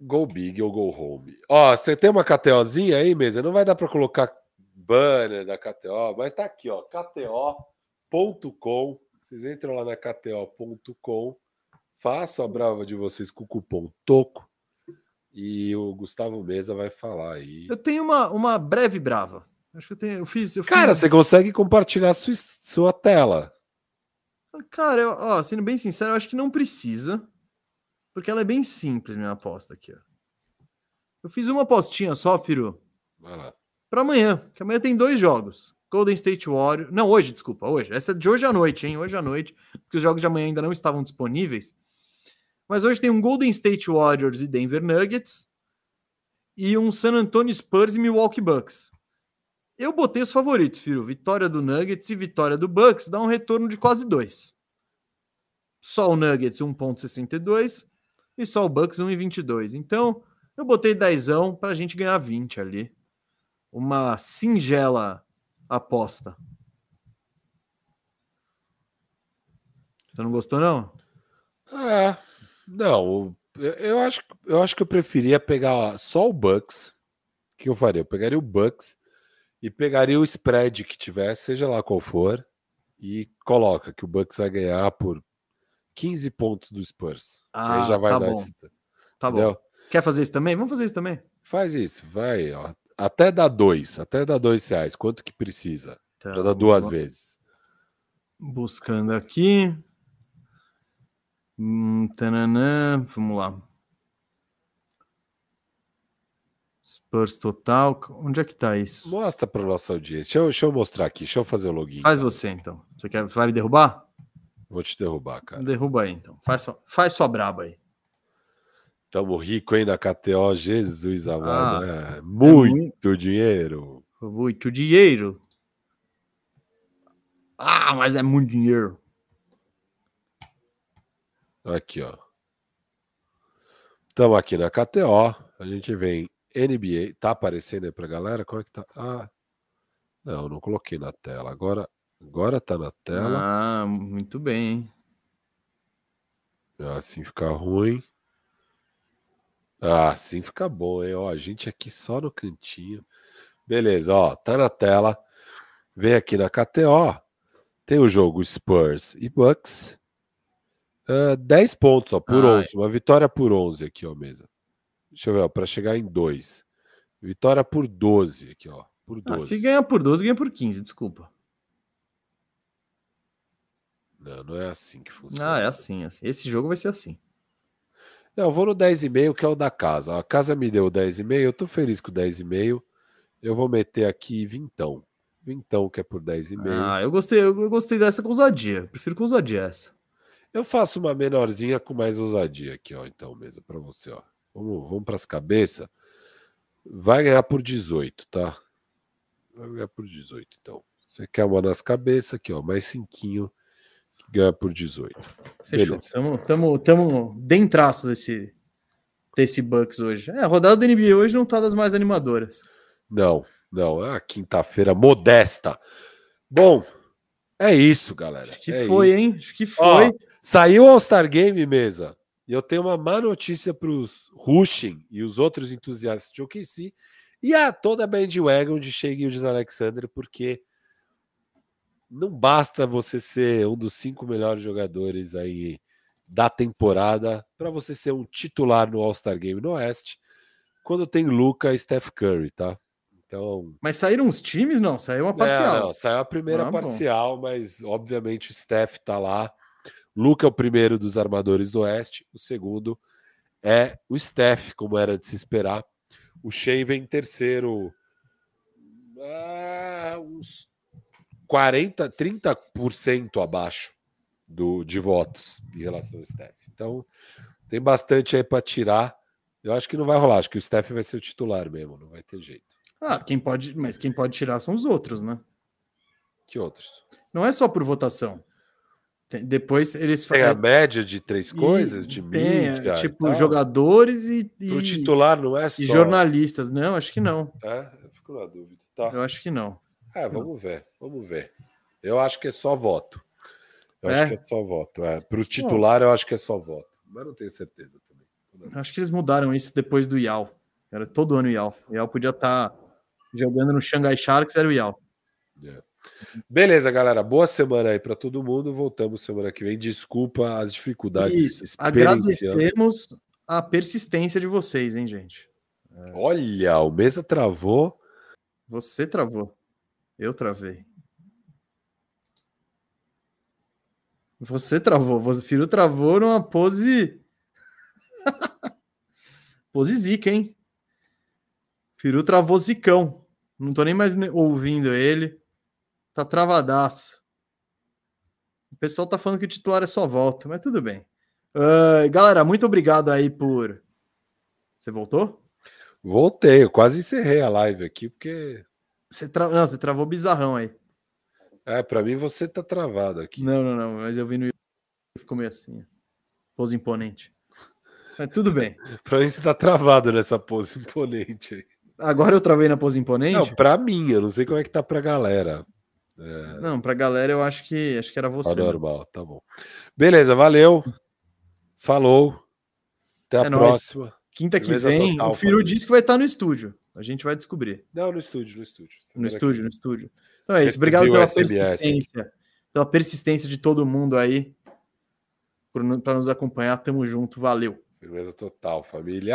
go big ou go home. Ó, você tem uma KTOzinha aí, mesa? Não vai dar para colocar banner da KTO, mas tá aqui, ó, kto.com. Vocês entram lá na kto.com, façam a brava de vocês com o cupom TOCO e o Gustavo Mesa vai falar aí. Eu tenho uma, uma breve brava. Acho que eu tenho. Eu fiz. Eu Cara, fiz- você consegue compartilhar sua, sua tela. Cara, eu, ó, sendo bem sincero, eu acho que não precisa. Porque ela é bem simples, minha aposta aqui, ó. Eu fiz uma apostinha só, Firu, Vai lá. Para amanhã. Que amanhã tem dois jogos. Golden State Warriors. Não, hoje, desculpa, hoje. Essa é de hoje à noite, hein? Hoje à noite. Porque os jogos de amanhã ainda não estavam disponíveis. Mas hoje tem um Golden State Warriors e Denver Nuggets. E um San Antonio Spurs e Milwaukee Bucks. Eu botei os favoritos, Firo. Vitória do Nuggets e vitória do Bucks dá um retorno de quase dois. Só o Nuggets 1.62 e só o Bucks 1.22. Então, eu botei dezão para a gente ganhar 20 ali. Uma singela aposta. Você não gostou, não? É, Não, eu acho, eu acho que eu preferia pegar só o Bucks. O que eu faria? Eu pegaria o Bucks e pegaria o spread que tiver, seja lá qual for, e coloca que o Bucks vai ganhar por 15 pontos do Spurs. Ah, Aí já vai tá dar bom. esse... Tá entendeu? bom. Quer fazer isso também? Vamos fazer isso também. Faz isso, vai, ó. Até dar dois, até dar dois reais. Quanto que precisa? Então, Já dá duas vamos- vezes. Buscando aqui. Hum, vamos lá. Spurs total. Onde é que tá isso? Mostra para nossa audiência. Deixa eu, deixa eu mostrar aqui, deixa eu fazer o login. Faz você então. Você quer vai me derrubar? Vou te derrubar, cara. Derruba aí então. Faz sua, faz sua braba aí. Tamo rico, hein, na KTO. Jesus amado. Ah, é muito dinheiro. Muito dinheiro. Ah, mas é muito dinheiro. Aqui, ó. Estamos aqui na KTO. A gente vem NBA. Tá aparecendo aí pra galera? Como é que tá? Ah, não, não coloquei na tela. Agora, agora tá na tela. Ah, muito bem? Assim fica ruim. Ah, assim fica bom, hein? Ó, a gente aqui só no cantinho. Beleza, ó, tá na tela. Vem aqui na KTO. Tem o jogo Spurs e Bucks. Ah, 10 pontos, ó, por Ai. 11. Uma vitória por 11 aqui, ó, mesa. Deixa eu ver, ó, pra chegar em 2. Vitória por 12 aqui, ó. Por Ah, 12. se ganhar por 12, ganha por 15, desculpa. Não, não é assim que funciona. Ah, é assim, assim. Esse jogo vai ser assim. Não, eu vou no 10,5, que é o da casa. A casa me deu 10,5, eu tô feliz com o 10,5. Eu vou meter aqui vintão. Vintão, que é por 10,5. Ah, eu gostei, eu gostei dessa com ousadia. Prefiro com ousadia essa. Eu faço uma menorzinha com mais ousadia aqui, ó. Então, mesa, pra você, ó. Vamos, vamos pras cabeças. Vai ganhar por 18, tá? Vai ganhar por 18, então. Você quer uma nas cabeças aqui, ó. Mais cinquinho. Ganha por 18. Fechou. Tamo dentraço desse, desse Bucks hoje. É, a rodada da NBA hoje não tá das mais animadoras. Não, não. É a quinta-feira modesta. Bom, é isso, galera. Acho que é foi, isso. hein? Acho que Ó, foi. Saiu o All-Star Game, mesa. E eu tenho uma má notícia para os Rushing e os outros entusiastas de OKC e a toda a bandwagon de Shea Gildes Alexander, porque não basta você ser um dos cinco melhores jogadores aí da temporada para você ser um titular no All-Star Game no Oeste, quando tem Luca e Steph Curry, tá? Então, Mas saíram os times? Não, saiu uma parcial. não, não, saiu a primeira Ah, bom. parcial, mas obviamente o Steph tá lá. Luca é o primeiro dos armadores do Oeste, o segundo é o Steph, como era de se esperar. O Shea vem em terceiro, ah, uns 40, 30% abaixo do, de votos em relação ao Steph. Então, tem bastante aí para tirar. Eu acho que não vai rolar, acho que o Steph vai ser o titular mesmo, não vai ter jeito. Ah, quem pode, mas quem pode tirar são os outros, né? Que outros? Não é só por votação. Tem- depois eles Tem a é, média de três e- coisas, de tem, é, mídia. e tipo tal. jogadores e, e, titular não é só. e jornalistas. Não, acho que não. É, eu fico na dúvida. Tá. Eu acho que não. É, vamos ver, vamos ver. Eu acho que é só voto. Eu É? acho que é só voto. É. Pro titular, eu acho que é só voto. Mas não tenho certeza também. Acho que eles mudaram isso depois do Yao. Era todo ano o Yao. O Yao podia estar jogando no Shanghai Sharks, era o Yao. É. Beleza, galera. Boa semana aí para todo mundo. Voltamos semana que vem. Desculpa as dificuldades. Experienciando. Agradecemos a persistência de vocês, hein, gente? Olha, o mesa travou. Você travou. Eu travei. Você travou. Você Firu travou numa pose. [LAUGHS] pose zica, hein? Firu travou zicão. Não tô nem mais ouvindo ele. Tá travadaço. O pessoal tá falando que o titular é só volta, mas tudo bem. Ah, galera, muito obrigado aí por. Você voltou? Voltei. Eu quase encerrei a live aqui, porque. Você tra... Não, você travou bizarrão aí. É, para mim você tá travado aqui. Não, não, não, mas eu vi no YouTube ficou meio assim. Pose imponente. Mas tudo bem. [LAUGHS] Pra mim você tá travado nessa pose imponente aí. Agora eu travei na pose imponente? Não, Não, pra mim, eu não sei como é que tá pra galera. É, pra galera eu acho que acho que era tá você. né? normal, tá bom. Beleza, valeu. Falou. Até a É próxima. nóis. Quinta que Firmeza vem, total, o Firu família. disse que vai estar no estúdio. A gente vai descobrir. Não, no estúdio, no estúdio. No Semana estúdio, que no estúdio. Então é isso. Obrigado pela persistência. Pela persistência de todo mundo aí. Para nos acompanhar. Tamo junto. Valeu. Firmeza total, família.